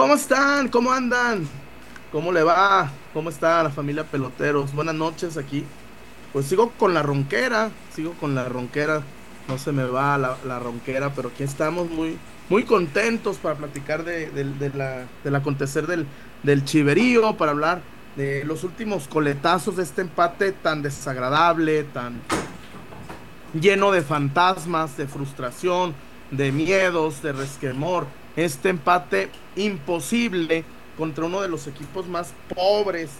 ¿Cómo están? ¿Cómo andan? ¿Cómo le va? ¿Cómo está la familia Peloteros? Buenas noches aquí. Pues sigo con la ronquera, sigo con la ronquera. No se me va la, ronquera, pero aquí estamos muy, muy contentos para platicar de, la, del acontecer del, del chiverío, para hablar de los últimos coletazos de este empate tan desagradable, tan lleno de fantasmas, de frustración, de miedos, de resquemor. Este empate imposible contra uno de los equipos más pobres,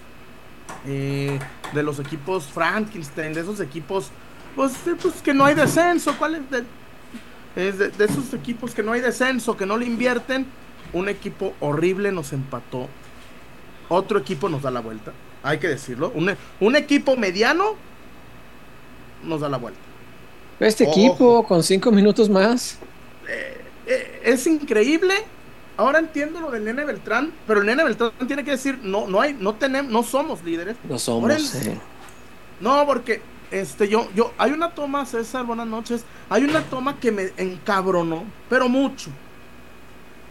eh, de los equipos Frankenstein, de esos equipos, pues, pues que no hay descenso. ¿Cuál es? De, de, esos equipos que no hay descenso, que no le invierten. Un equipo horrible nos empató. Otro equipo nos da la vuelta. Hay que decirlo. Un, un equipo mediano nos da la vuelta. Este equipo con cinco minutos más. Eh, es increíble. Ahora entiendo lo del Nene Beltrán, pero el Nene Beltrán tiene que decir, no, no hay, no tenemos, no somos líderes. No somos. No, porque este, yo, yo, hay una toma, César, buenas noches. Hay una toma que me encabronó, pero mucho.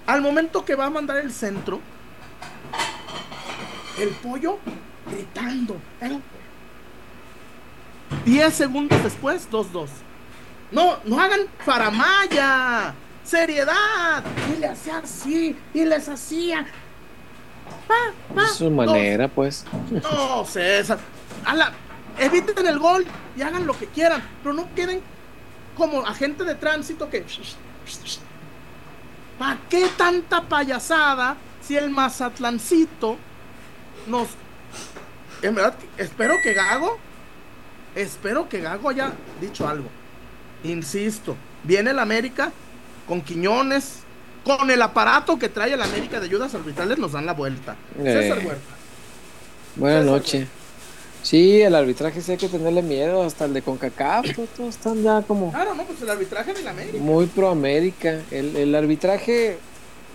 Al momento que va a mandar el centro, el pollo gritando. 10 segundos después, 2-2. No, no hagan faramaya. Seriedad. Y le hacía así. Y les hacía. Pa, su manera, pues. No, César. la eviten el gol y hagan lo que quieran. Pero no queden como agente de tránsito que. ¿Para qué tanta payasada si el Mazatlancito nos. En verdad, espero que Gago. Espero que Gago haya dicho algo. Insisto, viene el América con Quiñones, con el aparato que trae el América de ayudas arbitrales, nos dan la vuelta. César eh, Huerta. Buenas noches. Sí, el arbitraje sí hay que tenerle miedo, hasta el de CONCACAF, todos están ya como... Claro, no, pues el arbitraje de la América. Muy pro América. El, el arbitraje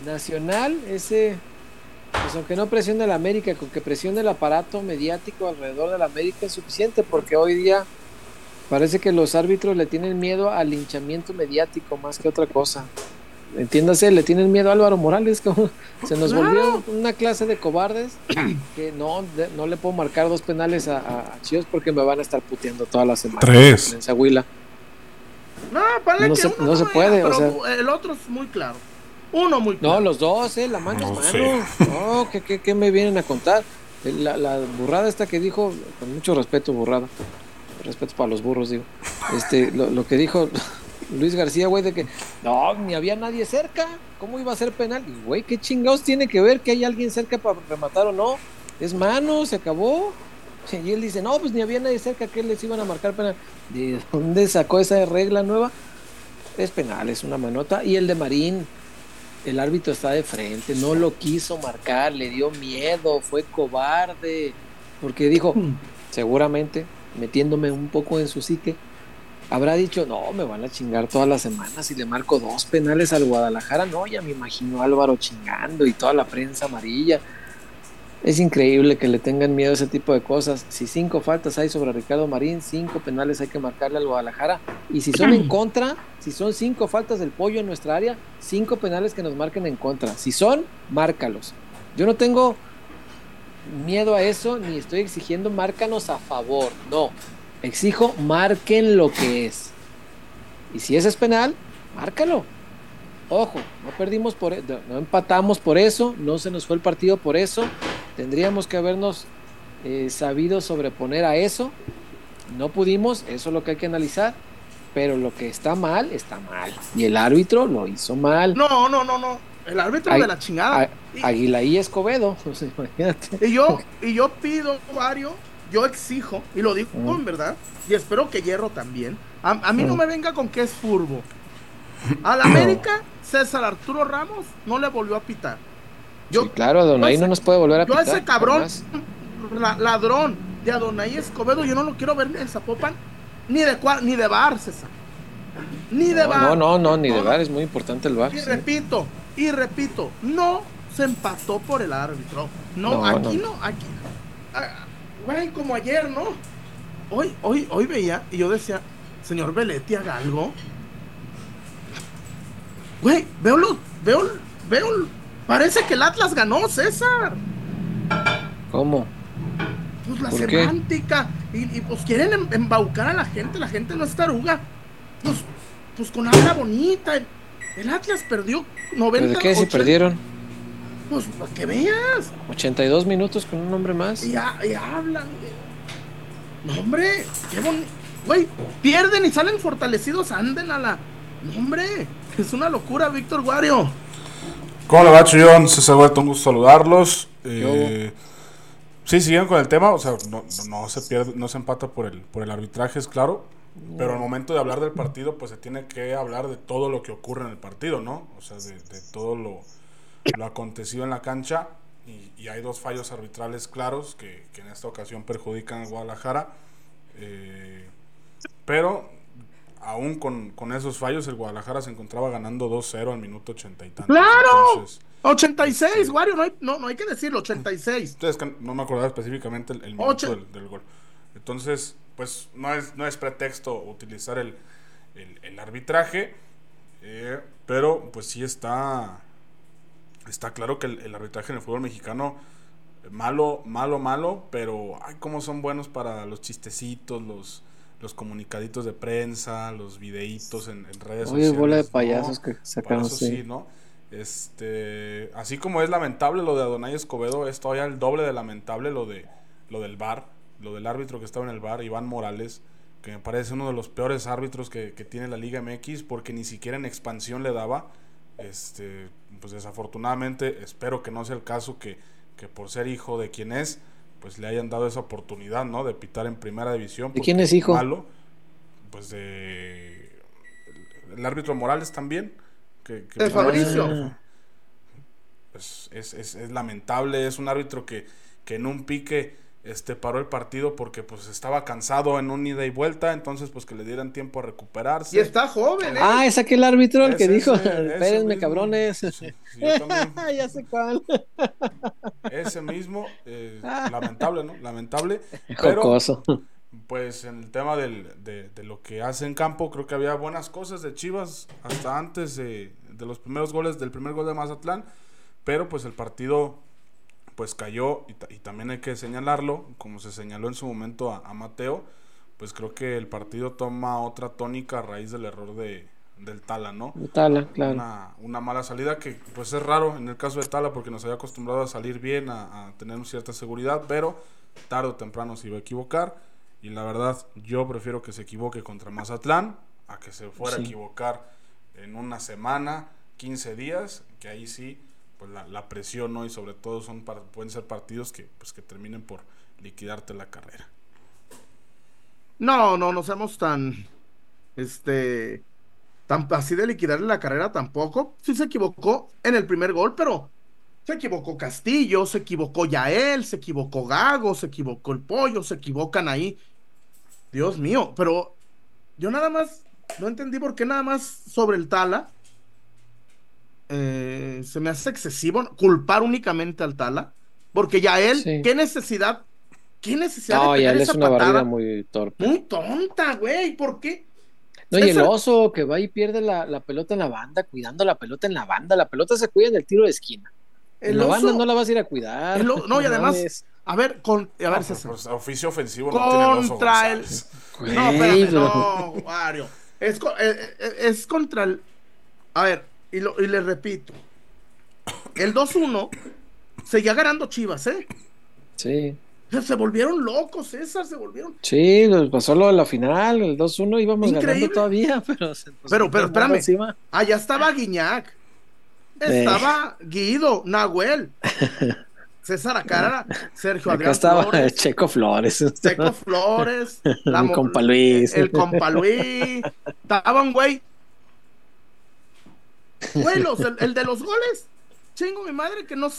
nacional, ese, pues aunque no presione la América, con que presione el aparato mediático alrededor de la América es suficiente, porque hoy día Parece que los árbitros le tienen miedo al linchamiento mediático más que otra cosa. Entiéndase, le tienen miedo a Álvaro Morales, como se nos volvió una clase de cobardes que no, no le puedo marcar dos penales a, a Chios porque me van a estar puteando toda la semana. Tres. En No, no, que se, no se puede. o sea, el otro es muy claro. Uno muy claro. No, los dos, eh, la mano es mano. No, ¿qué, qué, qué me vienen a contar? La, la burrada esta que dijo, con mucho respeto, burrada respeto para los burros, digo. Este, lo, que dijo Luis García, güey, de que no, ni había nadie cerca. ¿Cómo iba a ser penal? Y, güey, ¿qué chingados tiene que ver que hay alguien cerca para rematar o no? Es mano, se acabó. Y él dice, no, pues ni había nadie cerca que les iban a marcar penal. ¿De dónde sacó esa regla nueva? Es penal, es una manota. Y el de Marín, el árbitro está de frente, no lo quiso marcar, le dio miedo, fue cobarde. Porque dijo, hmm. seguramente metiéndome un poco en su psique, habrá dicho, no, me van a chingar todas las semanas y le marco dos penales al Guadalajara. No, ya me imagino Álvaro chingando y toda la prensa amarilla. Es increíble que le tengan miedo a ese tipo de cosas. Si cinco faltas hay sobre Ricardo Marín, cinco penales hay que marcarle al Guadalajara. Y si son en contra, si son cinco faltas del pollo en nuestra área, cinco penales que nos marquen en contra. Si son, márcalos. Yo no tengo miedo a eso, ni estoy exigiendo márcanos a favor. No, exijo marquen lo que es. Y si ese es penal, márcalo. Ojo, no perdimos por e, no empatamos por eso, no se nos fue el partido por eso. Tendríamos que habernos eh, sabido sobreponer a eso. No pudimos, eso es lo que hay que analizar. Pero lo que está mal, está mal. Y el árbitro lo hizo mal. No, no, no, no. El árbitro de la chingada. Aguila y Escobedo. Y yo, y yo pido, Mario, yo exijo, y lo digo en verdad, y espero que Hierro también. A, mí no me venga con que es furbo. Al América, César Arturo Ramos no le volvió a pitar. Yo, claro, Adonai no nos puede volver a pitar. Yo ese cabrón, ladrón de Adonai Escobedo, yo no lo quiero ver en Zapopan, ni de, ni de bar, César. Ni de bar. No, no, no, ni de bar, es muy importante el bar. Y repito, y repito, no se empató por el árbitro. No, aquí no, aquí. Ah, güey, como ayer, ¿no? Hoy, hoy, hoy veía y yo decía, señor Beletti, haga algo. Güey, veo los, veo, veo Parece que el Atlas ganó, César. ¿Cómo? Pues la semántica. Y, pues quieren em, embaucar a la gente. La gente no es taruga. Pues, pues con habla bonita. El Atlas perdió 90 ¿De qué si perdieron? Pues para que veas. 82 minutos con un hombre más. Y, y hablan. No, hombre, qué bonito. Güey, pierden y salen fortalecidos. Anden a la. No, hombre, es una locura, Víctor Guario. ¿Cómo le va, Chuyón? César Huerta, un gusto saludarlos. Eh, sí, siguen con el tema, o sea, no, no, se pierde, no se empata por el, por el arbitraje, es claro. Pero al momento de hablar del partido, pues se tiene que hablar de todo lo que ocurre en el partido, ¿no? O sea, de, todo lo, lo, acontecido en la cancha. Y, hay dos fallos arbitrales claros que, que, en esta ocasión perjudican a Guadalajara. Eh, pero aún con, con, esos fallos, el Guadalajara se encontraba ganando 2-0 al minuto 80 y tantos. ¡Claro! 86, este, Wario, no hay, no, no hay que decirlo, 86. Entonces, no me acordaba específicamente el, minuto del, gol. Entonces, pues no es, no es pretexto utilizar el, el, arbitraje, eh, pero pues sí está, está claro que el, arbitraje en el fútbol mexicano, malo, malo, malo, pero ay, cómo son buenos para los chistecitos, los los comunicaditos de prensa, los videitos en, redes Oye, sociales. bola de payasos que sacaron. sí, ¿no? Este, así como es lamentable lo de Adonai Escobedo, es todavía el doble de lamentable lo de lo del bar, lo del árbitro que estaba en el bar, Iván Morales, que me parece uno de los peores árbitros que, tiene la Liga MX, porque ni siquiera en expansión le daba. Este, pues desafortunadamente, espero que no sea el caso que, que por ser hijo de quien es, pues le hayan dado esa oportunidad, ¿no? De pitar en primera división. ¿De quién es hijo? Malo, pues de el árbitro Morales también. Que, de Fabricio. Es, es, es, lamentable, es un árbitro que, que en un pique este paró el partido porque pues estaba cansado en un ida y vuelta, entonces pues que le dieran tiempo a recuperarse. Y está joven, ¿eh? Ah, es aquel árbitro el que dijo, espérenme cabrones. ya sé cuál. ese mismo, eh, lamentable, ¿no? Lamentable. Pero, pues en el tema del, de, de, lo que hace en campo, creo que había buenas cosas de Chivas hasta antes de, de los primeros goles, del primer gol de Mazatlán, pero pues el partido pues cayó, y, también hay que señalarlo, como se señaló en su momento a, Mateo, pues creo que el partido toma otra tónica a raíz del error de, del Tala, ¿no? Tala, claro. Una, una, mala salida que pues es raro en el caso de Tala porque nos había acostumbrado a salir bien, a, tener cierta seguridad, pero tarde o temprano se iba a equivocar. Y la verdad, yo prefiero que se equivoque contra Mazatlán a que se fuera a equivocar en una semana, 15 días, que ahí sí pues la, presión, ¿no? Y sobre todo son pueden ser partidos que, pues, que terminen por liquidarte la carrera. No, no, no seamos tan, este, tan así de liquidarle la carrera tampoco. Sí se equivocó en el primer gol, pero se equivocó Castillo, se equivocó Yael, se equivocó Gago, se equivocó el Pollo, se equivocan ahí. Dios mío, pero yo nada más no entendí por qué nada más sobre el Tala eh, se me hace excesivo culpar únicamente al Tala, porque ya él, ¿qué necesidad? ¿Qué necesidad no, ya él es una barrida muy torpe. Muy tonta, güey, ¿por qué? No, y el oso que va y pierde la, pelota en la banda, cuidando la pelota en la banda, la pelota se cuida en el tiro de esquina. en la banda no la vas a ir a cuidar. no, y además, a ver, con, a ver, pues, oficio ofensivo contra el, No, espérame, no, Mario. Es, eh, eh, es contra el. A ver, y, lo, y le repito, el 2-1 seguía ganando Chivas, ¿eh? Sí. Se volvieron locos, César, se volvieron. Sí, pasó lo de la final, el 2-1 íbamos ganando todavía, pero se Pero, pero espérame, allá estaba Guiñac, estaba Guido, Nahuel, César Acara, Sergio Adrián estaba Checo Flores. Checo Flores, el compa Luis. El compa Luis. Estaban, güey, Buenos, el, de los goles. Chingo mi madre que no,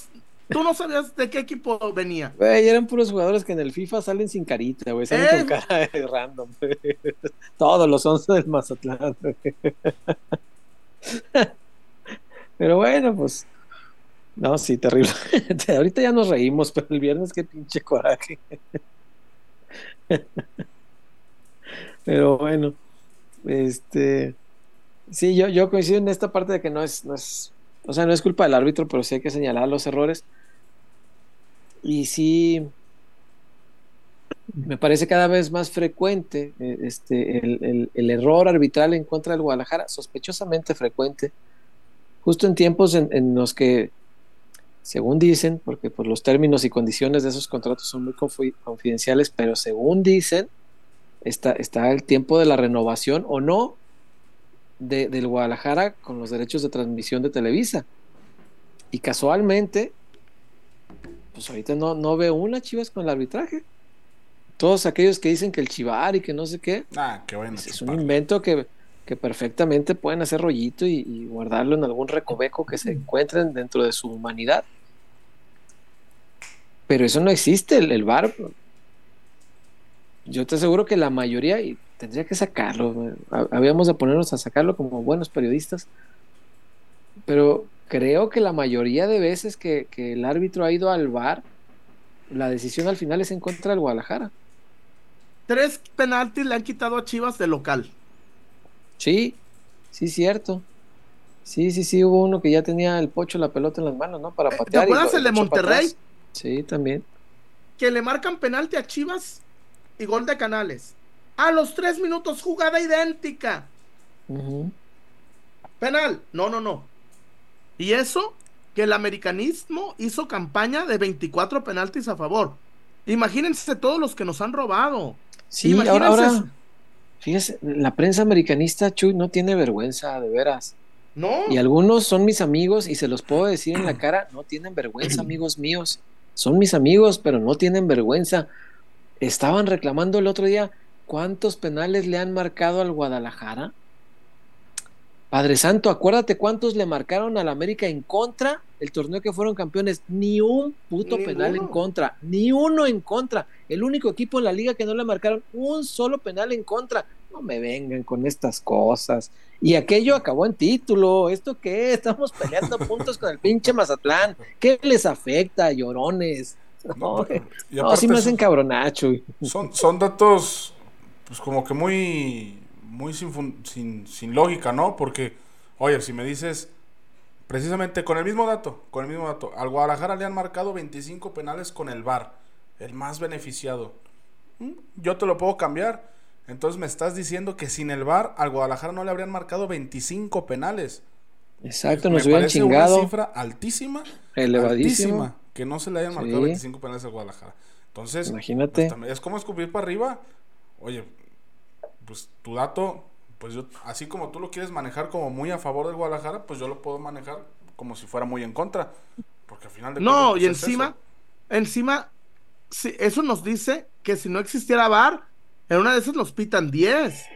tú no sabías de qué equipo venía. Güey, eran puros jugadores que en el FIFA salen sin carita, güey. Salen con eh. cara de random. Todos los 11 del Mazatlán. Pero bueno, pues. No, sí, terrible. Ahorita ya nos reímos, pero el viernes qué pinche coraje. Pero bueno, este. Sí, yo, yo coincido en esta parte de que no es, no es O sea, no es culpa del árbitro, pero sí hay que señalar los errores. Y sí, me parece cada vez más frecuente eh, este, el, error arbitral en contra del Guadalajara, sospechosamente frecuente, justo en tiempos en, los que, según dicen, porque por los términos y condiciones de esos contratos son muy confidenciales, pero según dicen, está, está el tiempo de la renovación o no del Guadalajara con los derechos de transmisión de Televisa. Y casualmente, pues ahorita no, no veo una Chivas con el arbitraje. Todos aquellos que dicen que el chivar y que no sé qué. Ah, qué bueno. Es, un invento que, perfectamente pueden hacer rollito y, guardarlo en algún recoveco que se encuentren dentro de su humanidad. Pero eso no existe, el, el bar. Yo te aseguro que la mayoría, y tendría que sacarlo, habíamos de ponernos a sacarlo como buenos periodistas, pero creo que la mayoría de veces que, que el árbitro ha ido al bar, la decisión al final es en contra del Guadalajara tres penaltis le han quitado a Chivas de local. Sí, sí, cierto. Sí, sí, sí, hubo uno que ya tenía el pocho la pelota en las manos, ¿no? Para eh, patear. ¿Te acuerdas el de Monterrey? Sí, también. Que le marcan penalti a Chivas y gol de Canales. A los tres minutos, jugada idéntica. Penal. No, no, no. Y eso, que el americanismo hizo campaña de 24 penaltis a favor. Imagínense todos los que nos han robado. Sí, ahora, ahora, fíjese, la prensa americanista, Chuy, no tiene vergüenza, de veras. No. Y algunos son mis amigos y se los puedo decir en la cara, no tienen vergüenza, amigos míos. Son mis amigos, pero no tienen vergüenza. Estaban reclamando el otro día cuántos penales le han marcado al Guadalajara. Padre Santo, acuérdate cuántos le marcaron al América en contra el torneo que fueron campeones. Ni un puto penal en contra, ni uno en contra. El único equipo en la liga que no le marcaron un solo penal en contra. No me vengan con estas cosas. Y aquello acabó en título. ¿Esto qué? Estamos peleando puntos con el pinche Mazatlán. ¿Qué les afecta, llorones? No, así me hacen cabronacho. Son, son datos, pues como que muy muy sin, sin, lógica, ¿no? Porque, oye, si me dices, precisamente con el mismo dato, con el mismo dato, al Guadalajara le han marcado 25 penales con el VAR, el más beneficiado. Mm, yo te lo puedo cambiar. Entonces me estás diciendo que sin el VAR al Guadalajara no le habrían marcado 25 penales. Exacto, nos hubieran chingado. una cifra altísima, elevadísima, que no se le hayan marcado 25 penales al Guadalajara. Entonces, imagínate. Pues, es como escupir para arriba. Oye, pues tu dato, pues yo, así como tú lo quieres manejar como muy a favor del Guadalajara, pues yo lo puedo manejar como si fuera muy en contra. Porque al final de No, pues, y encima, encima, si, eso nos dice que si no existiera VAR, en una de esas nos pitan 10.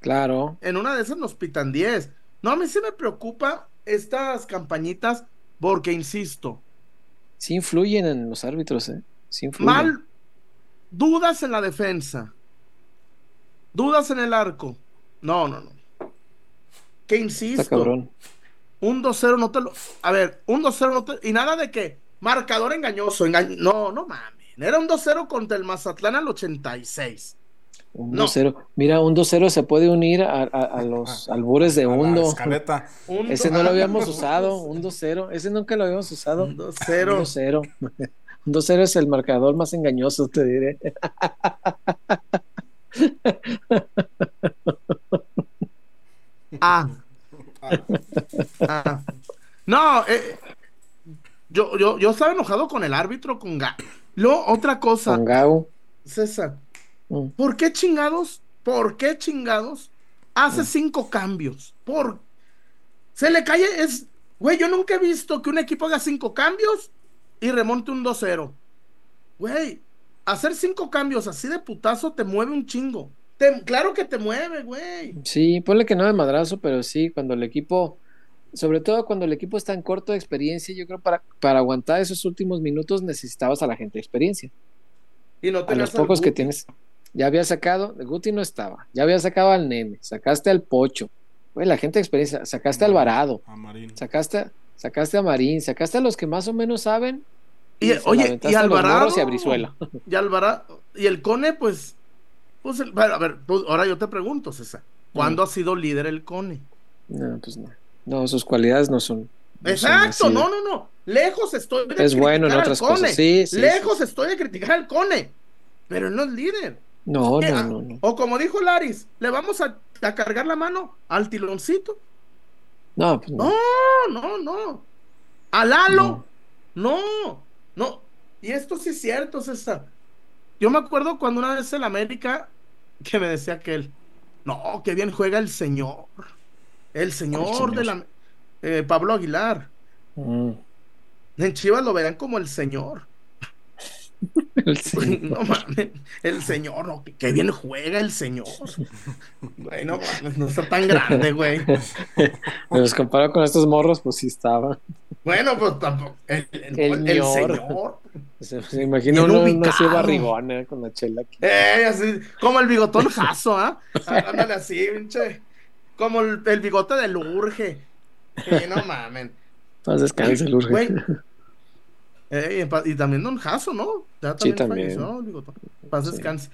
Claro. En una de esas nos pitan 10. No, a mí sí me preocupa estas campañitas porque, insisto. Sí influyen en los árbitros, ¿eh? Sí influyen. Mal, dudas en la defensa. Dudas en el arco. No, no, no. Que insisto. cabrón. Un 2-0 no te lo. A ver, un 2-0 no te. Y nada de que. Marcador engañoso. No, no mames. Era un 2-0 contra el Mazatlán al 86. Un 2-0. Mira, un 2-0 se puede unir a, los albures de Hundo. Ese no lo habíamos usado. Un 2-0. Ese nunca lo habíamos usado. Un 2-0. Un 2-0 es el marcador más engañoso, te diré. Ah. ah. No, eh, yo, yo, yo estaba enojado con el árbitro, con Gao. Luego, otra cosa. Con Gao. César, mm. ¿por qué chingados? ¿Por qué chingados? Hace mm. cinco cambios. ¿Por? Se le cae, es. Güey, yo nunca he visto que un equipo haga cinco cambios y remonte un 2-0. Güey, hacer cinco cambios así de putazo te mueve un chingo claro que te mueve, güey. Sí, ponle que no de madrazo, pero sí, cuando el equipo, sobre todo cuando el equipo está en corto de experiencia, yo creo para, para aguantar esos últimos minutos necesitabas a la gente de experiencia. Y no a los pocos que tienes. Ya había sacado, de Guti no estaba, ya había sacado al nene, sacaste al pocho, güey, la gente de experiencia, sacaste al varado, sacaste, sacaste a Marín, sacaste a los que más o menos saben. Y, oye, y Alvarado. Y Alvarado. Y el Cone, pues pues, a ver, ahora yo te pregunto, César, ¿cuándo mm. ha sido líder el Cone? No, pues no. No, sus cualidades no son, Exacto, no, no, no. Lejos estoy de es bueno en otras cosas. Sí, Lejos estoy de criticar al Cone, pero él no es líder. No, no, no, no, O como dijo Laris, le vamos a, cargar la mano al tiloncito. No, pues no. no, no, A Lalo. No. no, Y esto sí es cierto, César. Yo me acuerdo cuando una vez en América que me decía que él, no, que bien juega el señor. El señor, de la eh, Pablo Aguilar. Mm. En Chivas lo verán como el señor. El señor. No mames, el señor, no, que, bien juega el señor. Bueno, no está tan grande, güey. Pero comparado con estos morros, pues sí estaba. Bueno, pues tampoco. El, señor. Se, se imagina uno, uno así barrigón, eh, con la chela aquí. Eh, así, como el bigotón jaso, ¿ah? Ándale así, pinche. Como el, el bigote del Urge. no mamen. Paz descanse el Urge. Eh, y, también Don Jaso, ¿no? también sí, también. Paz descanse.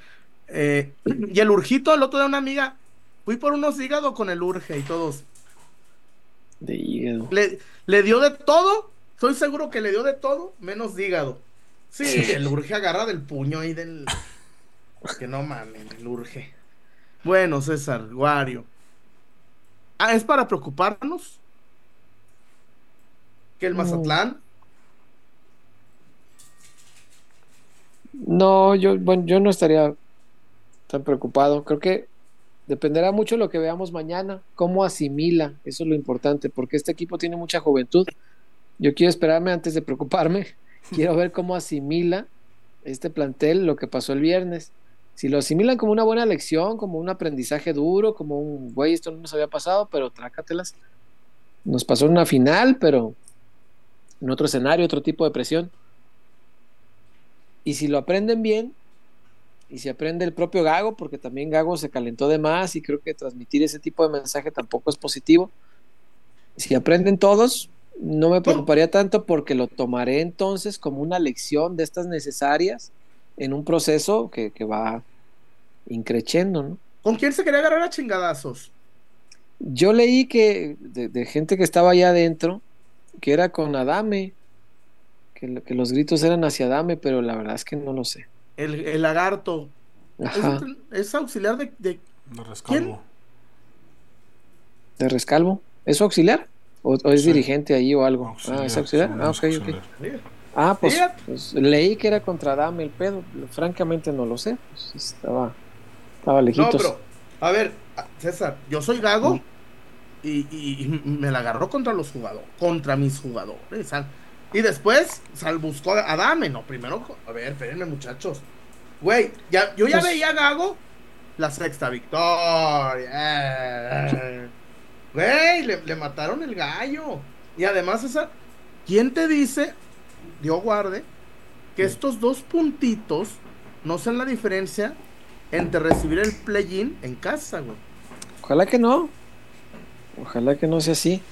Eh, y el Urgito, el otro de una amiga, fui por unos hígados con el Urge y todos. De hígado. Le, le dio de todo, estoy seguro que le dio de todo, menos de hígado. Sí, el Urge agarra del puño ahí del. Que no mames, el Urge. Bueno, César, Guario. Ah, ¿Es para preocuparnos? ¿Que el Mazatlán? No, yo, bueno, yo no estaría tan preocupado. Creo que dependerá mucho de lo que veamos mañana, cómo asimila, eso es lo importante, porque este equipo tiene mucha juventud. Yo quiero esperarme antes de preocuparme, quiero ver cómo asimila este plantel lo que pasó el viernes. Si lo asimilan como una buena lección, como un aprendizaje duro, como un, güey, esto no nos había pasado, pero trácatelas. Nos pasó en una final, pero en otro escenario, otro tipo de presión. Y si lo aprenden bien, y si aprende el propio Gago, porque también Gago se calentó de más y creo que transmitir ese tipo de mensaje tampoco es positivo. Si aprenden todos, no me preocuparía tanto porque lo tomaré entonces como una lección de estas necesarias en un proceso que, va increciendo, ¿no? ¿Con quién se quería agarrar a chingadazos? Yo leí que de, gente que estaba allá adentro, que era con Adame, que, que, los gritos eran hacia Adame, pero la verdad es que no lo sé. El, lagarto. Es, auxiliar de, de, Rescalvo. ¿De Rescalvo? ¿Es auxiliar? ¿O, es dirigente ahí o algo? ah, es auxiliar. Ah, ok, ok. Ah, pues, pues, leí que era contra Dame el pedo. Francamente no lo sé. Pues, estaba, estaba lejitos. No, pero, a ver, César, yo soy gago y, me la agarró contra los jugadores, contra mis jugadores. Y después sal, buscó a Dame. No, primero, a ver, espérenme, muchachos. Güey, ya, yo ya pues veía a Gago la sexta victoria. Güey, le, le mataron el gallo. Y además, esa, ¿quién te dice Dios guarde, que estos dos puntitos no sean la diferencia entre recibir el play-in en casa, güey. Ojalá que no. Ojalá que no sea así.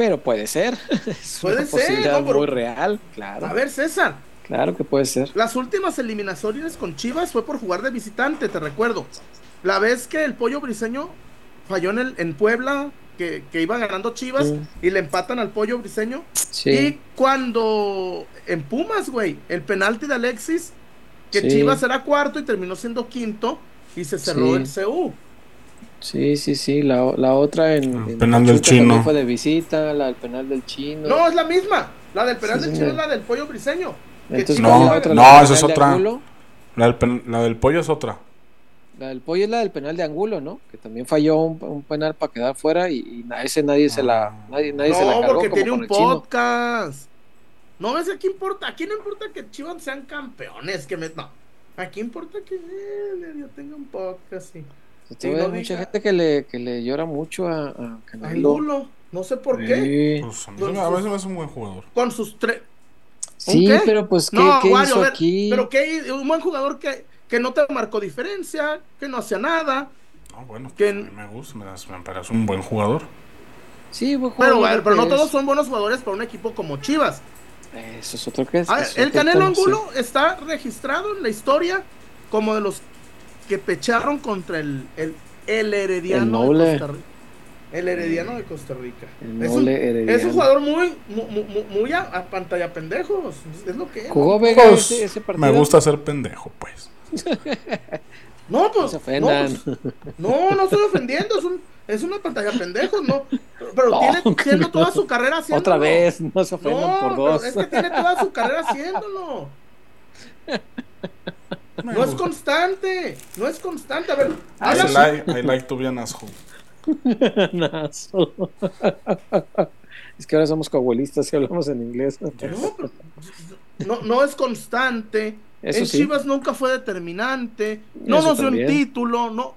Pero puede ser. puede ser, muy real, claro. A ver, César. Claro que puede ser. Las últimas eliminatorias con Chivas fue por jugar de visitante, te recuerdo. La vez que el pollo briseño falló en, el, en Puebla que, iba ganando Chivas y le empatan al pollo briseño. Y cuando en Pumas, güey, el penalti de Alexis, que Chivas era cuarto y terminó siendo quinto y se cerró el CU. Sí, sí, sí, la, otra en, el penal del chino. fue de visita, la del penal del chino. No, es la misma. La del penal del chino es la del pollo briseño. no, no, esa es otra. La del, la del pollo es otra. La del pollo es la del penal de Angulo, ¿no? Que también falló un, penal para quedar fuera y, a ese nadie se la ah. nadie, nadie se la cargó porque tiene un podcast. No, es aquí importa, aquí no importa que Chivas sean campeones, que me no. Aquí importa que eh, yo tenga un podcast, sí. Hay mucha gente que le, que le llora mucho a, a Angulo, no sé por qué. Pues, a, veces es un buen jugador. Con sus tres. Sí, pero pues, ¿qué, ¿qué hizo aquí? Pero que un buen jugador que que no te marcó diferencia, que no hacía nada. No, bueno, que... a mí me gusta, me, parece un buen jugador. Sí, buen jugador. Pero, pero no todos son buenos jugadores para un equipo como Chivas. Eso es otro que es. el Canelo Angulo está registrado en la historia como de los que pecharon contra el, el, el Herediano. El noble. El Herediano de Costa Rica. El Es un, Nole Herediano. es un jugador muy, muy, muy, a, a pantalla pendejos. Es lo que es. Jugó Vega Pues, ese, ese partido. me gusta ser pendejo, pues. No, No pues. se No, ofendan. pues, no, no estoy ofendiendo. Es, un, es una pantalla pendejos, ¿no? Pero No, tiene, toda su carrera haciéndolo. Otra vez, no se ofendan No, por dos. es que tiene toda su carrera haciéndolo. No es constante. No es constante. A ver, I habla- like, I like to be an asshole. Nazo. es que ahora somos coahuelistas y hablamos en inglés. No, no, es constante. Eso en sí. Chivas nunca fue determinante. No Eso nos dio un título. No.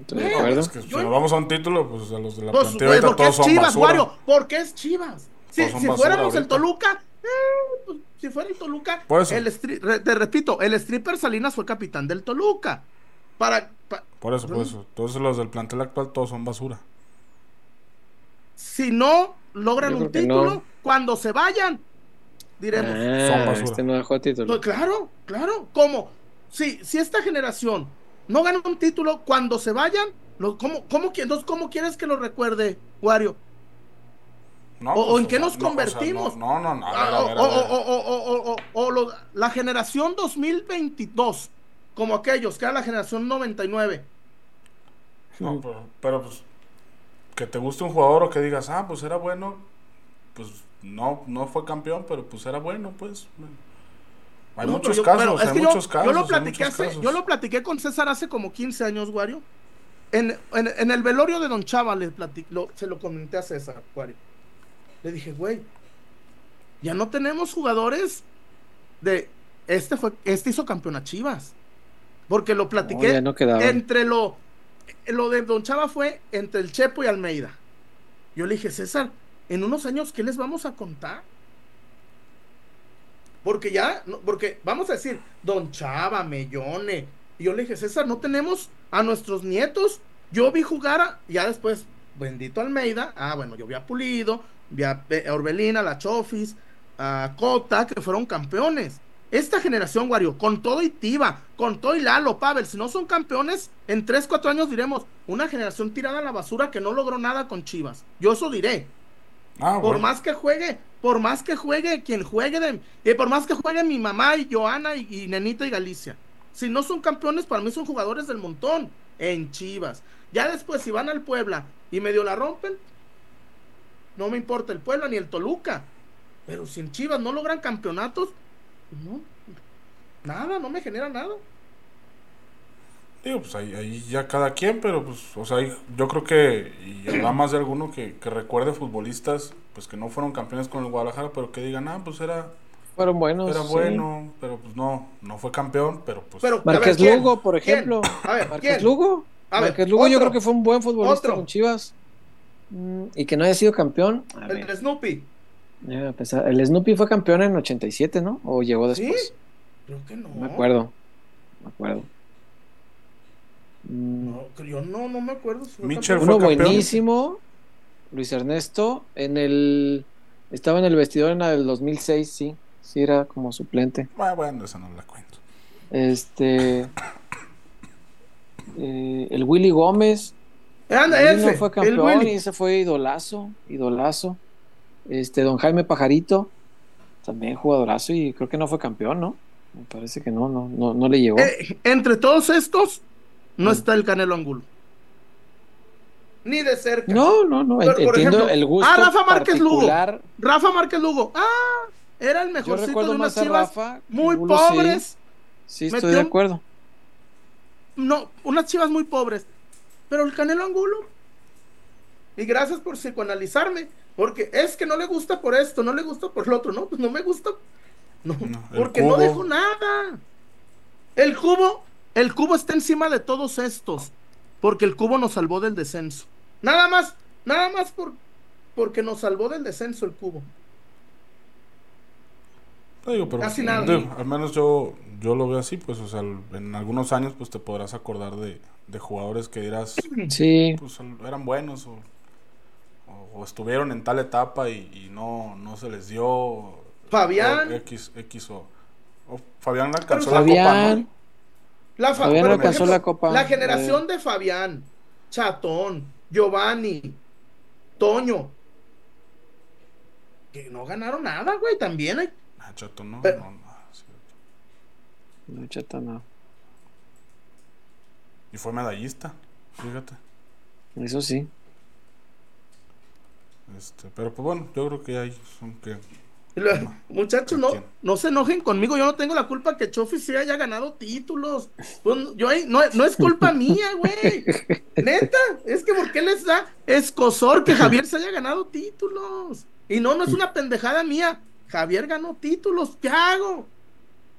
Estoy de No, acuerdo. Es que si Yo- nos vamos a un título, pues a los de la Pues, plantilla ahorita todos es son Chivas, basura. Wario. Porque es Chivas. Si, si basura fuéramos el. Toluca. eh, pues, si fuera el Toluca. Por eso. El stri- re- te repito, el stripper Salinas fue capitán del Toluca. Para. pa- Por eso, por eso. Entonces los del plantel actual todos son basura. si no logran un título, no. cuando se vayan, diremos. Son Ah, basura. este no dejó título. Pues claro, claro. ¿Cómo? Si, si esta generación no gana un título, cuando se vayan, lo, ¿cómo, cómo, qui- entonces, ¿cómo quieres que lo recuerde, Wario? No, ¿O- o en qué nos no, convertimos? no, no, no. Ah, o, la generación 2022, como aquellos, que era la generación 99. No, pero, pero, pues que te guste un jugador o que digas, ah, pues era bueno, pues no, no fue campeón, pero pues era bueno, pues. Hay No, muchos yo- casos, hay que yo- muchos casos. Yo lo platiqué, muchos hace- casos. yo lo platiqué con César hace como 15 años, Wario. En, en- en el velorio de Don Chava le plati- lo- se lo comenté a César, Wario. Le dije, güey, ya no tenemos jugadores de. Este fue, este hizo campeón a Chivas. Porque lo platiqué No, no quedaba. entre lo. Lo de Don Chava fue entre el Chepo y Almeida. Yo le dije, César, en unos años, ¿qué les vamos a contar? Porque ya, porque vamos a decir, Don Chava, Mellone. Y yo le dije, César, no tenemos a nuestros nietos. Yo vi jugar a, ya después, bendito Almeida. Ah, bueno, yo vi a Pulido, a Pe- a Orbelín, a la Chofis, a Cota, que fueron campeones. Esta generación, Wario, con todo y Tiva, con todo y Lalo, Pavel, si no son campeones, en 3, 4 años diremos, una generación tirada a la basura que no logró nada con Chivas. Yo eso diré. Ah, Por más que juegue, por más que juegue quien juegue, de, y por más que juegue mi mamá y Joana y, y Nenita y Galicia. Si no son campeones, para mí son jugadores del montón en Chivas. Ya después, si van al Puebla y medio la rompen, no me importa el Puebla ni el Toluca. Pero si en Chivas no logran campeonatos, no, nada, no me genera nada. Digo, pues ahí, ahí ya cada quien, pero pues, o sea, yo creo que, y habrá más de alguno que, que recuerde futbolistas, pues que no fueron campeones con el Guadalajara, pero que digan, ah, pues era, Fueron buenos. era sí. bueno, pero pues no, no fue campeón, pero pues... Pero, ver, ¿quién? Lugo, por ¿Quién? ejemplo. A ver, ¿quién? Lugo. A ver, Márquez Lugo yo creo que fue un buen futbolista Otro. con Chivas. Mm, Y que no haya sido campeón. A El ver, Snoopy. El Snoopy fue campeón en 87, ¿no? ¿O llegó ¿Sí? después? Creo que no. No me acuerdo. Me acuerdo. Mm, No, yo no, no me acuerdo. si fue Mitchell. Uno campeón. buenísimo, Luis Ernesto, en el estaba en el vestidor en del 2006, sí, sí era como suplente. Ah, bueno, esa no la cuento. Este eh, el Willy Gómez, Anda, él no ese, fue campeón y ese fue idolazo, idolazo. Este Don Jaime Pajarito, también jugadorazo y creo que no fue campeón, ¿no? Me parece que no, no, no, no le llegó. Eh, entre todos estos, no Mm. está el Canelo Angulo. Ni de cerca. No, no, no, Pero, por entiendo ejemplo, el gusto ah, Rafa Márquez Lugo. Rafa Márquez Lugo. Ah, era el mejorcito de unas chivas Rafa. muy Angulo, pobres. Sí, estoy Metió de un- acuerdo. No, unas chivas muy pobres. Pero el Canelo Angulo. Y gracias por psicoanalizarme. Porque es que no le gusta por esto, no le gusta por lo otro. No, pues no me gusta. No, No, el porque no dejo nada. El cubo, el cubo está encima de todos estos. Porque el cubo nos salvó del descenso. Nada más, nada más por, porque nos salvó del descenso el cubo. Digo, pero Casi nada. al menos yo, yo lo veo así, pues, o sea, en algunos años, pues, te podrás acordar de, de jugadores que dirás, Sí, pues, eran buenos o, o- o estuvieron en tal etapa y, y no, no se les dio Fabián. X, X o, o Fabián alcanzó Pero la copa, Fabián, ¿no? La fa- Todavía no pero, por alcanzó la copa. La generación de Fabián, Chatón, Giovanni, Toño. Que no ganaron nada, güey, también hay. Ah, Chato, no, Pero- no, no, sí. No, chata, no. Y fue medallista, fíjate. Eso sí. Este, pero pues bueno, yo creo que hay son que Muchachos, no, no se enojen conmigo. Yo no tengo la culpa que Chofi sí haya ganado títulos. Pues, yo ahí- no, no es culpa mía, güey. Neta, es que ¿por qué les da escosor que Javier se haya ganado títulos? Y no, no es una pendejada mía. Javier ganó títulos. ¿Qué hago?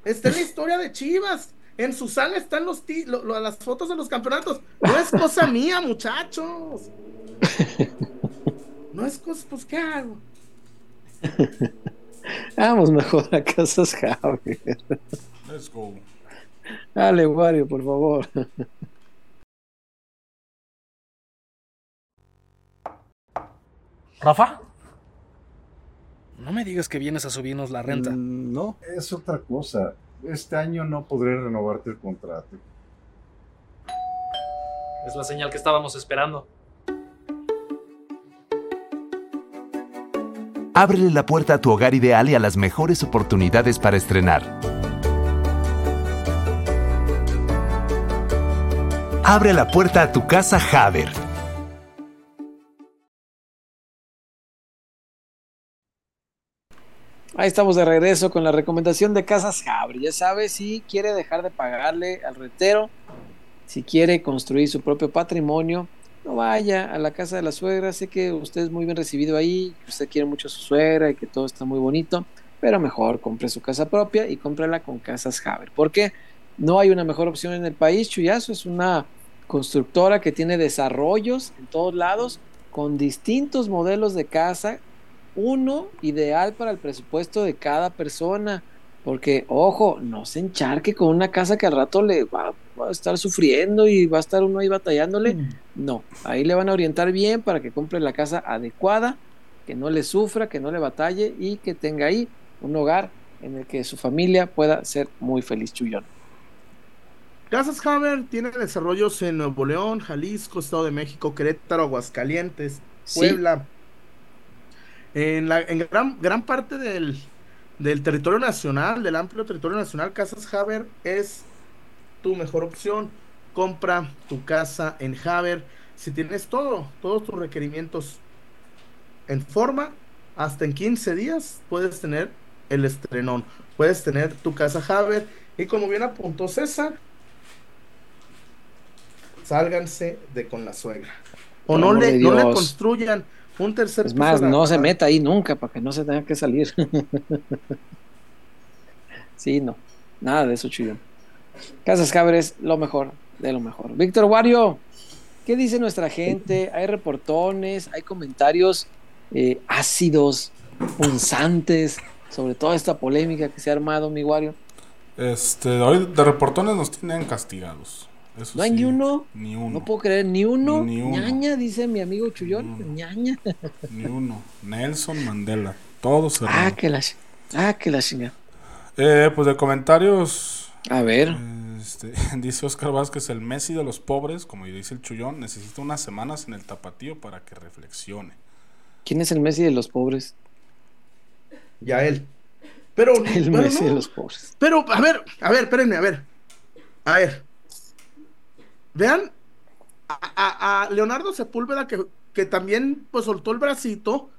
Está en la historia de Chivas. En su sala están los ti- lo- lo- las fotos de los campeonatos. No es cosa mía, muchachos. No es cosa, pues ¿qué hago? Vamos mejor a Casas Javier. let's go. Dale, Wario, por favor. ¿Rafa? No me digas que vienes a subirnos la renta. Mm, No, es otra cosa. Este año no podré renovarte el contrato. Es la señal que estábamos esperando. Ábrele la puerta a tu hogar ideal y a las mejores oportunidades para estrenar. Abre la puerta a tu casa Haber. Ahí estamos de regreso con la recomendación de Casas Javier. Ya sabe, si quiere dejar de pagarle al retero, si quiere construir su propio patrimonio, no vaya a la casa de la suegra. Sé que usted es muy bien recibido ahí, que usted quiere mucho a su suegra y que todo está muy bonito, pero mejor compre su casa propia y cómprela con Casas Javier. Porque no hay una mejor opción en el país. Chuyazo es una constructora que tiene desarrollos en todos lados con distintos modelos de casa uno ideal para el presupuesto de cada persona. Porque, ojo, no se encharque con una casa que al rato le va, va a estar sufriendo y va a estar uno ahí batallándole. No, ahí le van a orientar bien para que compre la casa adecuada, que no le sufra, que no le batalle y que tenga ahí un hogar en el que su familia pueda ser muy feliz, Chuyón. Casas Hammer tiene desarrollos en Nuevo León, Jalisco, Estado de México, Querétaro, Aguascalientes. Puebla. En, la, en gran, gran parte del, del territorio nacional, del amplio territorio nacional, Casas Haber es tu mejor opción. Compra tu casa en Haber. Si tienes todo, todos tus requerimientos en forma, hasta en 15 días puedes tener el estrenón. Puedes tener tu casa Haber. Y como bien apuntó César, sálganse de con la suegra. O no le, no le construyan un tercer Es más, no se meta ahí nunca para que no se tenga que salir. sí, no. Nada de eso, Chuyón. Casas Javier es lo mejor de lo mejor. Víctor Wario, ¿qué dice nuestra gente? ¿Hay reportones? ¿Hay comentarios eh, ácidos, punzantes sobre toda esta polémica que se ha armado, mi Wario? Este, hoy de reportones nos tienen castigados. Eso ¿No hay sí, ni uno? Ni uno. No puedo creer, ni uno. Ni uno. ñaña, dice mi amigo Chuyón. Ni uno. ñaña. Ni uno. Nelson Mandela. Todo cerrado. Ah, que la, ah, que la chingada. Eh, pues de comentarios. A ver. Este, dice Oscar Vázquez, el Messi de los pobres, como dice el Chullón, necesita unas semanas en el tapatío para que reflexione. ¿Quién es el Messi de los pobres? Ya él. Pero, El pero Messi no. de los pobres. Pero, a ver, a ver, espérenme, a ver. A ver. Vean a, a- a Leonardo Sepúlveda que, que también pues soltó el bracito.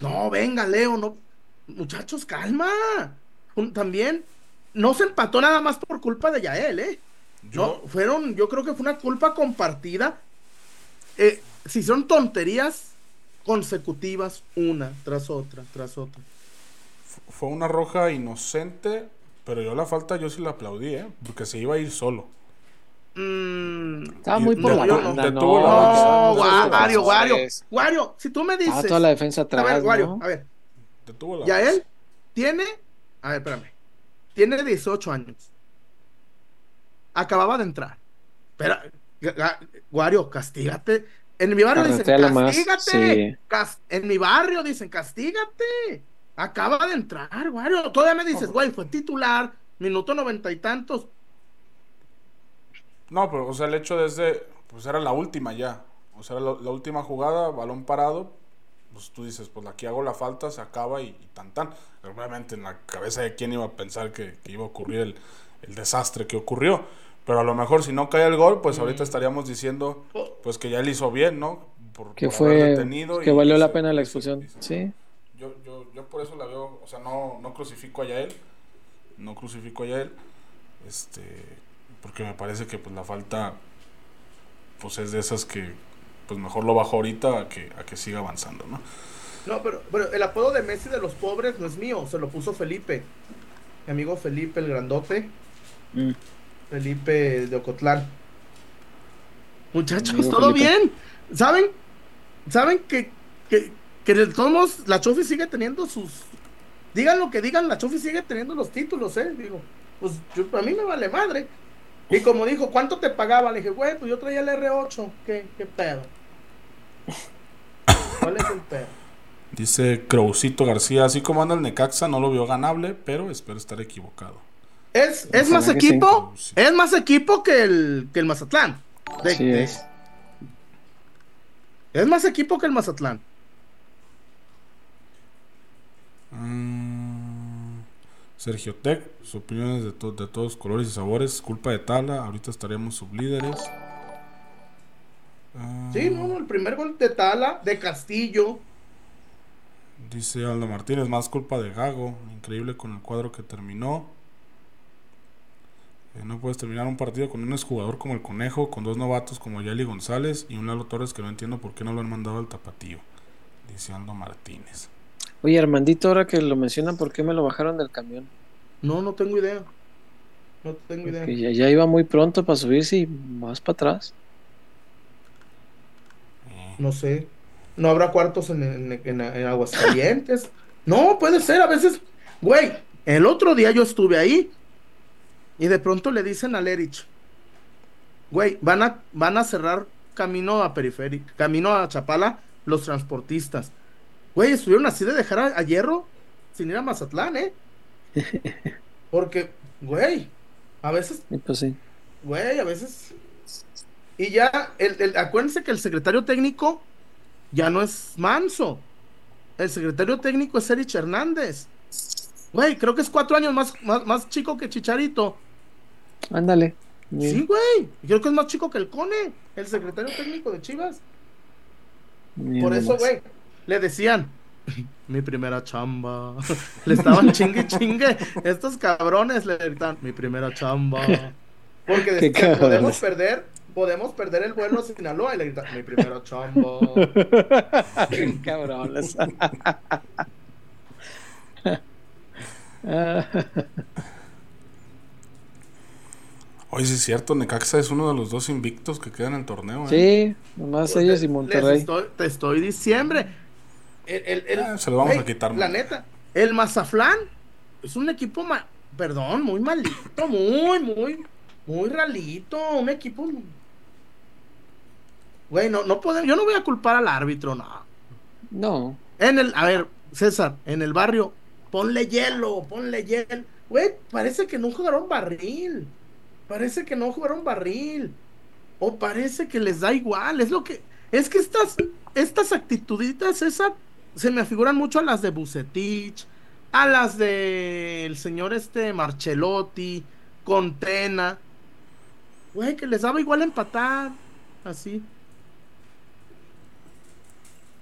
No, venga, Leo, no. Muchachos, calma. Un- también no se empató nada más por culpa de Yael, ¿eh? Yo, No, fueron, yo creo que fue una culpa compartida. Eh, si son tonterías consecutivas, una tras otra, tras otra. fue una roja inocente, pero yo la falta yo sí la aplaudí, ¿eh? Porque se iba a ir solo. Mm, Estaba muy por la banda, ¿no? No, Wario, Wario. Wario, si tú me dices. Ah, toda la defensa a atrás, ver, Wario, ¿no? a ver, la ya él tiene. A ver, espérame. Tiene 18 años. Acababa de entrar. Pero, Wario, castígate. En mi barrio dicen, castígate. sí. Cas- en mi barrio dicen, castígate. Acaba de entrar, Wario. Todavía me dices, güey, fue titular, minuto noventa y tantos. No, pero, o sea, el hecho desde. Pues era la última ya. O sea, la, la última jugada, balón parado, pues tú dices, pues aquí hago la falta, se acaba y, y tan tan. Obviamente en la cabeza de quién iba a pensar que, que iba a ocurrir el, el desastre que ocurrió. Pero a lo mejor si no cae el gol, pues ahorita estaríamos diciendo pues que ya él hizo bien, ¿no? Por, Que por fue, detenido que y- valió y la pena la expulsión. Sí, Yo, yo, yo por eso la veo, o sea, no, no crucifico a Yael, no crucifico a Yael, este, porque me parece que pues la falta, pues es de esas que, pues mejor lo bajo ahorita a que, a que siga avanzando, ¿no? No, pero, pero el apodo de Messi de los pobres no es mío, se lo puso Felipe. Mi amigo Felipe el grandote. Mm. Felipe de Ocotlán. Muchachos, ¿todo Felipe. bien? ¿Saben? ¿Saben que, que, que de todos modos la Chofi sigue teniendo sus... Digan lo que digan, la Chofi sigue teniendo los títulos, ¿eh? Digo, pues yo, a mí me vale madre. Y como dijo, ¿cuánto te pagaba? Le dije, güey, pues yo traía el R8. ¿Qué, qué pedo? ¿Cuál es el pedo? Dice Crowcito García, así como anda el Necaxa, no lo vio ganable, pero espero estar equivocado. Es, es más equipo, Sí. es más equipo que el, que el Mazatlán. De- sí de- es. es más equipo que el Mazatlán. Mm, Sergio Tech, sus opiniones de, to- de todos colores y sabores, culpa de Tala, ahorita estaríamos sublíderes. Ah, Sí, no, el primer gol de Tala, de Castillo. Dice Aldo Martínez, más culpa de Gago, increíble con el cuadro que terminó. Eh, no puedes terminar un partido con un exjugador como el Conejo, con dos novatos como Yali González y un Lalo Torres que no entiendo por qué no lo han mandado al tapatío. Dice Aldo Martínez. Oye, Armandito, ahora que lo mencionan, ¿por qué me lo bajaron del camión? No, no tengo idea. No tengo idea. Que ya, ya iba muy pronto para subirse y más para atrás. Eh, No sé. No habrá cuartos en, en, en- en Aguascalientes. No, puede ser, a veces. Güey, el otro día yo estuve ahí y de pronto le dicen a Lerich, güey, van a, van a cerrar camino a periférico, camino a Chapala los transportistas. Güey, estuvieron así de dejar a, a Hierro sin ir a Mazatlán, ¿eh? Porque, güey, a veces pues sí. Güey, a veces. Y ya, el, el- acuérdense que el secretario técnico ya no es Manso. El secretario técnico es Erich Hernández. Güey, creo que es cuatro años más, más, más chico que Chicharito. Ándale. Sí, güey. Creo que es más chico que el Cone, el secretario técnico de Chivas. Por eso, güey, le decían, mi primera chamba. Le estaban chingue chingue. Estos cabrones le gritan, mi primera chamba. Porque decían, podemos perder, podemos perder el vuelo a Sinaloa. Y le gritan, mi primera chamba. Qué cabrones. Oye, sí es cierto, Necaxa es uno de los dos invictos que quedan en el torneo. ¿eh? sí, nomás ellos y Monterrey. estoy- te estoy diciembre. El, el- el- Ah, se lo vamos a quitar, La neta, el Mazaflán es un equipo, ma- perdón, muy malito, muy, muy, muy ralito. Un equipo. Güey, no, no podemos, yo no voy a culpar al árbitro, no. No, En el, a ver, César, en el barrio, ponle hielo, ponle hielo. Güey, parece que no jugaron barril. Parece que no jugaron barril. O parece que les da igual. Es lo que. Es que estas, estas actituditas, César, se me figuran mucho a las de Bucetich, a las del señor este Marchelotti, Contena. Güey, que les daba igual empatar. Así.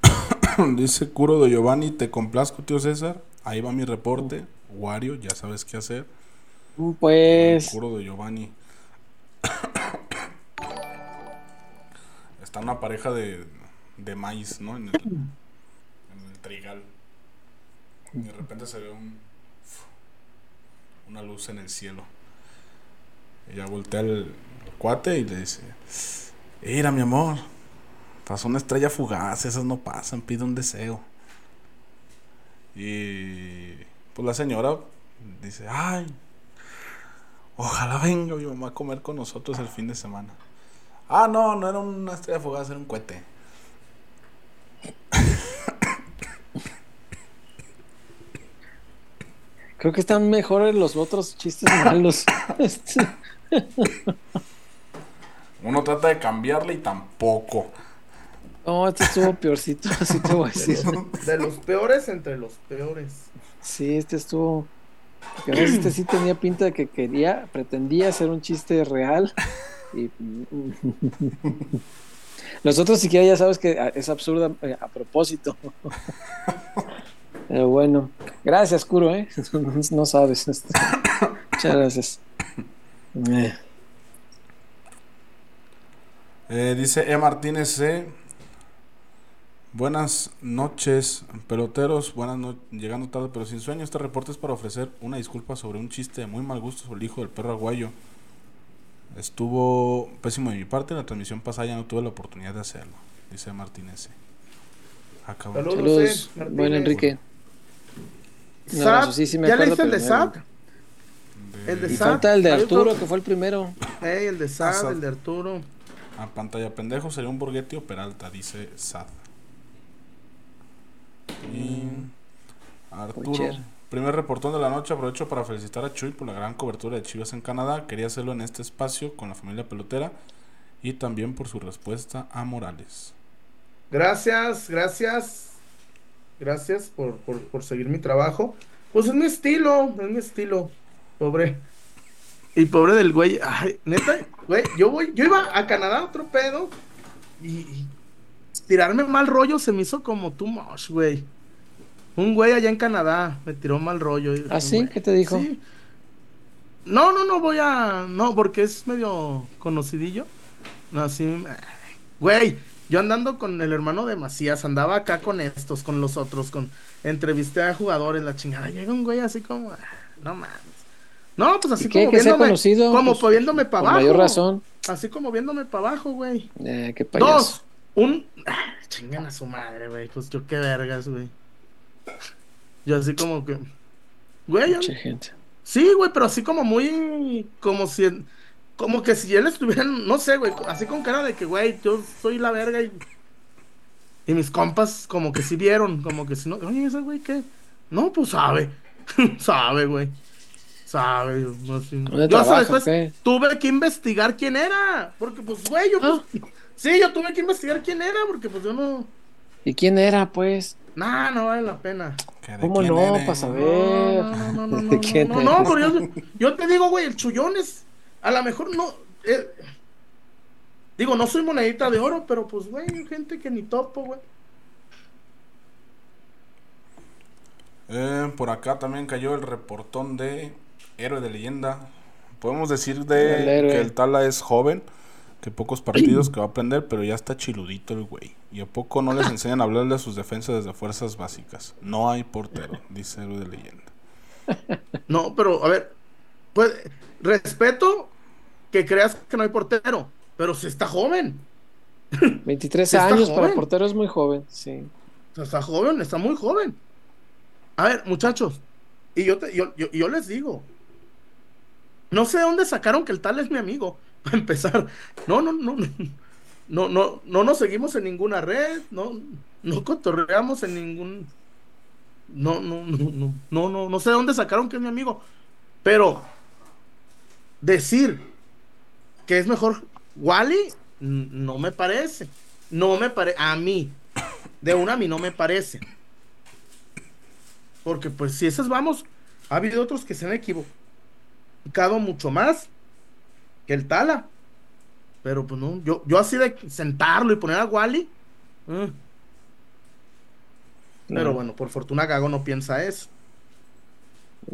Dice Curo de Giovanni, te complazco, tío César. Ahí va mi reporte. Wario, ya sabes qué hacer. pues. Curo de Giovanni. Está una pareja de, de maíz, ¿no? En el, Y de repente se ve un, una luz en el cielo. Ella voltea al cuate y le dice: Mira, mi amor, pasó una estrella fugaz, esas no pasan, pide un deseo. Y pues la señora dice: Ay, ojalá venga mi mamá a comer con nosotros el fin de semana. Ah, no, no era una estrella fugaz, era un cohete. Creo que están mejores los otros chistes malos. Este, Uno trata de cambiarle y tampoco. No, este estuvo peorcito, así te voy a decir. De los peores entre los peores. Sí, este estuvo. Este sí tenía pinta de que quería, pretendía hacer un chiste real. Y. Los otros siquiera ya sabes que ah, es absurda eh, a propósito. Pero bueno, gracias, Kuro, ¿eh? No sabes. este. Muchas gracias. Eh, Eh, dice E. Martínez C. Buenas noches, peloteros. Buenas noches. Llegando tarde, pero sin sueño. Este reporte es para ofrecer una disculpa sobre un chiste de muy mal gusto sobre el hijo del perro aguayo. Estuvo pésimo de mi parte. En la transmisión pasada ya no tuve la oportunidad de hacerlo. Dice E. Martínez C. Acabó. Saludos, Saludos, Martínez. buen Enrique. Un Sad, abrazo, sí, sí me ¿Ya acuerdo, leíste el de Sad? El de Y Sad. falta el de otro- Arturo, que fue el primero. El de Ah, Sad, Sad. el de Arturo. A pantalla pendejo sería un Borghetti o Peralta, dice Sad. Y Arturo, primer reportón de la noche. Aprovecho para felicitar a Chuy por la gran cobertura de Chivas en Canadá. Quería hacerlo en este espacio con la familia pelotera y también por su respuesta a Morales. Gracias, gracias. Gracias por, por, por seguir mi trabajo. Pues es mi estilo, es mi estilo. Pobre. Y pobre del güey. Ay, neta, güey, yo voy, yo iba a Canadá otro pedo. Y, y tirarme mal rollo se me hizo como too much, güey. Un güey allá en Canadá me tiró mal rollo. y- ¿Ah, sí? güey, ¿Qué te dijo? sí. No, no, no voy a. No, porque es medio conocidillo. No, así. Güey, yo andando con el hermano de Macías, andaba acá con estos, con los otros, con. Entrevisté a jugadores, la chingada. Llega un güey así como. ah, No mames. No, pues así como Que viéndome. conocido, como pues, viéndome para abajo. mayor razón. Así como viéndome para abajo, güey. Eh, qué payaso. Dos. Un. ah, chingan a su madre, güey. Pues yo qué vergas, güey. Yo así como que. Güey, yo- Mucha gente. Sí, güey, pero así como muy. Como si. Como que si él estuviera. No sé, güey. Así con cara de que, güey, yo soy la verga y. Y mis compas, como que sí vieron. Como que si no. Oye, ese güey, ¿qué? No, pues sabe. sabe, güey. Sabe. No, sí. ¿Dónde Yo hasta trabaja, después qué? tuve que investigar quién era. Porque, pues, güey, yo. Ah. Pues, sí, yo tuve que investigar quién era. Porque, pues, yo no. ¿Y quién era, pues? Nah, no vale la pena. ¿Que de ¿Cómo no? Para saber. No, no, no, no, no, ¿De no, quién no, no, pero yo, yo te digo, güey, el chullón es, a lo mejor no, eh, digo, no soy monedita de oro, pero pues, güey, hay gente que ni topo, güey. Eh, por acá también cayó el reportón de Héroe de Leyenda. Podemos decir de El que el Tala es joven, que pocos partidos que va a aprender, pero ya está chiludito el güey. Y a poco no les enseñan a hablarle a sus defensas desde fuerzas básicas. No hay portero, dice Héroe de Leyenda. No, pero, a ver, pues, respeto que creas que no hay portero, pero si está joven, 23 Sí está años para portero es muy joven, sí. está joven, está muy joven. A ver, muchachos, y yo, te, yo, yo, yo les digo, no sé de dónde sacaron que el tal es mi amigo, para empezar. No, no, no, no, no, no, no nos seguimos en ninguna red, no, no cotorreamos en ningún, no, no, no, no, no, no, no sé de dónde sacaron que es mi amigo, pero decir que es mejor Wally, no me parece, no me parece, a mí, de una a mí no me parece. Porque pues si esas vamos, ha habido otros que se han equivocado mucho más que el Tala. Pero pues no, yo, yo así de sentarlo y poner a Wally. eh. Pero Claro. bueno, por fortuna Gago no piensa eso.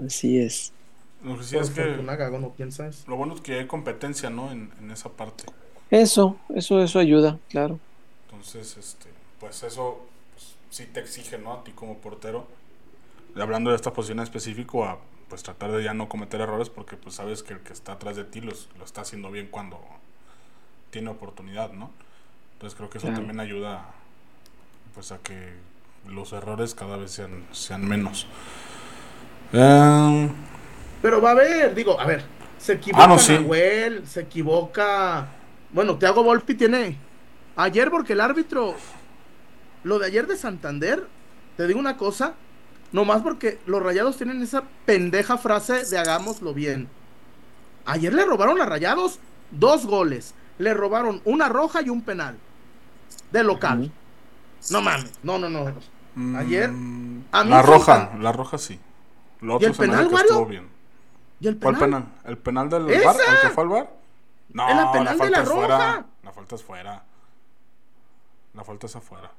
Así es. Lo que sí por es que lo bueno es que hay competencia, ¿no? En, en esa parte. Eso, eso, eso ayuda, claro. Entonces, este, pues eso pues, sí te exige, ¿no? A ti como portero. Y hablando de esta posición en específico, a pues tratar de ya no cometer errores porque pues sabes que el que está atrás de ti los- lo está haciendo bien cuando tiene oportunidad, ¿no? Entonces creo que eso Claro. también ayuda pues a que los errores cada vez sean, sean menos. Em, Pero va a haber, digo, a ver, se equivoca Ah, no, sí. Nahuel, se equivoca. Bueno, Thiago Volpi tiene. Ayer, porque el árbitro. Lo de ayer de Santander, te digo una cosa. Nomás porque los rayados tienen esa pendeja frase de hagámoslo bien. Ayer le robaron a rayados dos goles. Le robaron una roja y un penal. De local. No mames. No, no, no. Ayer. Mm, a mí la roja, la roja sí. Lo ¿Y otro el hace penal, que Wario? estuvo bien. ¿Y el ¿Cuál penal? penal? ¿El penal del ¡Esa! bar? ¿El que fue al bar? No, la penal de falta la es fuera. La falta es fuera. La falta es afuera.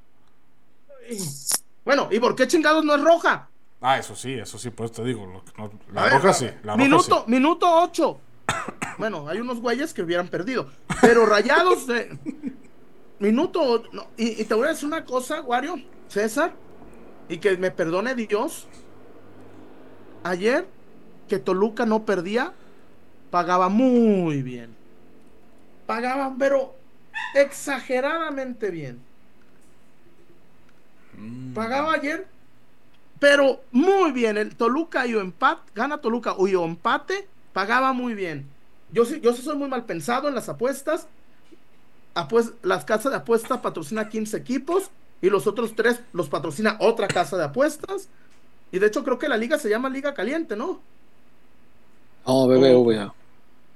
Bueno, ¿y por qué chingados no es roja? Ah, eso sí, eso sí, pues te digo. lo no- la ver, roja sí. La roja minuto, sí. minuto 8. Bueno, hay unos güeyes que hubieran perdido. Pero rayados de. Minuto. no, y, y te voy a decir una cosa, Wario, César, y que me perdone Dios. Ayer, que Toluca no perdía, pagaba muy bien. Pagaban, pero exageradamente bien. Mm. Pagaba ayer, pero muy bien. El Toluca y o empate, gana Toluca o y o empate, pagaba muy bien. Yo sí, yo sí soy muy mal pensado en las apuestas. Apues- las casas de apuestas patrocina 15 equipos y los otros tres los patrocina otra casa de apuestas. Y de hecho creo que la liga se llama Liga Caliente, ¿no? No, BBVA.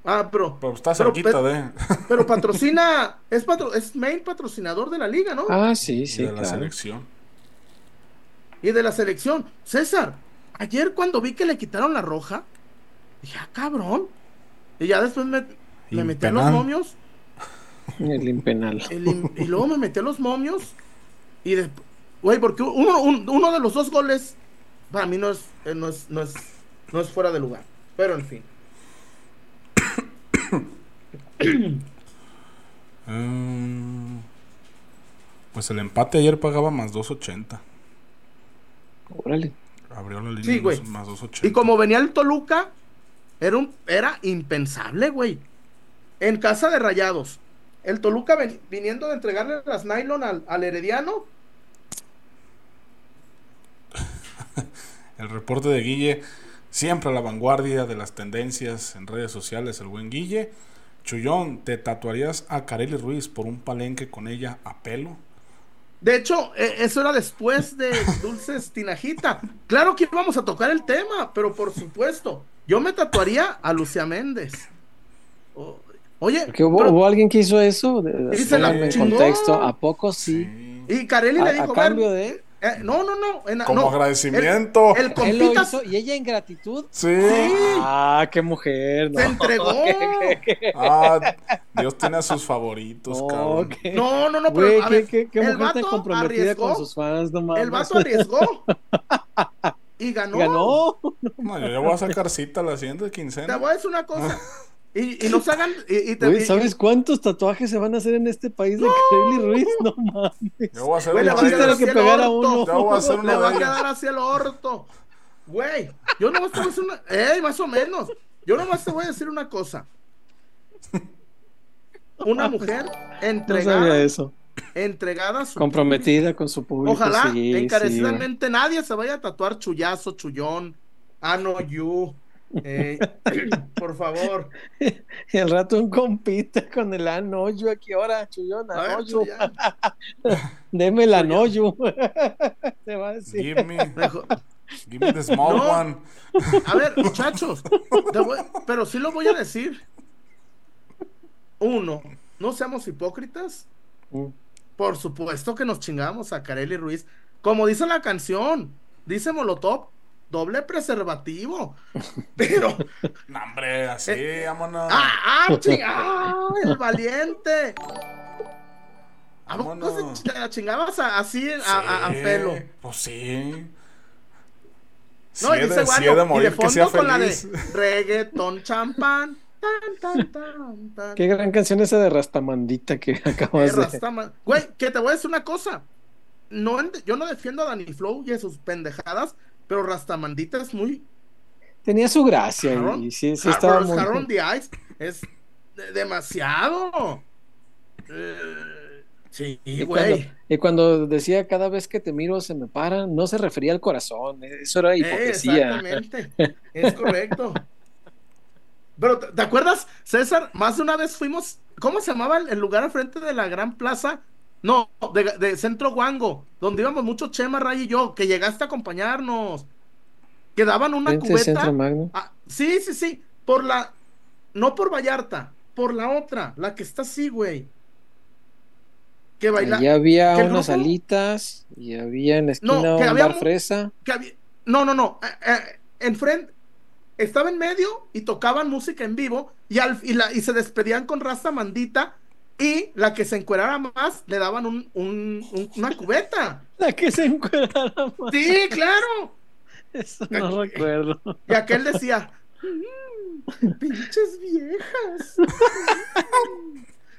Ah, pero, Pero está cerquita pero- de, pero patrocina, es, patro- es main patrocinador de la liga, ¿no? Ah, sí, sí, de la selección. y de la selección. César, ayer cuando vi que le quitaron la roja, dije, ah, cabrón. Y ya después me, me metí a los momios. El impenal. el in- y luego me metí a los momios. Y de, güey, porque uno, un- uno de los dos goles para mí no es, eh, no es, no es, no es fuera de lugar. Pero en fin. Mm, pues el empate ayer pagaba más 2.80. Órale. Abrió la línea Sí, güey. más 2.80. Y como venía el Toluca, era, un, era impensable, güey. En casa de rayados. El Toluca ven- viniendo de entregarle las nylon al, al Herediano. El reporte de Guille, siempre a la vanguardia de las tendencias en redes sociales, el buen Guille. Chullón, ¿te tatuarías a Kareli Ruiz por un palenque con ella a pelo? De hecho, eh, eso era después de Dulces Tinajita. Claro que íbamos a tocar el tema, pero por supuesto, yo me tatuaría a Lucia Méndez. Oye, Porque hubo, pero- hubo alguien que hizo eso. De, de- pónganme en contexto. ¿A poco sí? y Carelli A, le a dijo, cambio "Ven". de. Eh, no, no, no. en- Como no, agradecimiento. El, el Él lo hizo y ella en gratitud. Sí. Ah, qué mujer. No, se entregó. Ah, Dios tiene a sus favoritos, No, cabrón. qué- No, no, no, pero a qué, ver, qué- qué el vato comprometida arriesgó, con sus fans, no mames. el vato arriesgó y ganó. Ganó. No, yo ya voy a sacar cita la siguiente quincena. Te voy a decir una cosa. Y, y no se hagan. Y, ¿sabes cuántos tatuajes se van a hacer en este país de Kareli Ruiz? No mames. Yo voy a hacer Güey, le uno va a quedar que así el pegar a orto. uno. Ya voy a hacer Le va a quedar así el orto. Güey, yo nomás te voy a decir una. ¡Ey, más o menos! Yo nomás te voy a decir una cosa. Una mujer No entregada, sabía eso. entregada a su Comprometida con su público. Ojalá sí, encarecidamente nadie se vaya a tatuar chullazo, chullón, ano, you. Eh, por favor. Y al rato un compita con el anoyo aquí ahora, chullón, anoyo. Deme el anoyo. Se va a decir. Give me, Mejor- give me the small No. one. A ver, muchachos, te voy- pero sí lo voy a decir. Uno, no seamos hipócritas. Mm. Por supuesto que nos chingamos a Kareli Ruiz. Como dice la canción, dice Molotov, doble preservativo. Pero, No, hombre, así, vámonos. ¡ah, ah, ching- ah, el valiente! ¿A poco Vámonos. se ch- la chingabas a- así a, a- pelo? Pues sí. No, Sí y dice de- Guano, de y de morir que sea fondo con la de feliz. reggaetón champán. Tan, tan, tan, tan. Qué gran canción esa de Rastamandita que Eh, acabas de. Rastaman. Güey, que te voy a decir una cosa. No, yo no defiendo a Danny Flow y a sus pendejadas, pero Rastamandita es muy. Tenía su gracia y sí, sí estaba muy. The Ice es de- demasiado. Eh, sí, Y güey. cuando, y cuando decía cada vez que te miro se me para, no se refería al corazón, eso era Eh, hipocresía. exactamente. Es correcto. Pero, ¿te acuerdas, César? Más de una vez fuimos. ¿Cómo se llamaba el lugar al frente de la gran plaza? No, de, de Centro Guango, donde íbamos mucho Chema, Ray y yo, que llegaste a acompañarnos. Que daban una cubeta. Centro Magno. Ah, sí, sí, sí. Por la. No por Vallarta, por la otra, la que está así, güey. que baila. Allí había unas grupo- alitas y había en la esquina No, que un había bar fresa. que había- no, no, no. eh, eh, enfrente, estaba en medio y tocaban música en vivo y, al, y, la- y se despedían con raza mandita y la que se encuerara más le daban un, un- un- una cubeta. La que se encuentra más. Sí, claro. Eso no recuerdo. Y aquel decía, "Mm, pinches viejas.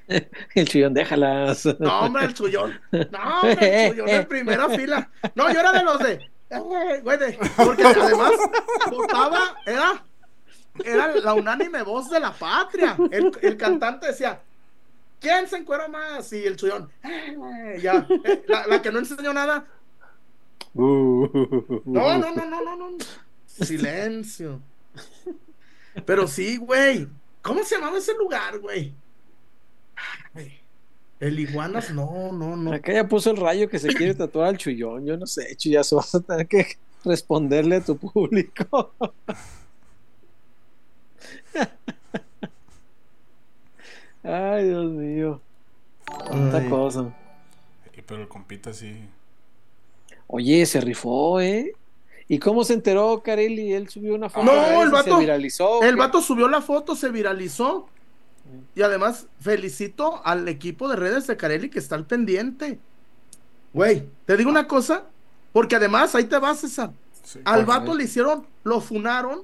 El chillón, déjalas. No, hombre, el suyón. No, hombre, el suyón en primera fila. No, yo era de los de. eh, güey, de- porque además votaba, era, era la unánime voz de la patria. El, el cantante decía, ¿quién se encuera más? Y el suyón, "Eh, ya. eh, la, la que no enseñó nada. No, no, no, no, no, no. Silencio. Pero sí, güey. ¿Cómo se llamaba ese lugar, güey? Ay, El iguanas, no, no, no. Acá ya puso el rayo que se quiere tatuar al chullón. Yo no sé, chullazo, vas a tener que responderle a tu público. Ay, Dios mío. Tanta Ay. cosa. Y pero el compita sí. Oye, se rifó, ¿eh? ¿Y cómo se enteró Carelli? Él subió una foto. No, el vato- Se viralizó. ¿o El vato subió la foto, se viralizó. Y además, felicito al equipo de redes de Carelli que está al pendiente. Güey, te digo una cosa, porque además, ahí te vas, César. sí, Al vato le hicieron, lo funaron,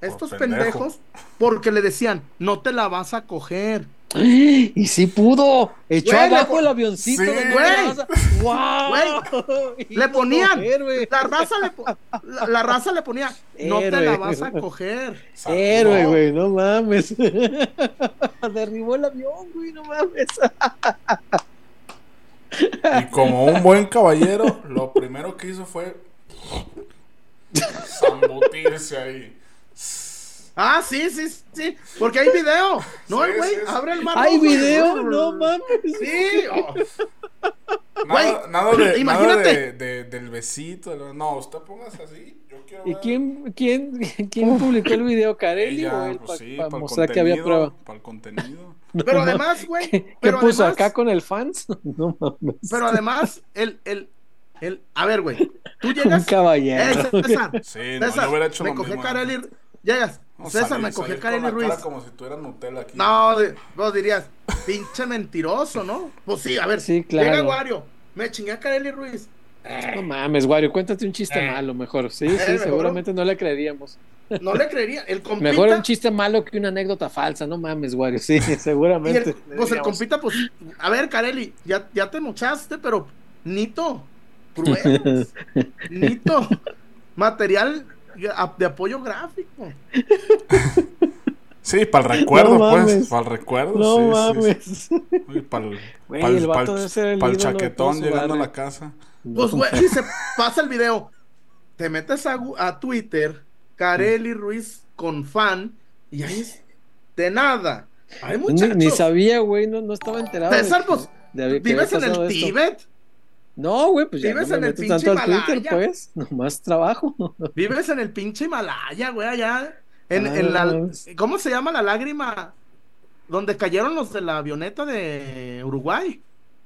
estos pendejo. pendejos, porque le decían, no te la vas a coger. Y sí pudo. Echó Güey, abajo el avioncito. Sí, de güey. ¡Wow! Le ponían, coger, la raza le, po- la, la raza le ponía, no te la vas a coger. Héroe, güey, no mames. Derribó el avión, güey, no mames. Y como un buen caballero, lo primero que hizo fue zambutirse ahí. Ah, sí, sí, sí, porque hay video. No, Sí, güey sí, sí. abre el mar. ¿Hay video? No mames. Sí, oh, Nada, Güey, nada de, imagínate. nada de, de- del besito. No, usted póngase así. Yo quiero ¿Y ver. quién, quién, quién publicó el video? ¿Carelli Ella, o él? pues Para el mostrar que había prueba. Para el contenido. Pero además, güey, ¿Qué, qué pero puso además- acá con el fans? No mames. pero además, el, el, el, a ver, güey, tú Un llegas, caballero. Eh, César, Sí, no, César, yo hubiera hecho me lo mismo. Carelli, llegas, No, César, salir- me cogió la Ruiz. cara como si tuviera Nutella aquí. No, de- vos dirías, pinche mentiroso, ¿no? Pues sí, a ver, Sí, claro. llega Wario, me chingué a Carelli Ruiz. No mames, Wario, cuéntate un chiste Eh. malo mejor. Sí, Eh, sí, mejor. seguramente no le creeríamos. No le creería, el compita, Mejor un chiste malo que una anécdota falsa, no mames, Wario. Sí, seguramente. el, pues el compita, pues, a ver, Carelli, ya, ya te mochaste, pero Nito, pruebas, Nito, material de apoyo gráfico. Sí, para el recuerdo, No pues. Para el recuerdo. No sí, sí, sí. para el, pa'l- el vato pa'l- pa'l chaquetón llegando a la casa. Pues, güey, y se pasa el video. Te metes a, Twitter, Carelli Ruiz con fan, y ahí es de nada. Hay Ni, muchachos. ni sabía, güey, no, no estaba enterado. de César, pues, de ¿Vives en el esto. Tíbet? No, güey, pues ya no Vives me en el meto pinche tanto al Twitter, Himalaya. pues. Nomás trabajo. ¿Vives en el pinche Himalaya, güey, allá? En, Ah, en la, mames. ¿Cómo se llama la lágrima? Donde cayeron los de la avioneta de Uruguay.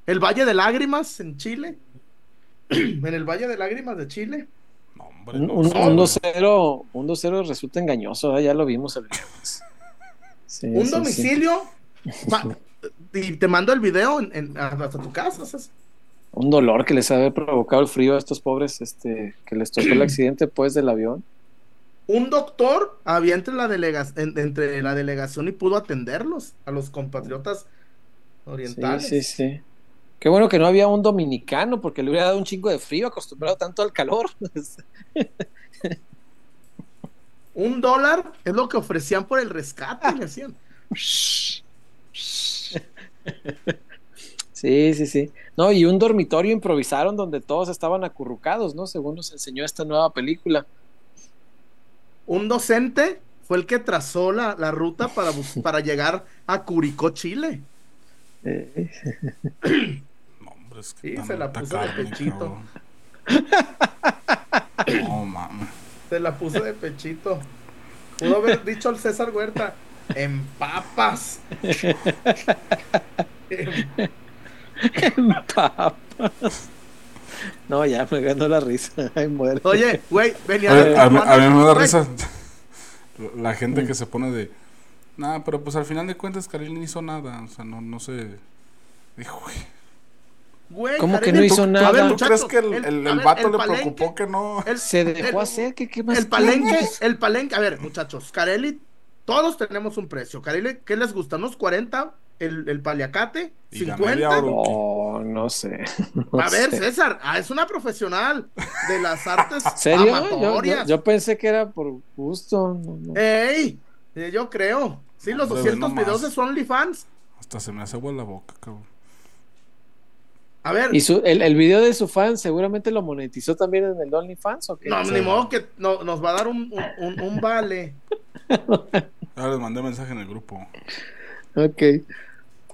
El Valle de Lágrimas en Chile. en el Valle de Lágrimas de Chile. No, hombre, Un, no. un, sé. un 2-0 un 2-0 resulta engañoso, ¿eh? ya lo vimos el viernes. Sí, Un sí, domicilio. y te mando el video en, en- hasta tu casa. César. Un dolor que les ha provocado el frío a estos pobres, este, que les tocó el accidente pues del avión. Un doctor había entre la, delega- en- entre la delegación y pudo atenderlos a los compatriotas Sí, orientales. sí, sí. Qué bueno que no había un dominicano, porque le hubiera dado un chingo de frío, acostumbrado tanto al calor. Un dólar es lo que ofrecían por el rescate. le decían. Sí, sí, sí. No, y un dormitorio improvisaron donde todos estaban acurrucados, ¿no? Según nos enseñó esta nueva película. Un docente fue el que trazó la, la ruta para, para llegar a Curicó, Chile. Eh, No, hombre, es que Sí, se la puso de pechito. No, mames. Se la puso de pechito. Pudo haber dicho al César Huerta, en papas. En papas. No, ya me ganó la risa. Ay, muere. Oye, güey, venía Oye, a, mí, a mí me da risa la gente que se pone de. Nah, pero pues al final de cuentas Karel no hizo nada. O sea, no, no sé. Dijo, güey. güey, ¿Cómo que no hizo tú- nada? a ver, ¿Tú crees que el, el, a vato el le palenque- preocupó que no? el- Se dejó el- hacer. ¿Qué, qué más El palenque, el palenque, a ver, muchachos, Carelli, todos tenemos un precio. Carelli, ¿qué les gusta? ¿Unos 40? ¿El, el paliacate? Y la ¿50? media hora. No, no sé. no A ver, sé. César, ah, es una profesional de las artes amatorias. yo- yo pensé que era por gusto. no, no. ¡Ey! eh, Yo creo. Sí, los Hombre, 200 no más. videos de su OnlyFans. Hasta se me hace agua la boca, cabrón. A ver, ¿Y su, el, el video de su fan seguramente lo monetizó también en el OnlyFans o qué? no, ni modo que no- nos va a dar un, un- un- un vale. Ahora les mandé mensaje en el grupo. Ok.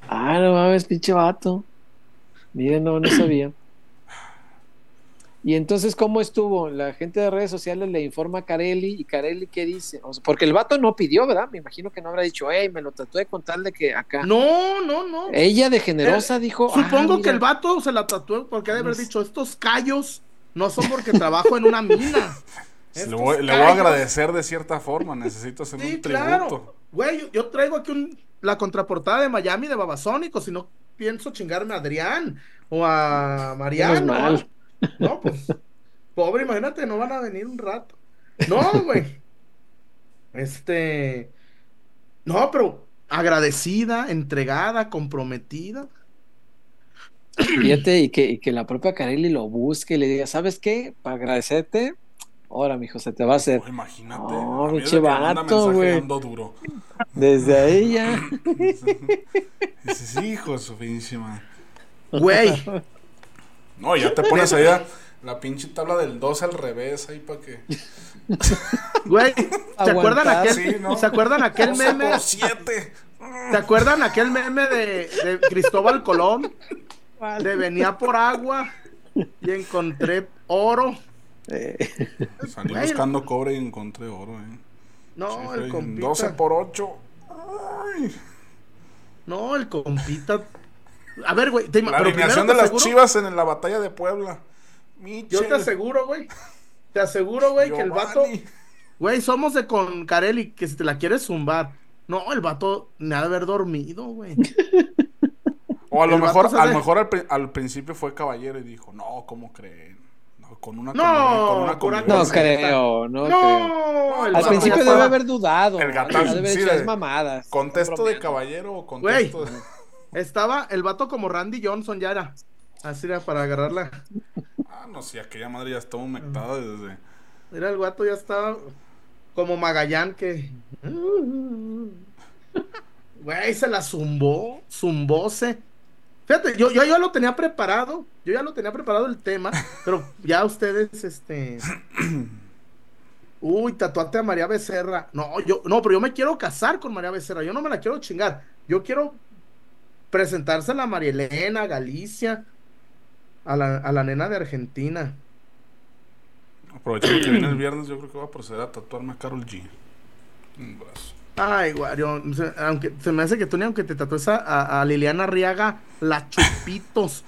Ah, no mames, pinche vato. Miren, no, no sabía. Y entonces, ¿cómo estuvo? La gente de redes sociales le informa a Carelli y Carelli, ¿qué dice? O sea, porque el vato no pidió, ¿verdad? Me imagino que no habrá dicho, hey, me lo tatué con tal de que acá. No, no, no. Ella de generosa dijo. Supongo "Ah, que mira". el vato se la tatuó porque ha de haber Pues- dicho, estos callos no son porque trabajo en una mina. Le voy, le voy a callos". agradecer de cierta forma. Necesito hacer Sí, un claro. tributo. Güey, yo, yo traigo aquí un- la contraportada de Miami de Babasónico, si no pienso chingarme a Adrián o a Mariano. Mal. No, pues, pobre, imagínate, no van a venir un rato. No, güey. Este, no, pero agradecida, entregada, comprometida. Fíjate, y que, y que la propia Carelli lo busque y le diga, ¿sabes qué? Para agradecerte, ahora, mijo, se te va a hacer. Oh, imagínate. No, a mí pinche desde que me manda vato, mensaje güey. duro. Desde ahí ya. Dices, hijo de su pinche madre. Güey, No, ya te pones ahí a la pinche tabla del 2 al revés ahí para que. güey, ¿se acuerdan aquel, sí, ¿no? ¿se acuerdan aquel 12 meme? por 7. ¿Se acuerdan aquel meme de, de Cristóbal Colón? De venía por agua y encontré oro. Eh, Salí buscando cobre y encontré oro, eh. No, el compita. 12 por 8. Ay. No, el compita. A ver, güey, te La pero alineación de las chivas en la batalla de Puebla. Yo te aseguro, güey. Te aseguro, güey, que el vato. Güey, somos de con Carelli, que si te la quieres zumbar. No, el vato me ha de haber dormido, güey. O a lo el mejor, a lo mejor al principio fue caballero y dijo, no, ¿cómo creen? No, con una No, con una no convivencia". creo, no, creo. No, el Al vato principio debe haber dudado. El gatazo, Ha de haber sí, de- mamadas. ¿Contexto de caballero o contexto de.? Estaba el vato como Randy Johnson, ya era. Así era para agarrarla. Ah, no, sí, aquella madre ya estaba humectada desde. Mira, el vato ya estaba como Magallán que. Güey, se la zumbó, zumbóse. Fíjate, yo, yo ya lo tenía preparado, yo ya lo tenía preparado el tema, pero ya ustedes, este. Uy, tatuate a María Becerra. No, yo, no, pero yo me quiero casar con María Becerra, yo no me la quiero chingar. Yo quiero presentársela a María Elena, a Galicia, a la, a la nena de Argentina. Aprovechando que viene el viernes, yo creo que voy a proceder a tatuarme a Carol G. Un brazo. Ay, Wario, se- aunque se me hace que tú ni aunque te tatúes a, a- Liliana Riaga, la chupitos.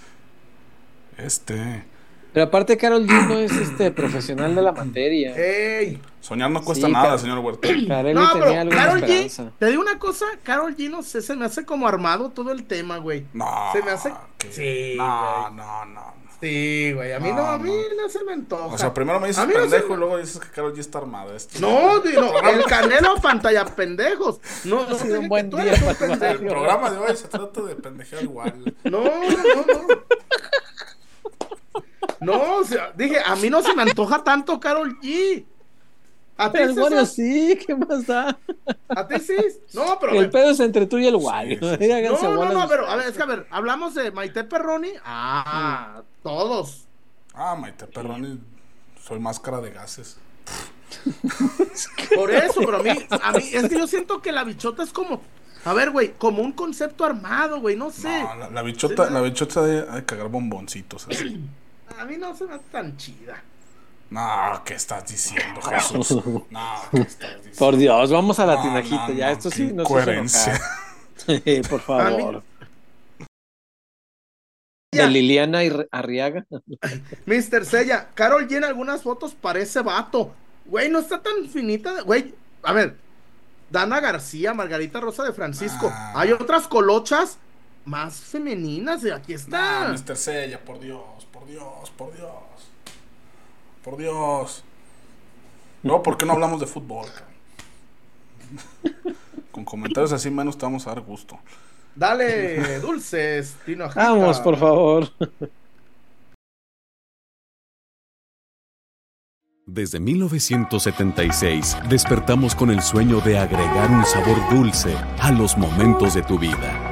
Este. Pero aparte, Carol G no es este profesional de la materia. Ey. Soñar no cuesta Sí, nada, señor Huerta. Carelli No, pero Carol esperanza. G, te digo una cosa, Carol G, no sé, se me hace como armado todo el tema, güey. No. Se me hace- Sí, No, güey. no, no. No. Sí, güey, a mí no, No, a mí no. no se me antoja. O sea, primero me dices no se pendejo y luego dices que Carol G está armada. No, no, el canelo pantalla pendejos. No, no Ha sido un buen tú día eres un. El programa de hoy se trata de pendejear igual. No, no, no. No, o sea, dije, a mí no se me antoja tanto Carol G. A ti, Pero el César? Wario sí, ¿qué más da? a ti sí. No, pero. El pedo es entre tú y el Wario. Sí, sí, sí. Háganse No, no, no, pero a ver, es que a ver, hablamos de Maite Perroni. Ah, todos. Ah, Maite Perroni, soy máscara de gases. Por eso, pero a mí, a mí, es que yo siento que la bichota es como, a ver, güey, como un concepto armado, güey, no sé. No, la, la bichota, Sí, la bichota de, de cagar bomboncitos así. A mí no se me hace tan chida. No, ¿qué estás diciendo, Jesús? No, ¿qué estás diciendo? Por Dios, vamos a la No, tinajita. no, ya, no, esto sí nos enojar. Por favor. De Liliana y Arriaga. Mr. Sella, Carol llena algunas fotos parece vato. Güey, no está tan finita. Güey, a ver. Dana García, Margarita Rosa de Francisco. Ah. Hay otras colochas más femeninas. Y aquí está. Nah, Mr. Sella, por Dios, por Dios, por Dios. Por Dios. No, ¿por qué no hablamos de fútbol? Con comentarios así menos te vamos a dar gusto. Dale, dulces, Tino. Vamos, por favor. Desde 1976 despertamos con el sueño de agregar un sabor dulce a los momentos de tu vida.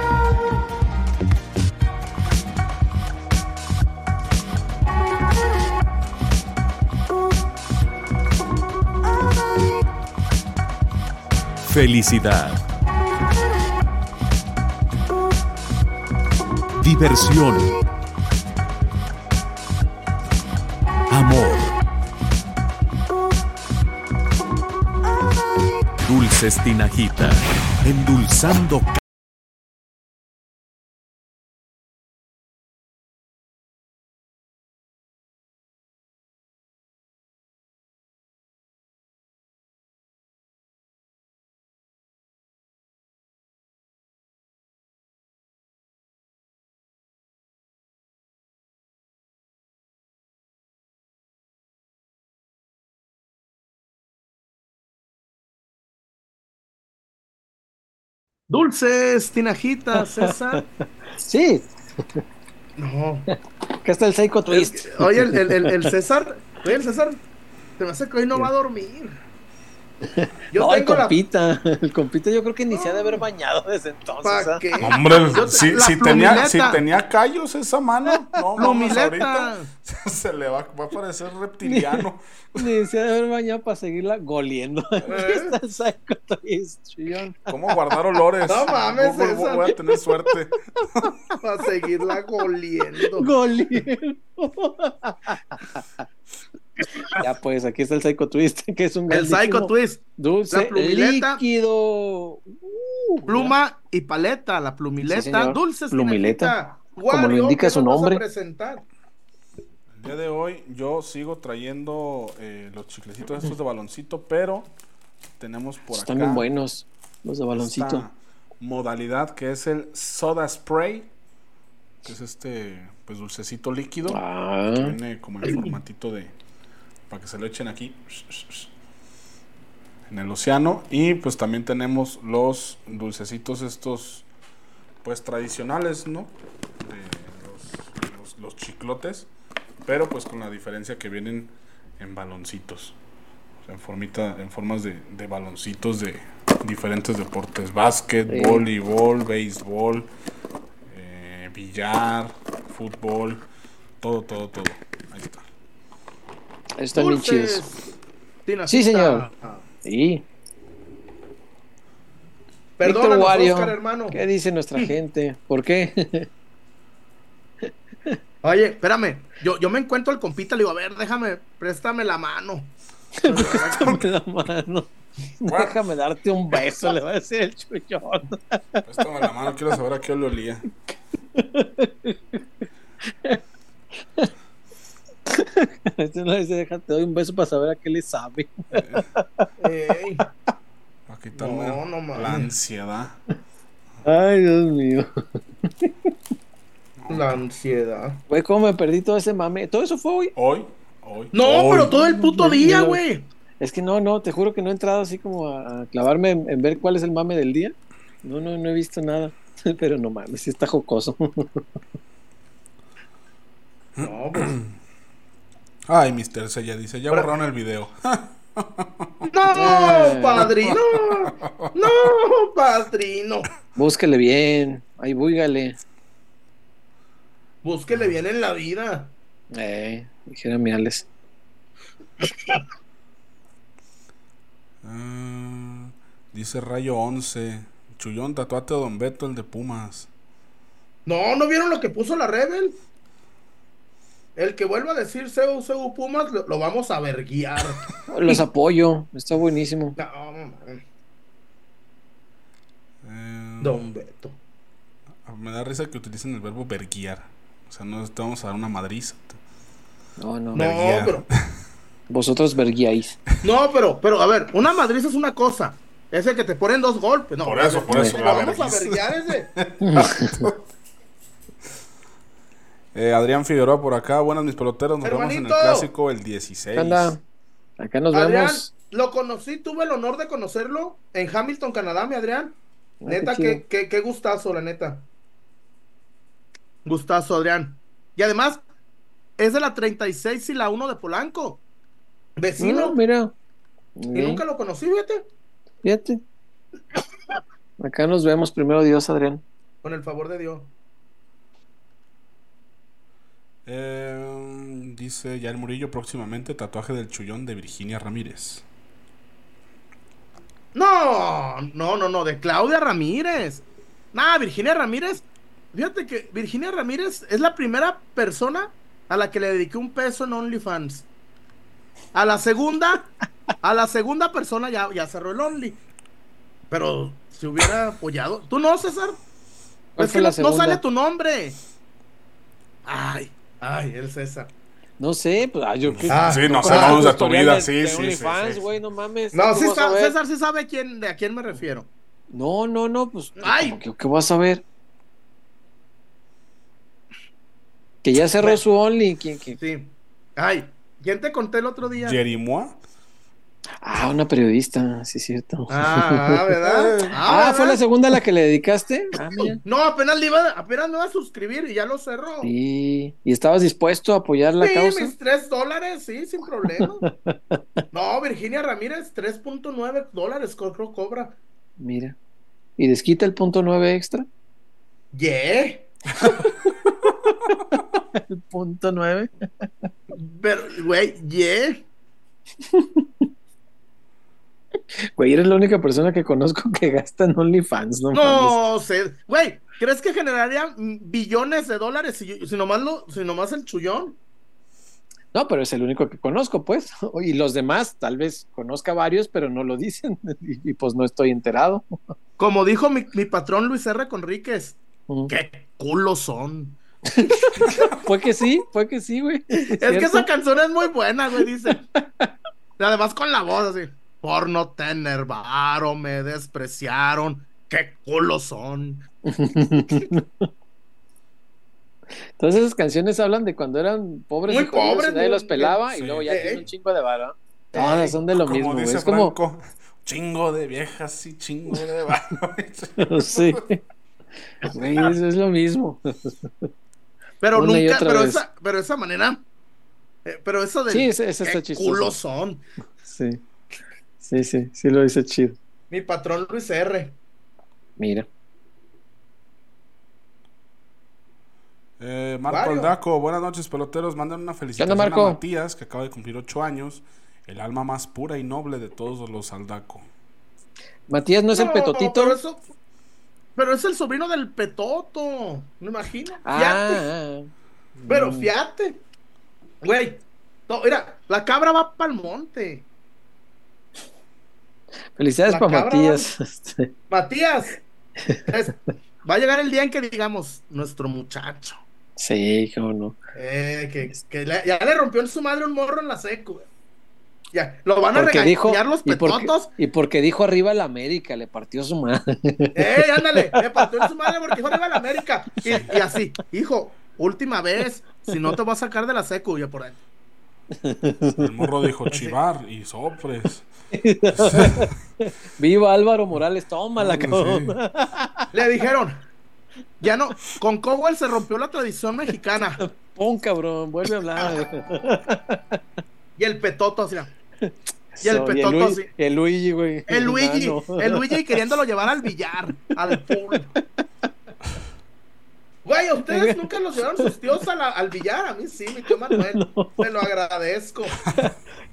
Felicidad. Diversión. Amor. Dulces Tinajita, endulzando Dulces, Tinajita, César. Sí, No. acá está el Psycho Twist. Oye, el, el, el, el César. Oye, el César. Se me hace que hoy no va a dormir. Yo no, el tengo la. compita, el compita yo creo que ni se ha de haber bañado desde entonces. ¿Para ¿ah? qué? Hombre, te- si, si tenía, si tenía callos esa mano, no, mames, Plumileta. ahorita se le va, va a parecer reptiliano. Ni se ha de haber bañado para seguirla goliendo. ¿Eh? ¿Cómo guardar olores? No mames, Voy- voy- César. voy a tener suerte. Para seguirla goliendo. Goliendo. Ya pues, aquí está el Psycho Twist, que es un El Psycho Twist. Dulce, la plumileta. líquido. Uh, Pluma y paleta, la plumileta. Sí. Dulces, Plumileta. Como lo indica ¿qué su nombre. El día de hoy yo sigo trayendo eh, los chiclecitos estos de baloncito, pero tenemos por Están acá bien buenos los de baloncito. esta modalidad que es el soda spray, que es este pues dulcecito líquido. Ah, que viene como en formatito de para que se lo echen aquí en el océano. Y pues también tenemos los dulcecitos estos pues tradicionales no de los, los- los chiclotes pero pues con la diferencia que vienen en baloncitos o sea, en formita en formas de, de baloncitos de diferentes deportes. Básquet Sí. voleibol béisbol eh, billar fútbol todo todo todo están bien chidos. Sí, señor. Sí. Víctor Wario, Oscar, hermano. ¿qué dice nuestra gente? ¿Por qué? Oye, espérame. Yo, yo me encuentro al compita, le digo, a ver, déjame, préstame la mano. Préstame la mano. Déjame darte un beso, le va a decir el chullón. Préstame la mano, quiero saber a qué le olía. Este no le dice, déjate, te doy un beso para saber a qué le sabe. Ey, Para quitarme No, no la ansiedad. Ay, Dios mío. la ansiedad. Güey, cómo me perdí todo ese mame. ¿Todo eso fue hoy? Hoy, Hoy. No, Hoy. pero todo el puto día, güey. Es que no, no, te juro que no he entrado así como a, a clavarme en, en ver cuál es el mame del día. No, no, no he visto nada. Pero no mames, sí está jocoso. No, pues. Ay, Mr. Sella dice, ya Pero- borraron el video. No, padrino. No, padrino. Búsquele bien, ahí búigale. Búsquele bien en la vida. Eh, dijera mi Alex. Ah, dice Rayo 11. Chullón, tatuate a Don Beto, el de Pumas. No, ¿no vieron lo que puso la Rebel? El que vuelva a decir Seu, Seu Pumas, lo, lo vamos a verguiar. Los apoyo, está buenísimo. No, man. Eh, Don Beto. Me da risa que utilicen el verbo verguiar. O sea, no te vamos a dar una madriza. No, no. No, Verguiar. pero, Vosotros verguiáis. no, pero, pero, a ver, una madriz es una cosa. Ese que te ponen dos golpes. No, Por eso, por eso, la vamos a verguiar ese. Eh, Adrián Figueroa por acá. Buenas, mis peloteros. Nos vemos en el clásico el 16. ¿Qué onda? Acá nos Adrián, vemos. lo conocí, tuve el honor de conocerlo en Hamilton, Canadá, mi Adrián. Ah, Neta, qué qué, chido. qué, qué gustazo, la neta. Gustazo, Adrián. Y además, es de la 36 y la 1 de Polanco. Vecino. No, mira. y Bien, nunca lo conocí, fíjate. Fíjate. Acá nos vemos primero Dios, Adrián. Con el favor de Dios. Eh, dice ya el Murillo próximamente tatuaje del chullón de Virginia Ramírez. No, no, no, no, de Claudia Ramírez. Nah, Virginia Ramírez. Fíjate que Virginia Ramírez es la primera persona a la que le dediqué un peso en OnlyFans. A la segunda, a la segunda persona ya, ya cerró el Only. Pero si hubiera apoyado. ¿Tú no, César? ¿Cuál Es que la no, sale tu nombre. Ay, ay, el César. No sé, pues ah, yo que- Ah, sí, no sabemos tu de tu vida. de- Sí, de sí, sí, OnlyFans, sí. güey, no mames. No, ¿cómo sí vas a? César sí sabe quién, de a quién me refiero. No, no, no, pues. Ay. ¿cómo que, ¿Qué vas a ver? Que ya cerró Bueno. su Only. ¿quién, quién? Sí. Ay, ¿quién te conté el otro día? Jerimoa. Ah, una periodista, sí, es cierto. Ah, ¿verdad? Ah, ¿verdad? ¿fue la segunda a la que le dedicaste? Ah, mira. No, apenas le iba, apenas me iba a suscribir y ya lo cerró. Sí. ¿Y estabas dispuesto a apoyar la Sí, causa? mis tres dólares, sí, sin problema. No, Virginia Ramírez, 3.9 dólares creo cobra. Mira. ¿Y desquita el punto nueve extra? Yeah. El punto nueve. Pero, güey, yeah. Güey, eres la única persona que conozco que gasta en OnlyFans, ¿no? No sé. Güey, ¿crees que generaría billones de dólares si, si nomás lo, si nomás el chullón? No, pero es el único que conozco, pues. Y los demás, tal vez conozca varios, pero no lo dicen. Y, y pues no estoy enterado. Como dijo mi, mi patrón Luis R. Conríquez, qué culos son. Fue que sí, fue que sí, güey. Es que esa canción es muy buena, güey, dice. Además con la voz así. Por no tener varo, me despreciaron. Qué culos son. Entonces esas canciones hablan de cuando eran pobres Muy y pobres, nadie los pelaba sí. y luego ya tienen un chingo de varo. Todas son de lo Como mismo, dice Es como, Franco, chingo de viejas y chingo de varones. sí. Güey, eso es lo mismo. Pero Una nunca, pero vez. esa, pero esa manera. eh, pero eso de Sí, qué culos son. Sí. Sí, sí, sí lo dice chido. Mi patrón Luis R. Mira. Eh, Marco. Aldaco, buenas noches, peloteros. Mandan una felicitación Marco? a Matías, que acaba de cumplir ocho años. El alma más pura y noble de todos los Aldaco. Matías no es el petotito. Pero, eso- pero es el sobrino del petoto. Me imagino. Fiate. Ah, Pero Mm. fíjate. Güey. No, mira, la cabra va para el monte. Felicidades para Matías. Este, Matías. es- va a llegar el día en que digamos, nuestro muchacho. Sí, cómo no. Eh, que, que le- ya le rompió en su madre un morro en la seco, güey. Ya, lo van a Porque dijo, regañar los y porque, petotos. y porque dijo arriba la América, le partió su madre. ¡Ey, ándale! Me partió en su madre porque fue a la América. Y, y así, hijo, última vez. Si no te va a sacar de la seco, ya por ahí. El morro dijo chivar y sopres. Viva Álvaro Morales, Sí. cabrón. Le dijeron, ya no, con Cowell se rompió la tradición mexicana. Pon, cabrón, vuelve a hablar. Y el petoto así. Y el So, petoto Luigi, así. el Luigi, güey. El Luigi, Hermano. el Luigi queriéndolo llevar al billar, al pool. Güey, ¿a ustedes nunca los llevaron sus tíos a la- al billar? A mí sí, mi tío Manuel. Te lo agradezco.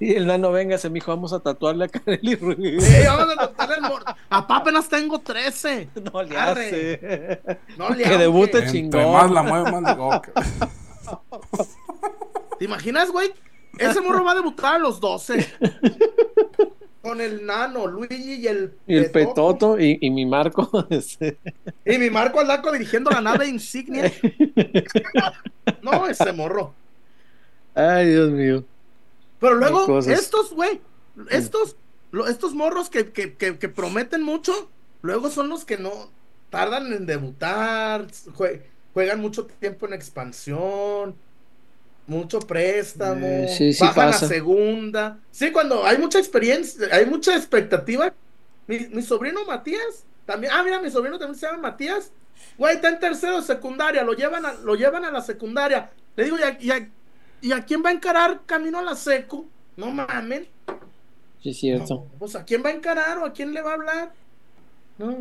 Y el nano, véngase, mijo, vamos a tatuarle a Kareli Ruiz. Sí, vamos a tratar el mor- Papá, apenas tengo 13. No le Arre. hace. No le Que debute que- Entre chingón. más la mueve, más le. ¿Te imaginas, güey? Ese morro va a debutar a los 12. Con el nano, Luigi y el Y el petoto y, y mi Marco. Y mi Marco Aldaco dirigiendo la nave insignia. No, ese morro. Ay, Dios mío. Pero luego, estos, güey, estos, estos morros que, que, que, que prometen mucho, luego son los que no tardan en debutar, jue- juegan mucho tiempo en expansión, mucho préstamo, Eh, sí, sí bajan pasa. a segunda. Sí, cuando hay mucha experiencia, hay mucha expectativa. Mi, mi sobrino Matías, también, ah, mira, mi sobrino también se llama Matías. Güey, está en tercero de secundaria, lo llevan a, lo llevan a la secundaria. Le digo, ¿y a, y a- y a quién va a encarar camino a la secu? No mamen. Sí, es cierto. No, pues a quién va a encarar o a quién le va a hablar. No.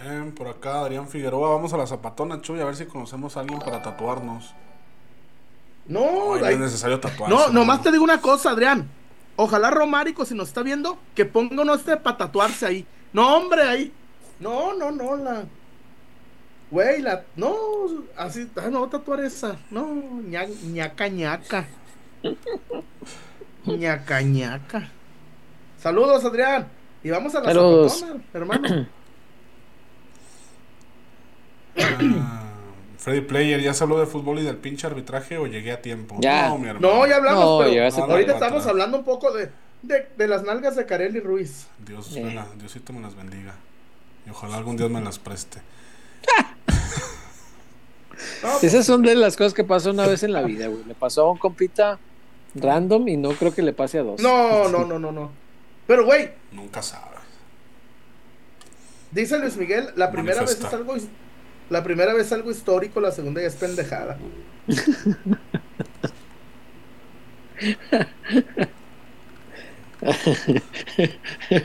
Eh, por acá, Adrián Figueroa. Vamos a la zapatona, Chuy, a ver si conocemos a alguien para tatuarnos. No, Ay, no es necesario tatuarse. no, nomás te digo una cosa, Adrián. Ojalá Romárico, si nos está viendo, que ponga uno este para tatuarse ahí. No, hombre, ahí. No, no, no, la. Güey, la. No, así. Ah, no, voy a tatuar esa. No, ña, ñaca, ñaca. ñaca, ñaca. Saludos, Adrián. Y vamos a la Saludos. zapatona, hermano. Ah, Freddy Player, ¿ya se habló de fútbol y del pinche arbitraje o llegué a tiempo? Ya. No, mi hermano. No, ya hablamos, No, pero ahorita estamos atrás. hablando un poco de, de, de las nalgas de Carelli Ruiz. Dios, Eh. me la- Diosito me las bendiga. Y ojalá algún día me las preste. Esas son de las cosas que pasó una vez en la vida, güey. Le pasó a un compita random y no creo que le pase a dos. no, no, no, no, no. Pero, güey, Nunca sabes. dice Luis Miguel, la primera vez es algo la primera vez es algo histórico, la segunda ya es pendejada.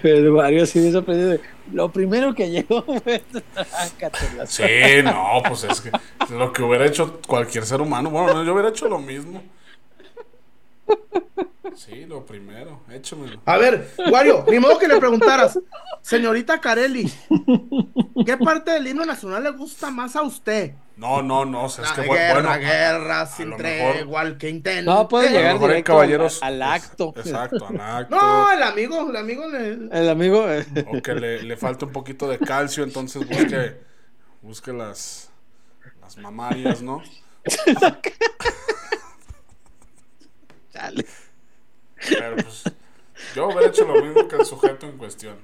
El Mario sí me sorprendió. de, Lo primero que llegó fue. Sácatela. Sí, no, pues es que lo que hubiera hecho cualquier ser humano. Bueno, no, yo hubiera hecho lo mismo. Sí, lo primero, échamelo. A ver, Wario, ni modo que le preguntaras, señorita Carelli, ¿qué parte del himno nacional le gusta más a usted? No, no, no, o sea, es La que guerra, bueno. guerra, a sin tregua, al que intente. No, puede llegar directo caballeros. al, al acto. pues, exacto, al acto. No, el amigo, el amigo le- El amigo. eh, O que le, le falta un poquito de calcio, entonces busque, busque las, las mamarias, ¿no? chale. Pero pues, yo hubiera hecho lo mismo que el sujeto en cuestión.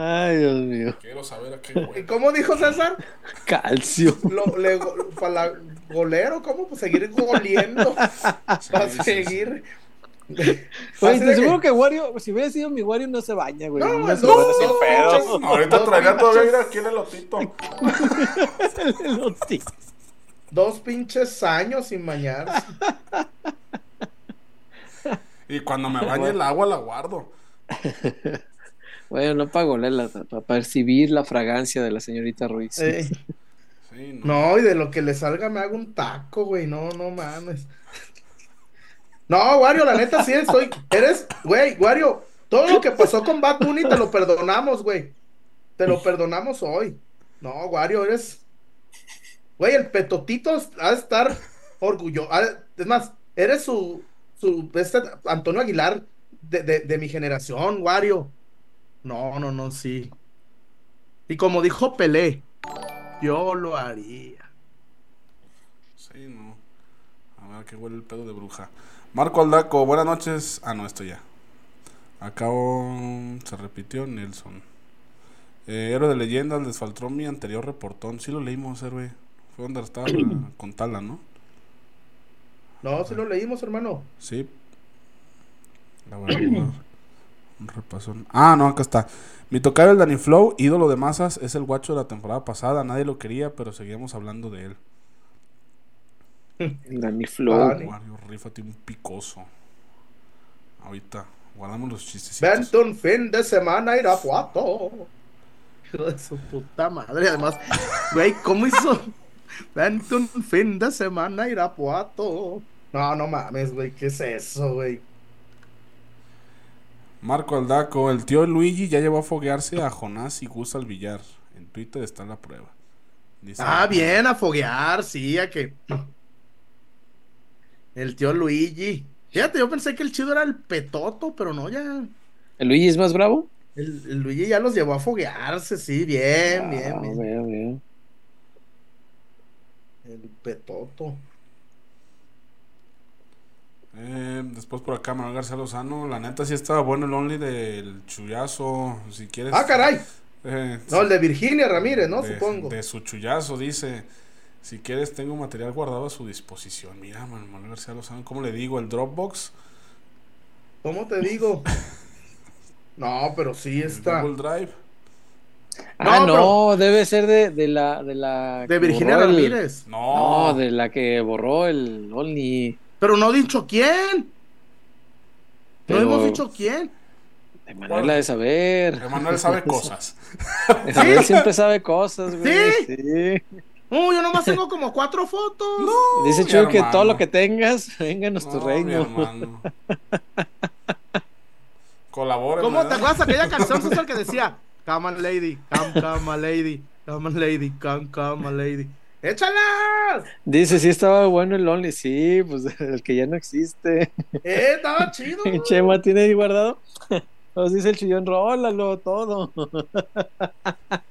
Ay, Dios mío. Quiero saber a qué ¿Y güey. cómo dijo César? Calcio. Lo, le, para golero, ¿cómo? Pues seguir goliendo. para Sí, sí, seguir. Oye, te seguro que- que Wario, si hubiera sido mi Wario, no se baña, güey. No, No, no, no, pedo. no, Ahorita traería todavía ir aquí el lotito. El Oti. Dos pinches años sin bañarse. Y cuando me bañe el agua la guardo. Bueno, no para olerla, para percibir la fragancia de la señorita Ruiz. Eh, Sí, no. no, y de lo que le salga me hago un taco, güey. No, no mames. No, Wario, la neta sí estoy. Eres, güey, Wario. Todo lo que pasó con Bad Bunny te lo perdonamos, güey. Te lo perdonamos hoy. No, Wario, eres. Güey, el petotito ha de estar orgulloso. Es más, eres su. su este, Antonio Aguilar de, de, de mi generación, Wario. No, no, no, sí. Y como dijo Pelé, yo lo haría. Sí, no. A ver, que huele el pedo de bruja. Marco Aldaco, buenas noches. Ah, no, esto ya. Acabo. Se repitió Nelson. Eh, Héroe de leyendas, les faltó mi anterior reportón. Sí lo leímos, héroe. Fue donde estaba con Tala, ¿no? No, sí lo leímos, hermano. Sí. La verdad, un repasón. Ah, no, acá está. Mi tocayo el Danny Flow, ídolo de masas, es el guacho de la temporada pasada. Nadie lo quería, pero seguíamos hablando de él. El Danny Flow. Wario, rífate un picoso. Ahorita, guardamos los chistes. Vente un fin de semana Irapuato. Hijo de su puta madre. Además, güey, ¿cómo hizo? Vente un fin de semana a Irapuato. No, no mames, güey, ¿qué es eso, güey? Marco Aldaco, el tío Luigi ya llevó a foguearse a Jonás y Gus al billar. En Twitter está la prueba. Dice, ah, bien, a foguear, sí, a que. El tío Luigi. Fíjate, yo pensé que el chido era el petoto, pero no, ya. ¿El Luigi es más bravo? El, el Luigi ya los llevó a foguearse, sí, bien, ah, bien, bien. Bien, bien. El petoto. Eh, después por acá Manuel García Lozano, la neta sí estaba bueno el only del chullazo, si quieres. Ah, caray. Eh, no, el de Virginia Ramírez, ¿no? De, Supongo. De su chullazo, dice. Si quieres, tengo material guardado a su disposición. Mira, Manuel García Lozano, ¿cómo le digo? ¿El Dropbox? ¿Cómo te digo? no, pero sí está. Google Drive. Ah, no, debe ser de, de, la. De, la de Virginia Ramírez. El... No. no, de la que borró el Only. Pero no he dicho quién. No hemos dicho quién. Emanuel ha de saber. Emanuel sabe cosas. Emanuel siempre sabe cosas, güey. ¿Sí? sí. No, yo nomás tengo como cuatro fotos. No, Dice Chuy que todo lo que tengas, nuestro no, reino. Colabora. ¿Cómo te acuerdas aquella canción social que decía Come on, lady, come, come, lady, come on, lady, come, come, lady? ¡Échalas! Dice, sí estaba bueno el Only, sí, pues el que ya no existe. Eh, estaba chido. Chema tiene ahí guardado. Nos dice el chillón, rólalo todo.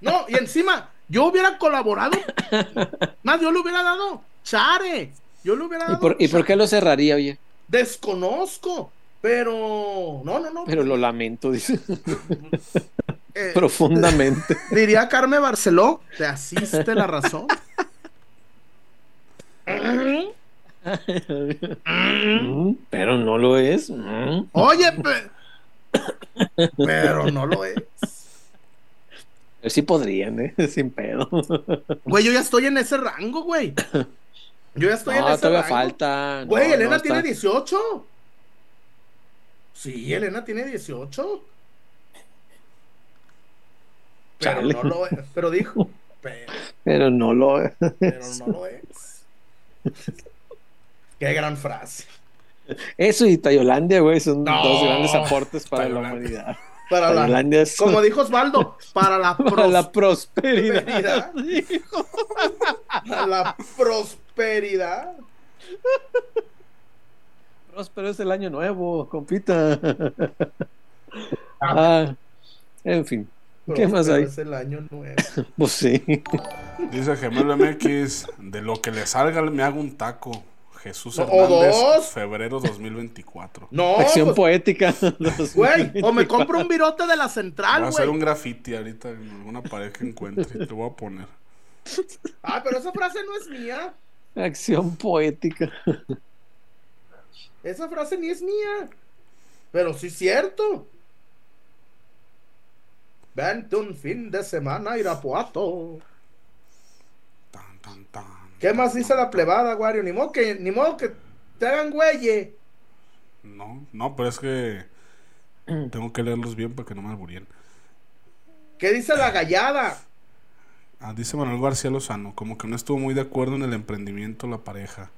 No, y encima, yo hubiera colaborado. Más, yo le hubiera dado Chare. Yo le hubiera dado. ¿Y por, ¿y por qué lo cerraría, oye? Desconozco, pero. No, no, no. Pero lo lamento, dice. Eh, Profundamente. Diría Carmen Barceló, te asiste la razón. pero no lo es. Oye, pero no lo es. Sí podrían, ¿eh? Sin pedo. Güey, yo ya estoy en ese rango, güey. Yo ya estoy no, en ese todavía rango. falta. Güey, No, Elena no, tiene está- 18. Sí, Elena tiene 18. Pero Chale. no lo es. Pero dijo. Pero, Pero no lo es. pero no lo es. Qué gran frase. Eso y Tayolandia, güey, son No. dos grandes aportes para la humanidad. Para la, es como dijo Osvaldo, para la, para la pros- prosperidad. para la prosperidad. Próspero es el año nuevo, compita. Ah, en fin, ¿qué más hay? Es el año nuevo. Pues sí. Dice Gemelo MX, de lo que le salga me hago un taco. Jesús O Hernández, dos. febrero 2024. No, Acción pues, poética. güey, o me compro un virote de la central, Voy a hacer güey. un graffiti ahorita en alguna pared que encuentre y te voy a poner. Ah, pero esa frase no es mía. Acción poética. Esa frase ni es mía. Pero sí es cierto. Vente un fin de semana a Irapuato. Tan, tan, tan. ¿Qué más dice la plebada, Wario? Ni modo que, ni modo que te hagan güeye. No, no, pero es que tengo que leerlos bien para que no me alburien. ¿Qué dice la gallada? Ah, dice Manuel García Lozano, como que no estuvo muy de acuerdo en el emprendimiento la pareja.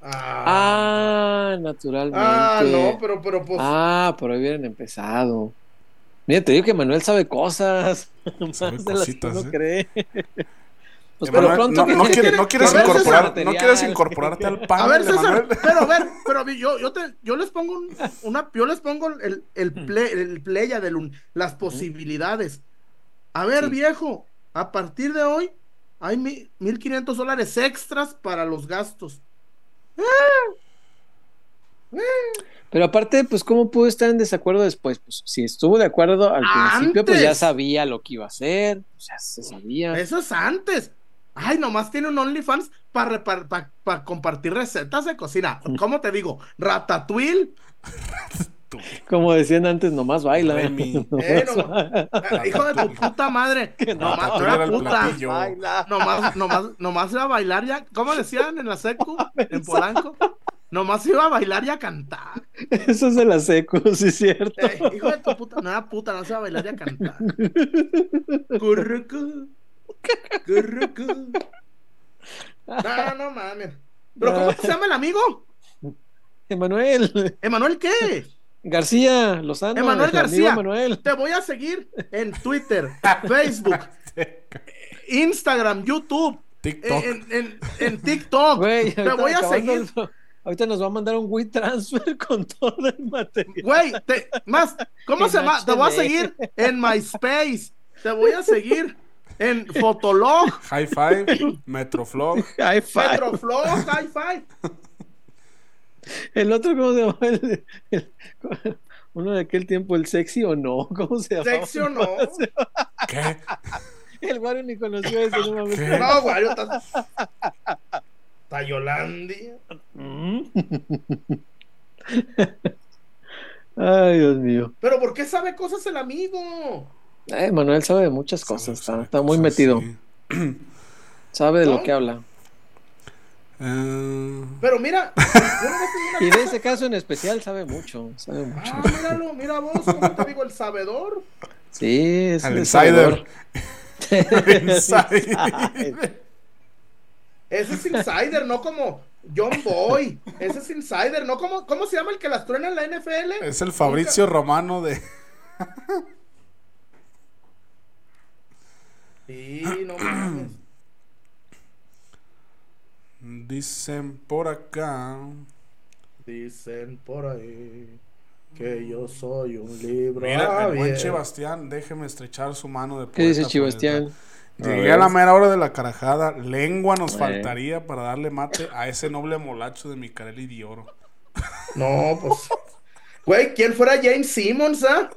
Ah, Ah, naturalmente. ah, no, pero, pero pues. Ah, por ahí hubieran empezado. Mira, te digo que Manuel sabe cosas. Sabe Más de las que cositas, uno ¿eh? cree. Pues Emanuel, pero pronto no, que- no quiere- no quieres a incorporar, no incorporarte al A panel ver, César, Manuel. pero a ver, pero yo, yo, te, yo les pongo un- una, yo les pongo el, el, play, el playa de lun- las posibilidades. A ver, Sí. viejo, a partir de hoy hay mi- 1.500 dólares extras para los gastos. Pero aparte, pues, ¿cómo pudo estar en desacuerdo después? Pues, si estuvo de acuerdo al principio, pues ya sabía lo que iba a hacer, ya se sabía. Eso es antes. Ay, nomás tiene un OnlyFans para compartir recetas de cocina. ¿Cómo te digo? Ratatouille. Como decían antes, nomás baila. Eh, no, hijo de tu puta madre. Nomás, no era era puta. Nomás, nomás, nomás iba a bailar ya. ¿Cómo decían en la secu? En Polanco. Nomás iba a bailar y a cantar. Eso es de la secu, sí es cierto. Eh, hijo de tu puta, no era puta, no se iba a bailar y a cantar. Currucu, currucu. No, no mames. ¿Pero cómo se llama el amigo? Emanuel ¿Emanuel qué? García Lozano. Emanuel García. Manuel. Te voy a seguir en Twitter, Facebook, Instagram, YouTube, TikTok. en, en, en TikTok. Güey, te voy a seguir. Ahorita nos va a mandar un WeTransfer con todo el material. Güey, te- más, ¿cómo se llama? Te voy a seguir en MySpace. Te voy a seguir en Fotolog, High Five, Metroflog. High five. Metroflog, Hi-Fi. El otro, ¿cómo se llama? El- el- uno de aquel tiempo, el sexy o no. ¿Cómo se llama? ¿Sexy o no? ¿Qué? El Wario ni conoció ese, no mames. ¿Qué? Tayolandia. Ay, Dios mío. Pero ¿por qué sabe cosas el amigo? Ay, Manuel sabe de muchas cosas, Sabe- está, sabe está muy cosas, metido. sí. Sabe de ¿No? lo que habla. Mm. Eh, Pero mira, yo no sé Y de ese caso en especial sabe mucho, sabe mucho. Ah, míralo, mira vos, ¿cómo te digo? El sabedor. Sí, es Al el insider. sabedor. Insider. Ese es insider, no como John Boy. Ese es insider, no como. ¿Cómo se llama el que las truena en la NFL? Es el Fabricio Romano de. Sí, no mames. Dicen por acá. Dicen por ahí que yo soy un libro. Mira, el buen. Sebastián, déjeme estrechar su mano de ¿Qué dice poeta. Llegué a la mera hora de la carajada. Lengua nos Eh. faltaría para darle mate a ese noble molacho de Micael y Dioro. No, pues. Güey, ¿quién fuera James Simmons, ah?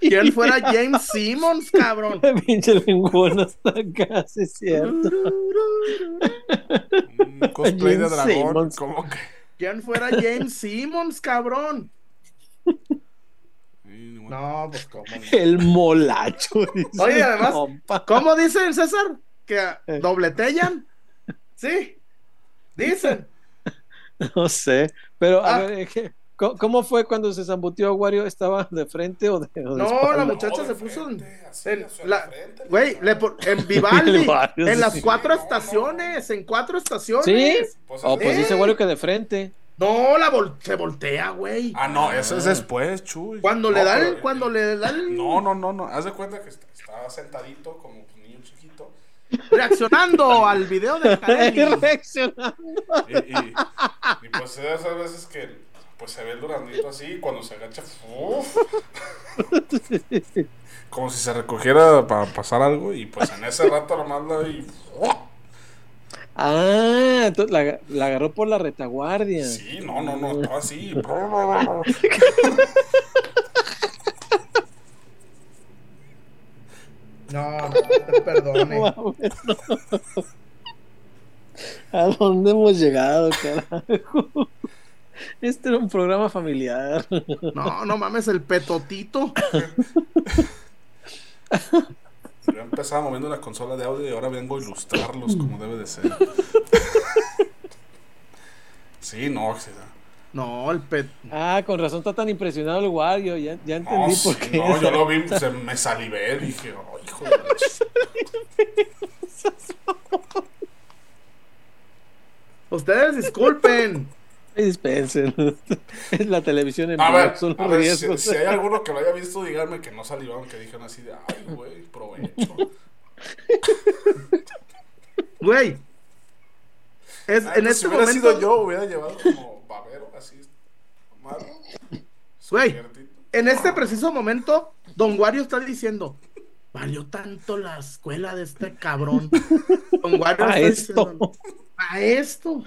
¿Quién fuera James Simmons, cabrón? Pinche lengüona hasta acá, sí es cierto. Un cosplay de James dragón. Simmons. ¿Cómo que? ¿Quién fuera James Simmons, cabrón? No, pues cómo. no? El molacho. dice Oye, el además, compa. ¿Cómo dicen, César? ¿Que Eh. dobletellan? Sí. Dicen. No sé, pero a Ah. ver, eh, ¿qué- ¿cómo, fue cuando se zambutió a Wario? ¿Estaba de frente o de, o de No, espalda? la muchacha se puso en, güey, en Vivaldi, en las cuatro No, no. estaciones, en cuatro estaciones. ¿Sí? Pues, Oh, pues Eh. dice Wario que de frente. No, la vol- se voltea, güey. Ah, no, eso es después, Chuy. Cuando No, le da pero el, cuando le da el No, no, no, no. Haz de cuenta que está, está sentadito como un niño chiquito. reaccionando al video de. Reaccionando. Y, y- y, pues esas veces que pues se ve el durandito así y cuando se agacha, ¡uf! como si se recogiera para pasar algo y pues en ese rato nomás la vi. Ah, entonces la, la agarró por la retaguardia. Sí, no, no, no, estaba así. No, no, te perdone. Mames, no. ¿A dónde hemos llegado, carajo? Este era un programa familiar. No, no mames, el petotito. Yo empezaba moviendo la consola de audio y ahora vengo a ilustrarlos como debe de ser. Sí, no, No, el pet. Ah, con razón está tan impresionado el Wario. Ya, ya entendí no, por sí, qué. no, yo lo vi, se me salivé, dije, oh, hijo de la ch-". Ustedes disculpen. Ay, Dispensen. Es la televisión en A ver, son a ver, si, hay alguno que lo haya visto, díganme que no salivaron, que dijeron así de, ay, güey, provecho. Güey. Es, Ay, en pues, este si hubiera momento. sido yo, hubiera llevado como babero, así, malo. Güey. En este preciso momento, Don Wario está diciendo. Valió tanto la escuela de este cabrón. Don Wario está esto. diciendo. A esto.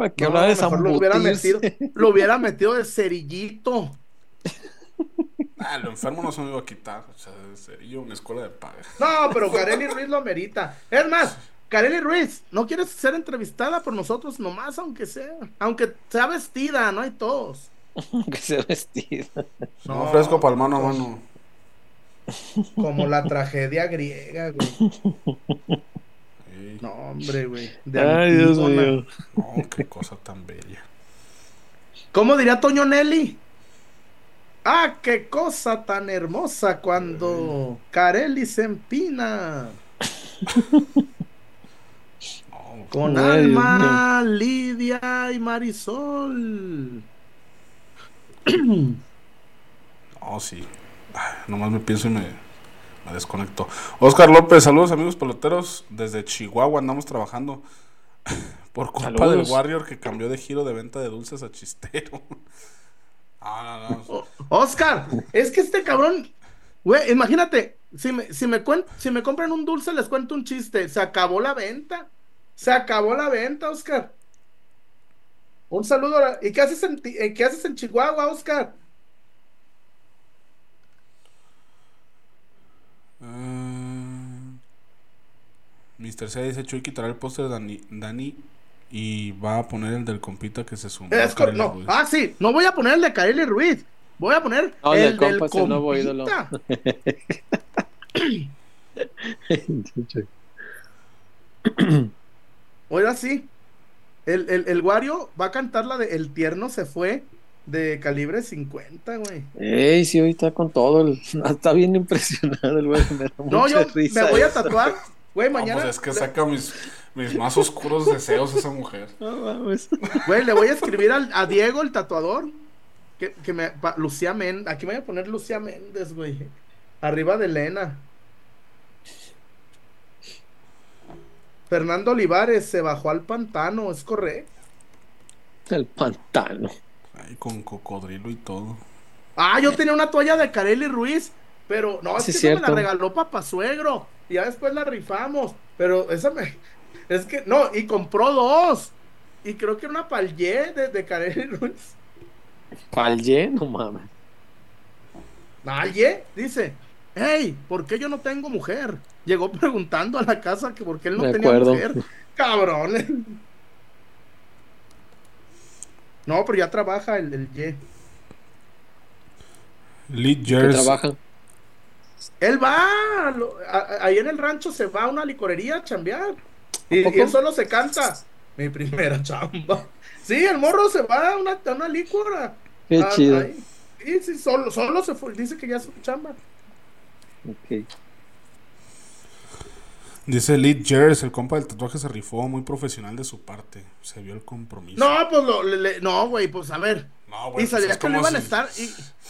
¿Para qué No, hablar de mejor lo hubiera metido, lo hubiera metido de cerillito. Ah, lo enfermo no se me iba a quitar. O sea, sería una escuela de paga. No, pero Kareli Ruiz lo amerita. Es más, Kareli Ruiz, ¿no quieres ser entrevistada por nosotros nomás, aunque sea? Aunque sea vestida, no hay todos. que se vestida. No, fresco para el mano a mano. Como la tragedia griega, güey. No, hombre, güey. de Ay, Dios mío. no, qué cosa tan bella. ¿Cómo diría Toño Nelly? Ah, qué cosa tan hermosa cuando Carelli se empina. Con Alma, Lidia y Marisol. no, sí. Ay, nomás me pienso y me, me desconecto. Oscar López, saludos amigos peloteros. Desde Chihuahua andamos trabajando. Por culpa Saludos. del Warrior que cambió de giro de venta de dulces a chistero. Ah, no, no. O- Oscar, es que este cabrón, güey, imagínate, si me, si, me cuen- si me compran un dulce, les cuento un chiste. Se acabó la venta. Se acabó la venta, Oscar. Un saludo. ¿Y qué haces en, eh, qué haces en Chihuahua, Oscar? Ah, Mr. C dice Chuy quitará el póster de Dani, Dani y va a poner el del compita que se sumó. Es a no, Ruiz. ah, sí, no voy a poner el de Kareli Ruiz. Voy a poner No, el el del del compa es el nuevo ídolo. compita. Ahora sí. El, el, el Wario va a cantar la de El tierno se fue de calibre 50, güey. Ey, sí, hoy está con todo. el- Está bien impresionado el güey. Me da No, yo risa me voy a tatuar. Güey, No, mañana. pues es que saca mis, mis más oscuros deseos esa mujer. No mames. Güey, le voy a escribir al- a Diego, el tatuador. Que, que me. pa- Lucía Méndez. Aquí me voy a poner Lucía Méndez, güey. Arriba de Elena. Fernando Olivares se bajó al pantano, es correcto. El pantano. Ahí con cocodrilo y todo. Ah, yo tenía una toalla de Carely Ruiz, pero no, es Sí, que esa me la regaló papá suegro. Y ya después la rifamos. Pero esa me. Es que, no, y compró dos. Y creo que una palye de, de Carely Ruiz. Palye, no mames. Palye, dice. Hey, ¿por qué yo no tengo mujer? Llegó preguntando a la casa que por qué él no tenía acuerdo. mujer. Cabrón. No, pero ya trabaja el, el Ye. Lee trabaja. Él va, lo- a- ahí en el rancho se va a una licorería a chambear. Y, y él solo se canta. Mi primera chamba. Sí, el morro se va a una, a una licora. Qué chido. ahí. Sí, sí, solo, solo se fue. Dice que ya es su chamba. Ok. Dice Lee Jers, el compa del tatuaje se rifó muy profesional de su parte. Se vio el compromiso. No, pues lo, le- le- no, güey, pues a ver. No, y güey, pues sabía es que a estar.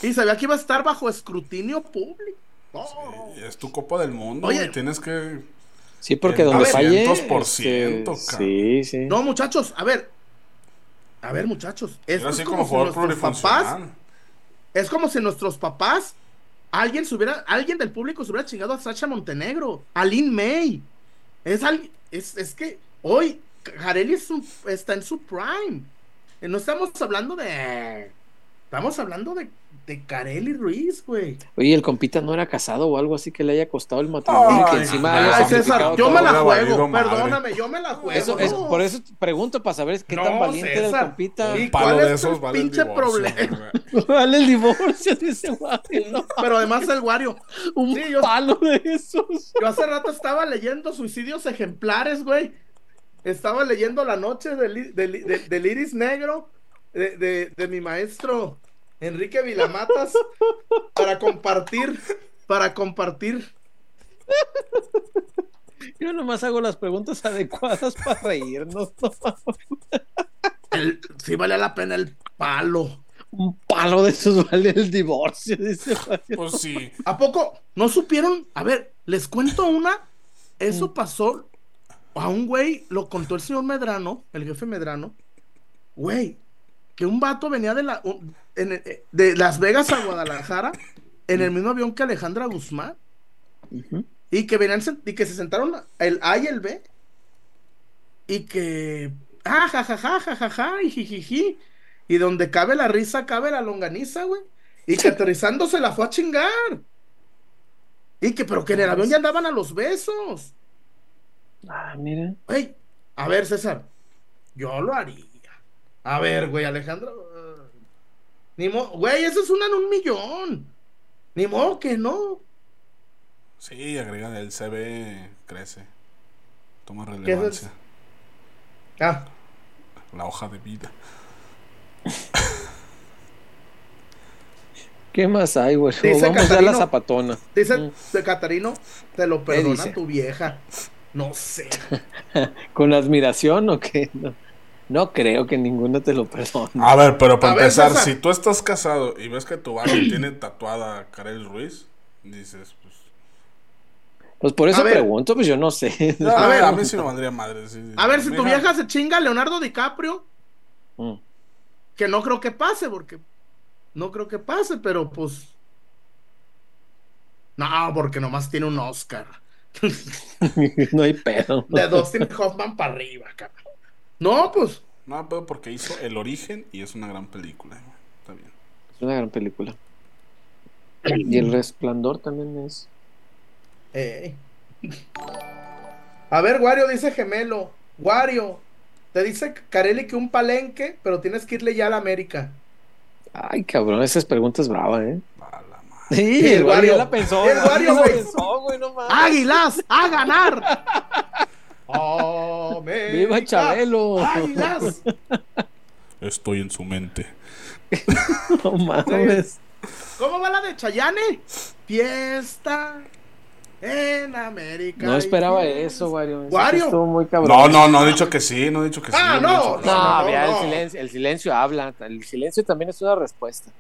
Y, y sabía que iba a estar bajo escrutinio público. No, Es tu copa del mundo, Oye. güey. Tienes que. Sí, porque donde falle. 200%, este, sí, sí. no, muchachos, a ver. A ver, muchachos. Esto es así como, como si nuestros papás. Es como si nuestros papás, alguien se hubiera, alguien del público se hubiera chingado a Sacha Montenegro, a Lin May. Es, al- es, es que hoy un- está en su prime. Eh, No estamos hablando de. Estamos hablando de, de Carelli Ruiz, güey. Oye, el compita no era casado o algo así que le haya costado el matrimonio. Ay, que encima ay, haya Ay, sacrificado César, yo me la juego. madre. Perdóname, yo me la juego. Eso, es, no. por eso te pregunto para saber qué No, tan valiente era el César. compita. Y- cuál de es esos el vale el pinche divorcio, problema? Vale el divorcio, dice guay. no, Pero además el Wario. un Sí, yo- palo de esos. Yo hace rato estaba leyendo suicidios ejemplares, güey. Estaba leyendo La Noche del, del, i- del- del Iris Negro de, de- de mi maestro Enrique Vilamatas para compartir, para compartir. Yo nomás hago las preguntas adecuadas para reírnos. ¿no? El, sí vale la pena el palo. Un palo de esos vale el divorcio, dice Mario. Pues sí. ¿A poco no supieron? A ver, les cuento una. Eso pasó a un güey, lo contó el señor Medrano, el jefe Medrano. Güey, que un vato venía de, la, en eh, de Las Vegas a Guadalajara en el mismo avión que Alejandra Guzmán y que venían y que se sentaron el A y el B y que ah, jajaja, jajaja, y jijiji. Y donde cabe la risa, cabe la longaniza, güey. Y que aterrizando se la fue a chingar. Y que, pero que en el avión ya andaban a los besos. Ah, mira. Güey, a ver, César, yo lo haría. A ver, güey, Alejandro. uh, Ni modo, güey, eso es una en un millón. Ni modo que no. Sí, agrega el CV crece. Toma es relevancia. Ah, La hoja de vida. ¿Qué más hay, güey? Dice Vamos a la Catarino. zapatona. dice Mm. de Catarino, te lo perdona tu vieja. No sé. ¿Con admiración o qué? No, no creo que ninguno te lo perdone. A ver, pero para A ver, empezar, si tú estás casado y ves que tu barrio tiene tatuada a Karel Ruiz, dices, pues. Pues por eso A ver. pregunto, pues yo no sé. No, A ver. a mí sí me valdría madre. sí. A ver, si tu vieja se chinga a Leonardo DiCaprio, Mm. que no creo que pase, porque no creo que pase, pero pues. No, porque nomás tiene un Oscar. no hay pedo. De Dustin Hoffman para arriba, cabrón. No, pues. No, pero porque hizo El Origen y es una gran película. Está bien. Es una gran película. Y El Resplandor también es. eh. A ver, Wario dice gemelo. Wario, te dice Carelli que un palenque, pero tienes que irle ya a la América. Ay, cabrón, esas preguntas bravas, ¿eh? Sí, el el Wario la pensó. El Wario, la pensó, güey, no mames. ¡Águilas! ¡A ganar! América. ¡Viva Chabelo! ¡Águilas! Estoy en su mente. No mames. ¿Cómo va la de Chayane? Fiesta en América. No esperaba eso, Wario. Wario. sí Estuvo muy cabrón. No, no, no he dicho que sí, no he dicho que sí. Ah, no, sí. No, no, mira, no. El, silencio, el silencio habla. El silencio también es una respuesta.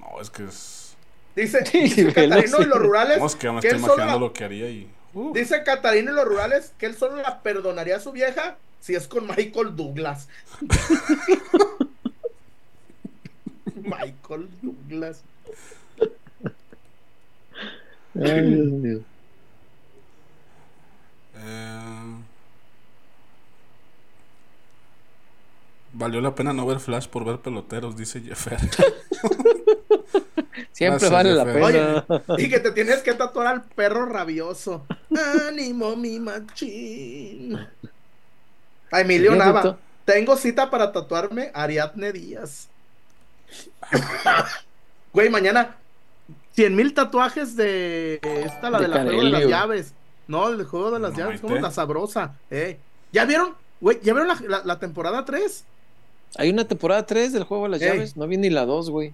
No, es que es. Dice, Sí, dice velo, Catarino sí. en los rurales. No, es que ya me estoy imaginando la- lo que haría y. uh, Dice Catarino en los rurales que él solo la perdonaría a su vieja si es con Michael Douglas. Michael Douglas. Ay, Dios mío. eh, Valió la pena no ver Flash por ver peloteros, dice Jeffer. Siempre Gracias, vale la pena. Oye, y que te tienes que tatuar al perro rabioso. Ánimo, mi machín. A Emilio Nava. Tengo cita para tatuarme Ariadne Díaz. Güey, mañana 100 mil tatuajes de esta, la De de la juego de las llaves. No, el juego de las No, llaves, como la sabrosa. Eh. ¿Ya vieron? Güey, ¿ya vieron la, la- la temporada 3? Hay una temporada 3 del juego de las Ey. llaves. No vi ni la 2, güey.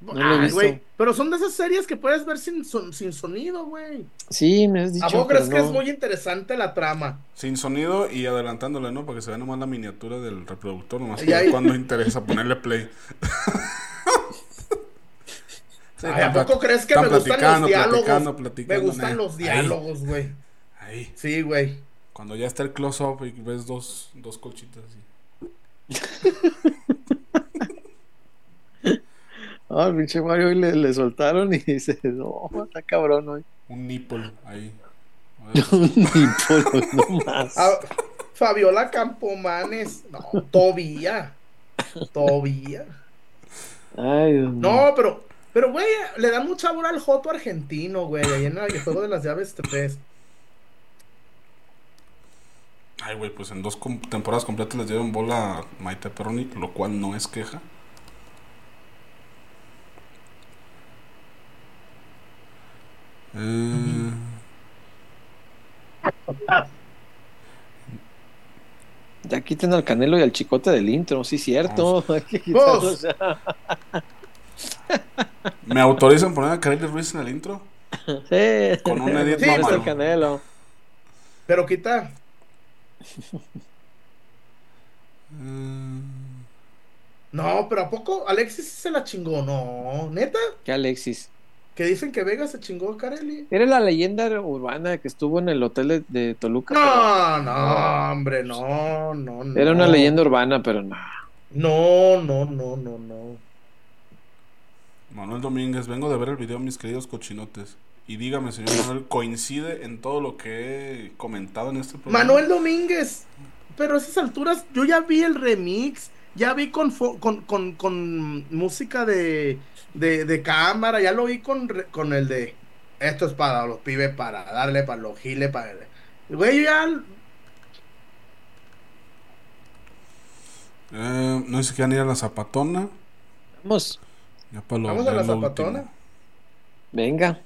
No lo he visto. Pero son de esas series que puedes ver sin, son- sin sonido, güey. Sí, me has dicho. ¿A vos crees que no. es muy interesante la trama? Sin sonido y adelantándole, ¿no? Para que se vea nomás la miniatura del reproductor, nomás ahí- cuando interesa ponerle play. Sí, Ay, ¿A poco crees que me gustan los diálogos? platicando, me gustan los diálogos, güey. Ahí, Sí, güey. Cuando ya está el close-up y ves dos, dos colchitas así. Ah, el pinche Mario hoy le, le soltaron y dice, no, está cabrón hoy. Un nipple ahí. Ni polo, no más. Ah, Fabiola Campomanes. No, Tobía. Tobía. Ay, Dios mío. No, pero, pero, güey, le dan mucha bola al Joto argentino, güey, ahí en el juego de las llaves 3. Ay, güey, pues en dos com- temporadas completas les dieron bola a Maite Perroni, lo cual no es queja. Eh, Ya quiten al Canelo y al Chicote del intro, sí, cierto. Hay que quitarlos Vos. ya. ¿Me autorizan poner a Kareli Ruiz en el intro? Sí. Con un edit Sí, al Canelo. Pero quita. Eh, No, pero ¿a poco Alexis se la chingó? No, neta. Que Alexis. Que dicen que Vega se chingó a Carelli. Era la leyenda urbana que estuvo en el hotel de, de Toluca. No, no, hombre, no, no, no. Era una leyenda urbana, pero no. No, no, no, no, no. Manuel Domínguez, vengo de ver el video, mis queridos cochinotes. Y dígame, señor Manuel, ¿coincide en todo lo que he comentado en este programa? Manuel Domínguez, pero a esas alturas yo ya vi el remix, ya vi con, fo- con, con, con música de, de, de cámara, ya lo vi con, re- con el de esto es para los pibes, para darle para los giles, para... Güey, ya... Eh, no sé si quieren ir a la zapatona. Vamos, Ya para lo, Vamos a la zapatona. último. venga.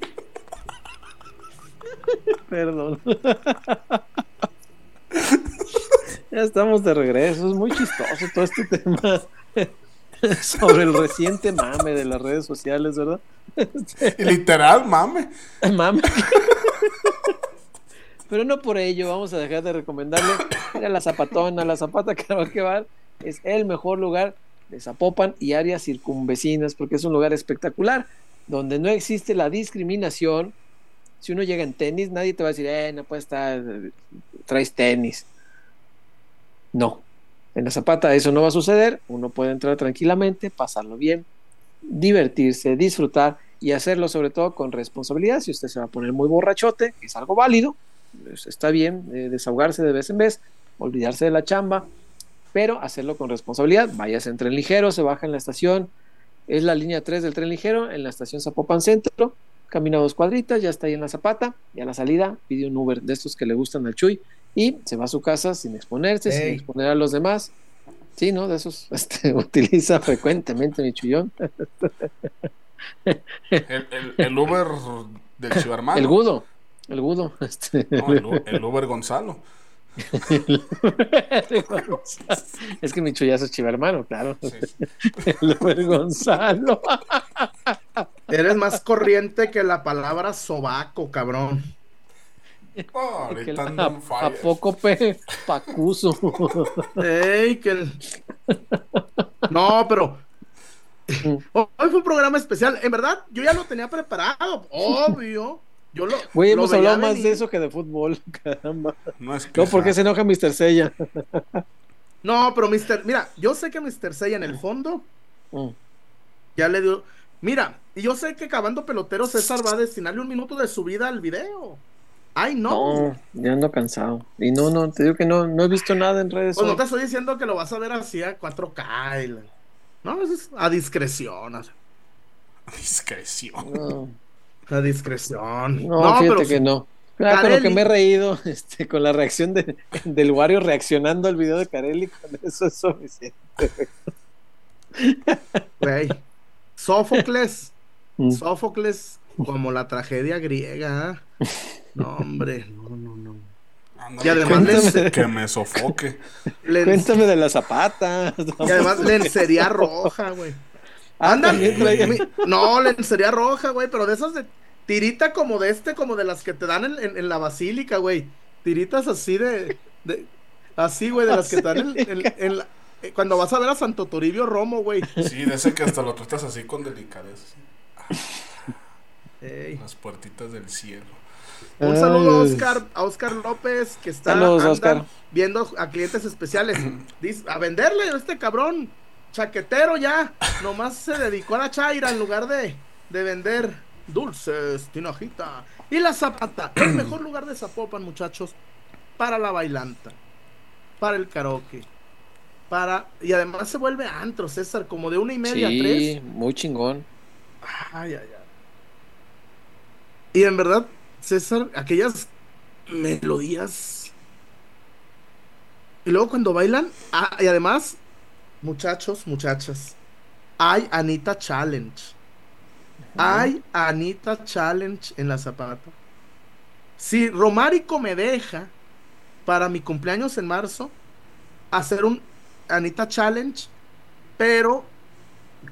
Perdón. ya estamos de regreso. Es muy chistoso todo este tema sobre el reciente mame de las redes sociales, ¿verdad? Literal, mame. Mame. Pero no por ello vamos a dejar de recomendarle a la Zapatona, la Zapata Bar es el mejor lugar de Zapopan y áreas circunvecinas porque es un lugar espectacular donde no existe la discriminación. Si uno llega en tenis, nadie te va a decir, eh, no puedes estar, traes tenis. No, en la Zapata eso no va a suceder. Uno puede entrar tranquilamente, pasarlo bien, divertirse, disfrutar y hacerlo sobre todo con responsabilidad. Si usted se va a poner muy borrachote, es algo válido, está bien eh, desahogarse de vez en vez, olvidarse de la chamba, pero hacerlo con responsabilidad. Váyase en tren ligero, se baja en la estación, es la línea 3 del tren ligero, en la estación Zapopan Centro, camina dos cuadritas, ya está ahí en la Zapata, y a la salida pide un Uber de estos que le gustan al Chuy y se va a su casa sin exponerse, sin exponer a los demás. Sí, ¿no? De esos este, utiliza frecuentemente mi chullón. El, el- el Uber del Chivarmano. El Gudo, el Gudo. Este, No, el, U- el Uber Gonzalo. es que mi chullazo es chiva hermano, claro. Sí. El Uber Gonzalo. Eres más corriente que la palabra sobaco, cabrón. Oh, a, poco pe, pacuso. Ey, que el- No, pero hoy fue un programa especial. En verdad, yo ya lo tenía preparado, obvio. Yo lo, Güey, lo hemos hablado más de eso que de fútbol, caramba. No es que No, ¿por qué se enoja Mr. Sella? No, pero Mr. Mira, yo sé que Mr. Seiya en el fondo Mm. ya le dio. Mira, y yo sé que acabando pelotero César va a destinarle un minuto de su vida al video. Ay, no. No, ya ando cansado. Y no, no, te digo que no, no he visto nada en redes Pues no te estoy diciendo que lo vas a ver así a 4K. y la- No, eso es a discreción. sea, Discreción. No, A discreción. no, No, fíjate pero que no. Con lo que me he reído este, con la reacción de, del Wario reaccionando al video de Carelli, con eso es suficiente. Güey. Sófocles. Mm. Sófocles como la tragedia griega. ¿eh? No, hombre. No, no, no. Y además que, les- me- que me sofoque. Le- Cuéntame de la zapata. y además lencería roja, güey. Ah, Anda, no, lencería roja, güey, pero de esas de tirita como de este, como de las que te dan en, en- en la basílica, güey. Tiritas así de, de- así, güey, de las que te dan en, en- en la- eh, cuando vas a ver a Santo Toribio Romo, güey. Sí, de ese que hasta lo tratas así con delicadeza. Ey. Las puertitas del cielo. Un saludo a. Oscar, a Oscar López, que está Saludos, Oscar. viendo a clientes especiales. A venderle a este cabrón, chaquetero ya. Nomás se dedicó a la chaira en lugar de, de vender, dulces, tinajita. Y la zapata, el mejor lugar de Zapopan, muchachos, para la bailanta, para el karaoke, para... Y además se vuelve antro, César, como de una y media a Sí, tres. muy chingón. Ay, ay, ay. Y en verdad, César, aquellas melodías. Y luego cuando bailan, ah, y además, muchachos, muchachas, hay Anita Challenge. Hay Anita Challenge en la zapata. Si Romárico me deja para mi cumpleaños en marzo hacer un Anita Challenge, pero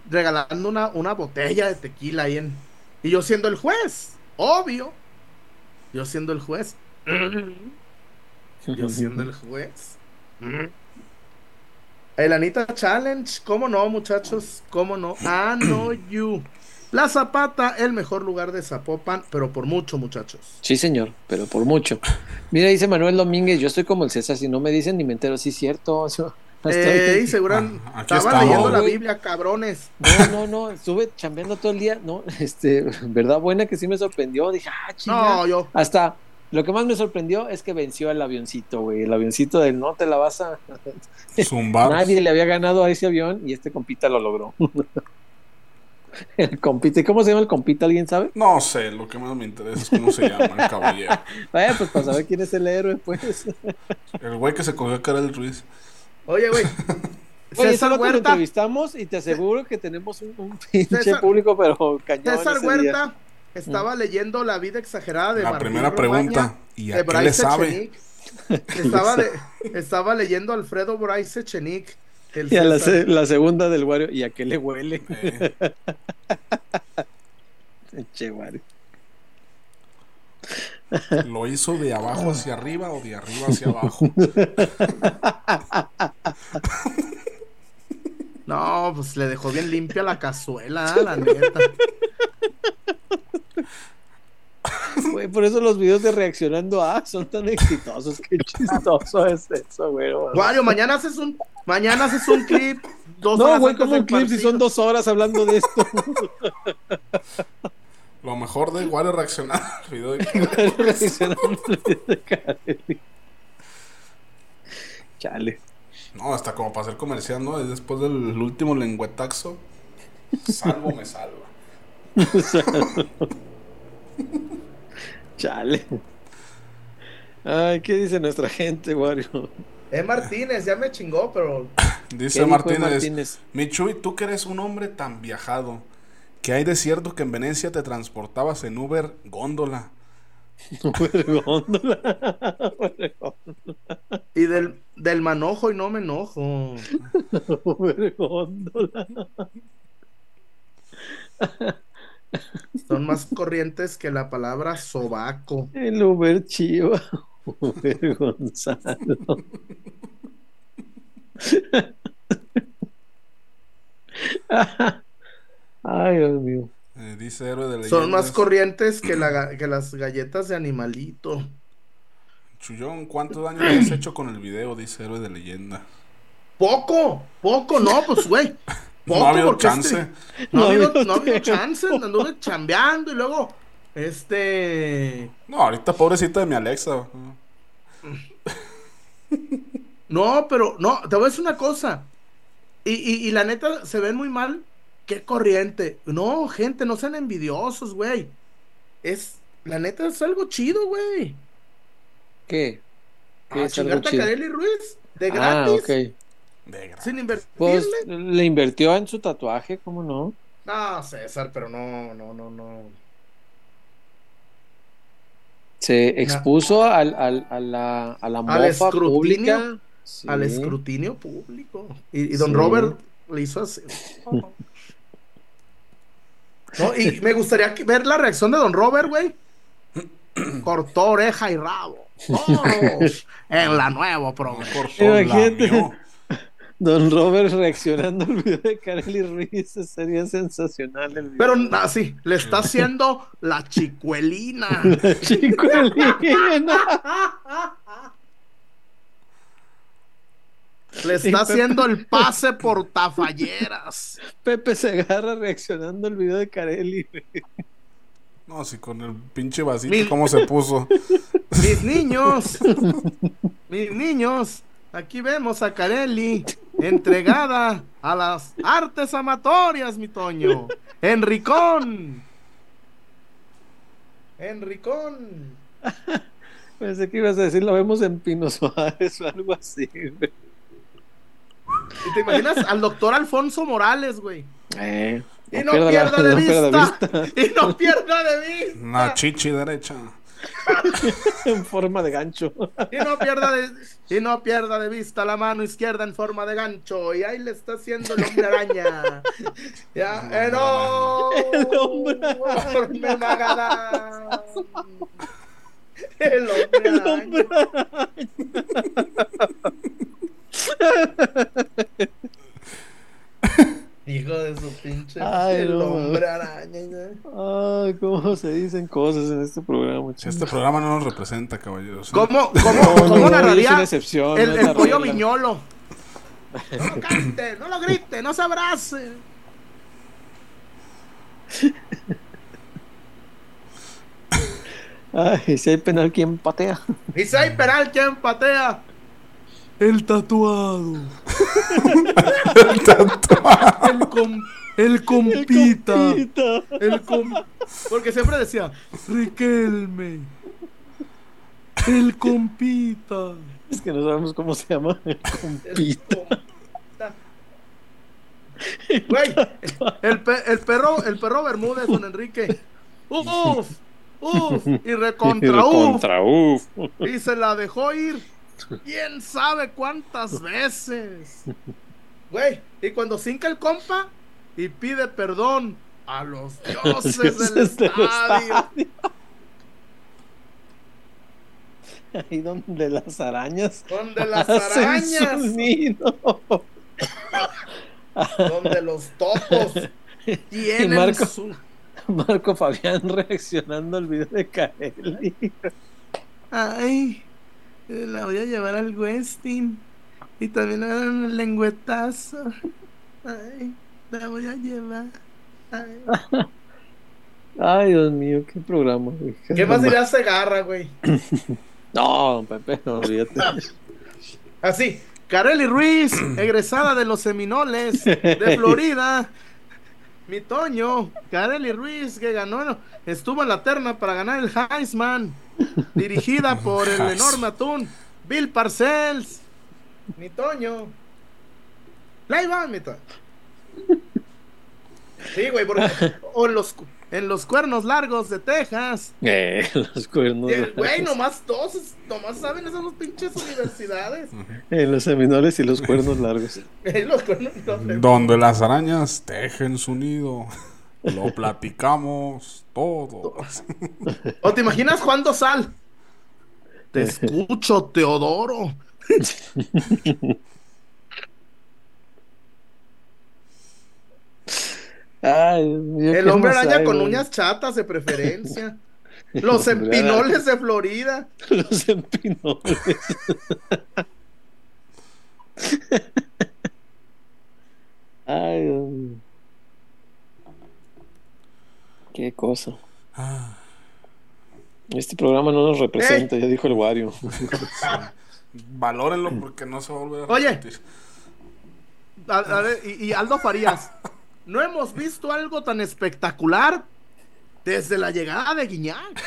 regalando una, una botella de tequila ahí en. Y yo siendo el juez, obvio. Yo siendo el juez. Yo siendo el juez. El Anita Challenge, ¿cómo no, muchachos? ¿Cómo no? Ah, no, you. La Zapata, el mejor lugar de Zapopan, pero por mucho, muchachos. Sí, señor, pero por mucho. Mira, dice Manuel Domínguez, yo estoy como el César, si no me dicen ni me entero, sí, cierto. Yo- Ey, seguro Ah, estaba estamos. leyendo la. Biblia, cabrones. No, no, no, estuve chambeando todo el día, no, este, verdad buena que sí me sorprendió, dije, ah, chinga. No, yo. Hasta lo que más me sorprendió es que venció el avioncito, güey, el avioncito del no te la vas a... Zumbar. Nadie le había ganado a ese avión y este compita lo logró. el compita, ¿y cómo se llama el compita? ¿Alguien sabe? No sé, lo que más me interesa es cómo se llama el caballero. Vaya, pues para saber quién es el héroe, pues. El güey que se cogió a Karel Ruiz. Oye, güey. Oye, César solo te Huerta. entrevistamos y te aseguro que tenemos un, un pinche César- público, pero cañón. César ese Huerta día. estaba leyendo La vida exagerada de La Martín primera Romaña, pregunta. ¿Y a de qué le sabe? Estaba, leyendo Alfredo Bryce Echenique. el Y a la segunda del Wario, ¿y a qué le huele? Eh, Che, Wario. ¿Lo hizo de abajo hacia arriba o de arriba hacia abajo? No, pues le dejó bien limpia la cazuela, ah, la neta. Güey, por eso los videos de reaccionando a son tan exitosos. Qué chistoso es eso, güey. Wario, mañana haces un, mañana haces un clip. Dos No, horas güey, como un clip si son dos horas hablando de esto. Lo mejor de igual es reaccionar al video de. Chale. No, hasta como para hacer comercial, ¿no? Es después del último lengüetaxo. Salvo me salva. Chale. Ay, ¿qué dice nuestra gente, Wario? Eh, Martínez, ya me chingó, pero. Dice ¿Qué dijo Martínez, Martínez? Michuy, tú que eres un hombre tan viajado, que hay de cierto que en Venecia te transportabas en Uber góndola. Uber góndola. Y del, del manojo y no me enojo. Uber góndola. Son más corrientes que la palabra sobaco. El Uber Chiva. Uber Gonzalo. Ay, Dios mío. Eh, dice héroe de leyendas. Son más corrientes que, la, ga- que las galletas de animalito. Chullón, ¿cuánto daño le has hecho con el video? Dice héroe de leyenda. Poco, poco, no, pues güey. Poco No ha habido porque chance. este- no, ha No ha habido, no ha habido tiempo. chance, anduve chambeando y luego, este, No, ahorita pobrecita de mi Alexa. no, pero, no, te voy a decir una cosa, y, y, y la neta, se ven muy mal, qué corriente, no, gente, no sean envidiosos, güey, es, la neta es algo chido, güey, ¿Qué? ¿Qué a es algo chingarte a chido? Kareli Ruiz, de Ah, gratis, ok. De gra- sin invertirle, Pues le invirtió en su tatuaje, ¿cómo no? no, César, pero no, no, no, no, Se expuso al, al- a la, a la mofa escrutinio, pública. Sí. al escrutinio público. Y, y don Sí. Robert le hizo así. No, y me gustaría que- ver la reacción de don Robert, güey. Cortó oreja y rabo. Todos en la nueva la Imagínate. Don Robert reaccionando al video de Kareli Ruiz sería sensacional el video. Pero así, le está haciendo la chicuelina. Chico alienígena. Le está haciendo el pase por tafalleras. Pepe Segarra reaccionando al video de Kareli. No, sí, con el pinche vasito, ¿cómo se puso? Mis niños, mis niños, aquí vemos a Carelli entregada a las artes amatorias, mi Toño. Enricón. Enricón. Pensé que ibas a decir, lo vemos en Pino Suárez o algo así, güey. ¿Y te imaginas al doctor Alfonso Morales, güey? Eh, y no, pierda, de, vista, Y no pierda de vista. Una chichi derecha. en forma de gancho. Y no pierda de, y no pierda de vista la mano izquierda en forma de gancho. Y ahí le está haciendo el hombre araña. ya, eh, no. El hombre araña. El hombre El hombre Hijo de su pinche. Ay, el no, hombre araña. Ay, cómo se dicen cosas en este programa. Este programa no nos representa, caballeros. ¿Cómo, cómo, No, cómo narraría excepción, el, el pollo regla. viñolo? No lo cante, no lo grite, no se abrace. Ay, si hay penal, ¿quién patea? Y si hay penal, ¿quién patea? El tatuado. el, com- el compita. Compita. El com- Porque siempre decía, Riquelme. El compita. Es que no sabemos cómo se llama. El El compita. compita. Güey, el, pe- el perro, el perro Bermúdez, don Enrique. Uf, uf, y recontra uf. Contra uf. Y se la dejó ir. ¿Quién sabe cuántas veces? Güey, y cuando cinca el compa y pide perdón a los dioses del Dioses del estadio. Ahí donde las arañas. Donde las arañas. Donde los topos tienen Marco- su... Marco Fabián reaccionando al video de Carelli. Ay, la voy a llevar al Westin. Y también a dar un lengüetazo. Ay, la voy a llevar. Ay. Ay, Dios mío, qué programa. güey. ¿Qué más diría Segarra, güey? No, don Pepe, no olvídate. Así, Carely Ruiz, egresada de los Seminoles de Florida. Mi Toño, Carely Ruiz, que ganó, estuvo en la terna para ganar el Heisman, dirigida por el enorme atún, Bill Parcells. Mi Toño. La Iván, mi Toño. Sí, güey, porque, o los, en los cuernos largos de Texas. Eh, los cuernos. El Güey, nomás dos, nomás saben, esas dos pinches universidades. En los seminores y los cuernos largos. los cuernos largos. Donde las arañas tejen su nido. Lo platicamos todo. ¿O te imaginas Juan Sal? Te escucho, Teodoro. Ay, El ¿qué hombre araña con güey? uñas chatas de preferencia. Los hombre empinoles de Florida. Los empinoles. Ay, Dios mío. Qué cosa. Este programa no nos representa, ya dijo el Wario. Valórenlo porque no se va a volver a Oye. repetir. A- a ver, y, y Aldo Farías. No hemos visto algo tan espectacular desde la llegada de Guiñac.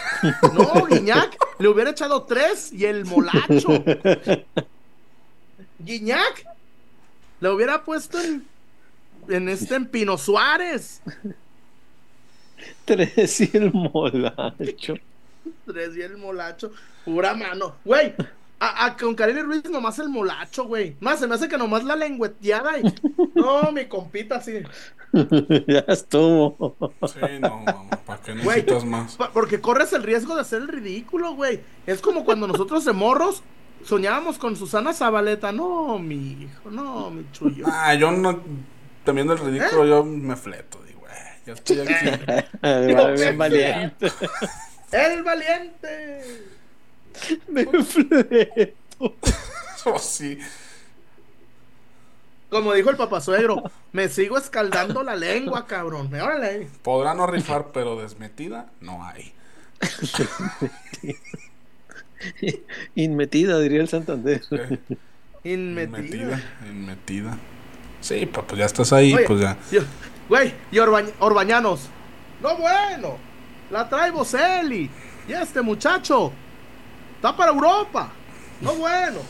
No, Guiñac le hubiera echado tres y el molacho. Guiñac le hubiera puesto en, en este en Pino Suárez. Tres y el molacho. Tres y el molacho. Pura mano. Güey, a, a- con Karine Ruiz nomás el molacho, güey. Más se me hace que nomás la lengüeteada y. No, mi compita, sí. ya estuvo. Sí, no, mamá, ¿para qué Güey, necesitas más? pa- porque corres el riesgo de hacer el ridículo, güey. Es como cuando nosotros de morros soñábamos con Susana Zabaleta. No, mi hijo, no, mi chullo. Ah, yo no. También del ridículo, yo me fleto. Digo, eh, ya estoy aquí. Vale, bien valiente. ¡El valiente! Me fleto. Oh, sí. Como dijo el papasuegro, me sigo escaldando la lengua, cabrón. Órale. Podrá no rifar, pero desmetida no hay. Inmetida, diría el Santander. Inmetida. Inmetida, inmetida. Sí, pues ya estás ahí, Oye, pues ya. yo- Güey, y Orbañ- Orbañanos. No bueno. La trae Boselli. Y este muchacho. Está para Europa. No bueno.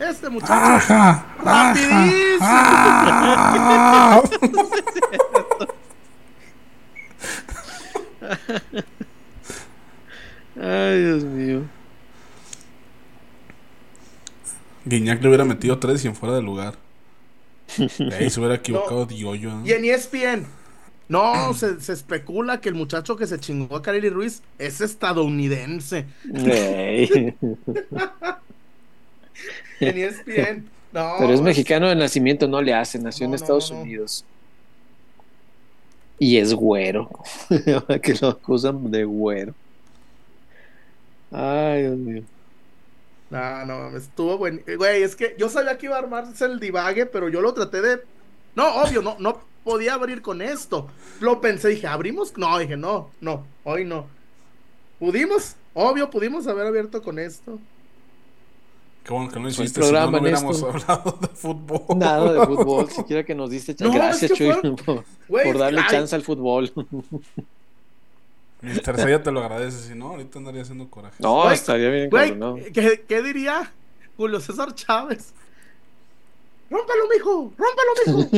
Este muchacho. ¡Ajá! Rapidísimo. Ay, Dios mío. Guiñac le hubiera metido tres y en fuera de lugar. Ahí se hubiera equivocado Dioyo. ¿no? Y en ESPN. No, se, se especula que el muchacho que se chingó a Kareli Ruiz es estadounidense. Ey. En ESPN. No. Pero es mexicano de nacimiento, no le hace, nació en No, Estados no. Unidos. Y es güero. Ahora que lo acusan de güero. Ay, Dios mío. No, no, estuvo bueno. Güey, es que yo sabía que iba a armarse el divague, pero yo lo traté de. No, obvio, no, no podía abrir con esto. Lo pensé, dije, ¿abrimos? No, dije, no, no, hoy no. ¿Pudimos? Obvio, pudimos haber abierto con esto. Qué bueno que no hiciste, si no, programa no hubiéramos esto. hablado de fútbol. Nada de fútbol, siquiera que nos diste chance. No, Gracias, es que Chuy, fue- por, darle ay, chance al fútbol. Mister Sella te lo agradece, si no, ahorita andaría haciendo coraje. No, Güey, estaría bien ¿no? ¿qué, qué diría Julio César Chávez? ¡Rómpelo, mijo! ¡Rómpelo, mijo!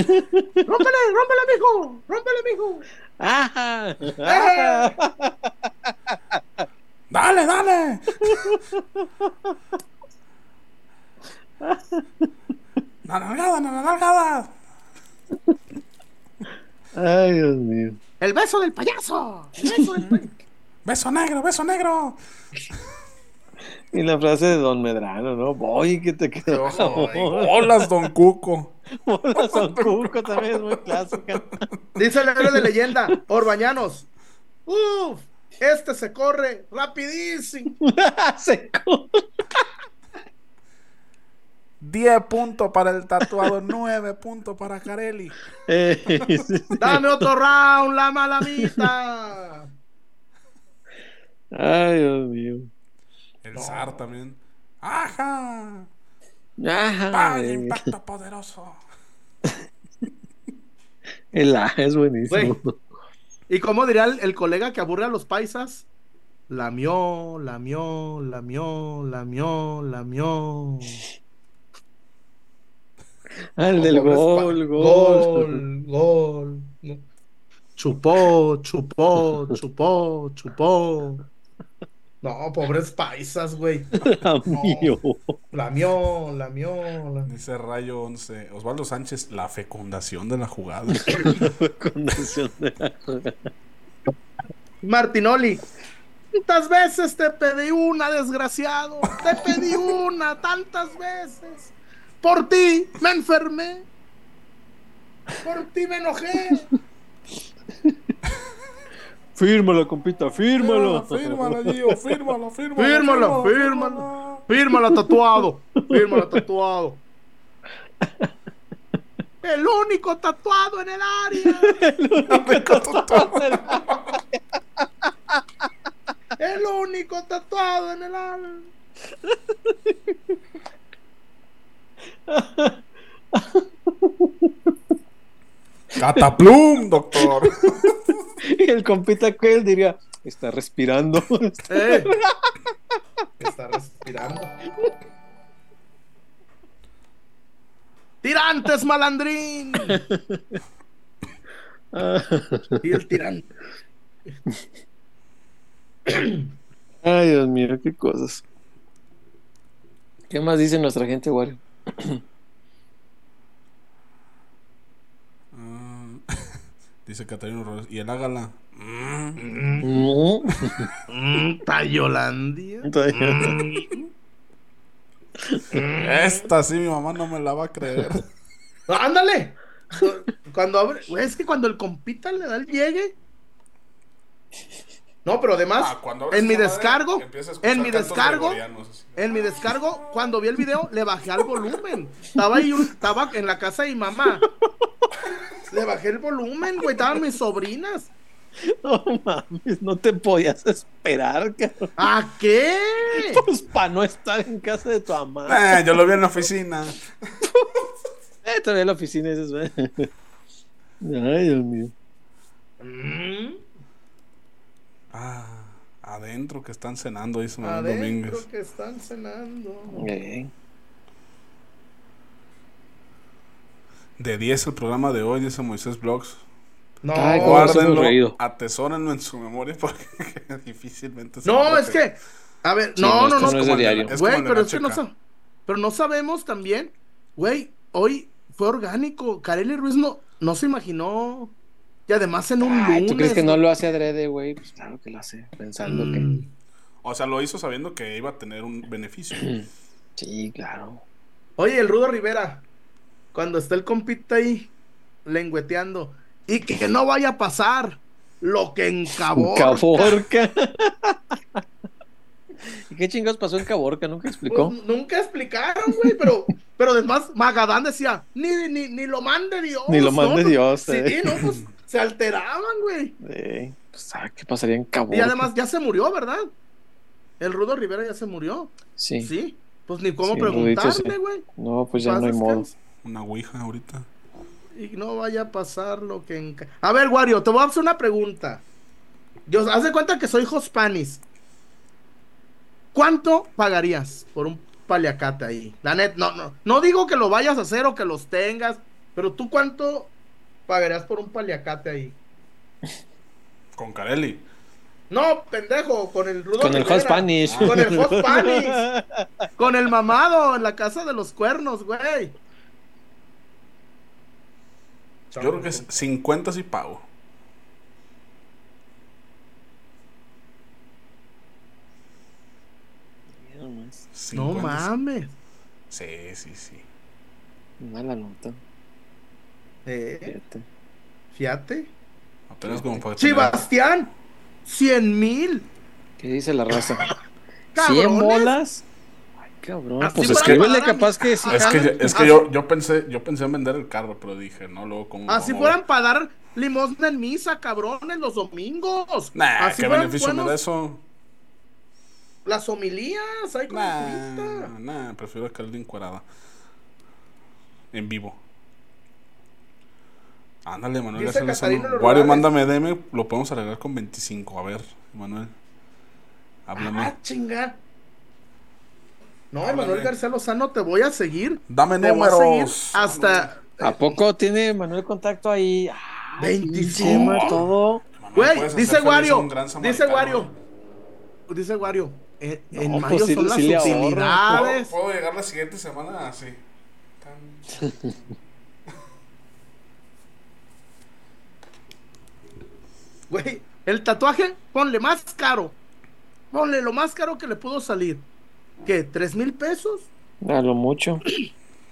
¡Rómpele, rómpele, mijo! ¡Rómpele, mijo! ¡Ajá! ¡Dale, dale! ¡La nalgada, la nalgada! Ay, Dios mío. ¡El beso del payaso! ¡El beso del payaso! ¡Beso negro, beso negro! Y la frase de Don Medrano, ¿no? Voy, que te quedó. ¡Hola, Don Cuco! Hola, Son Cuco también es muy clásica. Dice el héroe de leyenda, Orbañanos. ¡Uf! Este se corre rapidísimo. Seco. 10 puntos para el tatuado, 9 puntos para Carelli. Eh, sí. Dame otro round, la malamita. Ay, Dios mío. El zar también. ¡Ajá! Ajá. ¡Vaya impacto poderoso! El A es buenísimo. Güey. ¿Y cómo diría el, el colega que aburre a los paisas? Lamió, lamió, lamió, lamió, lamió. Ah, el del gol, gol. gol, gol. Chupó, chupó, chupó, chupó. No, pobres paisas, güey. Amigo. Lamió, lamió. la- Dice Rayo 11. Osvaldo Sánchez, la fecundación de la jugada. Condición de- Martinoli. ¿Cuántas veces te pedí una, desgraciado? Te pedí una, tantas veces. Por ti me enfermé. Por ti me enojé. Fírmalo, compita, fírmalo. Fírmalo, Gio, fírmalo, fírmalo. Fírmalo, fírmalo. Fírmalo tatuado. Fírmalo tatuado. El único tatuado en el área. El único tatuado en el área. Cataplum, doctor. Y el compita que él diría, está respirando. Eh. Está respirando. ¡Tirantes, malandrín! Y el tirante. Ay, Dios mío, qué cosas. ¿Qué más dice nuestra gente, Wario? Ah, Dice Catarino Rodríguez. Y el Ágala. Mm. Mm, Tayolandia. Esta sí mi mamá no me la va a creer. ¡Ándale! Cuando abre, es que cuando el compita le da el llegue, No, pero además, Ah, en mi descargo, en mi descargo, en mi descargo, cuando vi el video, le bajé al volumen. Estaba ahí, un- estaba en la casa de mi mamá. Le bajé el volumen, güey, estaban mis sobrinas. No mames, no te podías esperar, cabrón. ¿A qué? Pues para no estar en casa de tu mamá. Eh, yo lo vi en la oficina. Eh, todavía en la oficina y dices, "Ve". Ay, Dios mío. Mm, Ah, adentro que están cenando, dice Manuel adentro Domínguez. que están cenando. Eh, De 10 el programa de hoy, dice Moisés Blogs. No, Ay, Guárdenlo, atesórenlo en su memoria porque difícilmente se no, es que, a ver, Sí, no, no, no, es de diario. Güey, pero es que no, pero no sabemos también, güey, hoy fue orgánico. Kareli Ruiz no, no se imaginó. Y además en un Ay, lunes. ¿tú crees que no lo hace adrede, güey? Pues claro que lo hace, pensando Mm, O sea, lo hizo sabiendo que iba a tener un beneficio. que. Sí, claro. Oye, el Rudo Rivera, cuando está el compita ahí lengüeteando, y que no vaya a pasar lo que en Caborca. Caborca. ¿Y qué chingados pasó en Caborca? ¿Nunca explicó? Pues, nunca explicaron, güey, pero, pero además Magadán decía, ni, ni, ni lo mande Dios. Ni lo mande Pues, Dios, Sí, eh. no, pues se alteraban, güey. Eh, pues, ah, ¿Qué pasaría en Caborca? Y además ya se murió, ¿verdad? El Rudo Rivera ya se murió. Sí. Sí. Pues ni cómo Sí, preguntarle, sí. güey. No, pues ya Paz no hay modo. Una ouija ahorita. Y no vaya a pasar lo que en... A ver, Wario, te voy a hacer una pregunta. Dios, haz de cuenta que soy Jospanis. ¿Cuánto pagarías por un paliacate ahí? La net, no, no, no digo que lo vayas a hacer o que los tengas, pero tú cuánto pagarías por un paliacate ahí? Con Carelli. No, pendejo, con el Rudo Con el Rivera. Hot Spanish. Con el Hot Spanish. Con el mamado en la casa de los cuernos, güey. Yo creo que es 50 sí pago. No 50 sí. mames. Sí, sí, sí. Mala nota. Eh, Fíjate. fíjate. Apenas como para Sebastián, 100 mil. ¿Qué dice la raza? ¿100 Cabrones. bolas? Cabrón. Así Pues para escríbele pagar a capaz mi- que sí. Es que, es yo, yo pensé, yo pensé en vender el carro, pero dije, no, luego como. Así fueran para dar limosna en misa, cabrones, los domingos. Nah, Así ¿qué beneficio me da buenos eso? Las homilías, con el Nah, nah, prefiero a Carly encuerada. En vivo. Ándale, Manuel Wario, mándame DM, lo podemos arreglar con 25. A ver, Manuel. Háblame. Ah, chinga. No, Háblame. Manuel García Lozano, te voy a seguir. Dame Te voy a seguir números. hasta. ¿A poco tiene Manuel contacto ahí? Ay, 25. pinche, todo. Güey, dice Wario. Dice samaritano. Wario. Dice Wario. En, en No, mayo pues sí- son las sí ahorro. ¿Puedo, utilidades. puedo llegar la siguiente semana así. Tan- Güey, el tatuaje, ponle más caro. Ponle lo más caro que le pudo salir. ¿Qué? ¿Tres mil pesos? A lo mucho.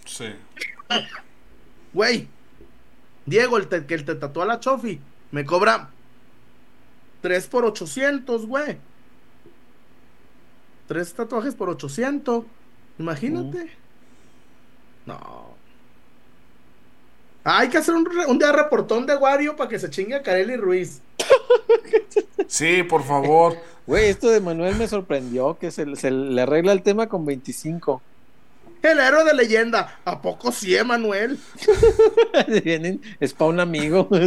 Sí. Güey. Diego, el te- que el te tatúa la chofi, me cobra 3 por 800, güey. Tres tatuajes por 800. Imagínate. No. Hay que hacer un, un día reportón de Wario para que se chingue a Kareli Ruiz. Sí, por favor. Güey, esto de Manuel me sorprendió que se, se le arregla el tema con 25. El héroe de leyenda. ¿A poco sí, Emanuel? Vienen, es para un amigo.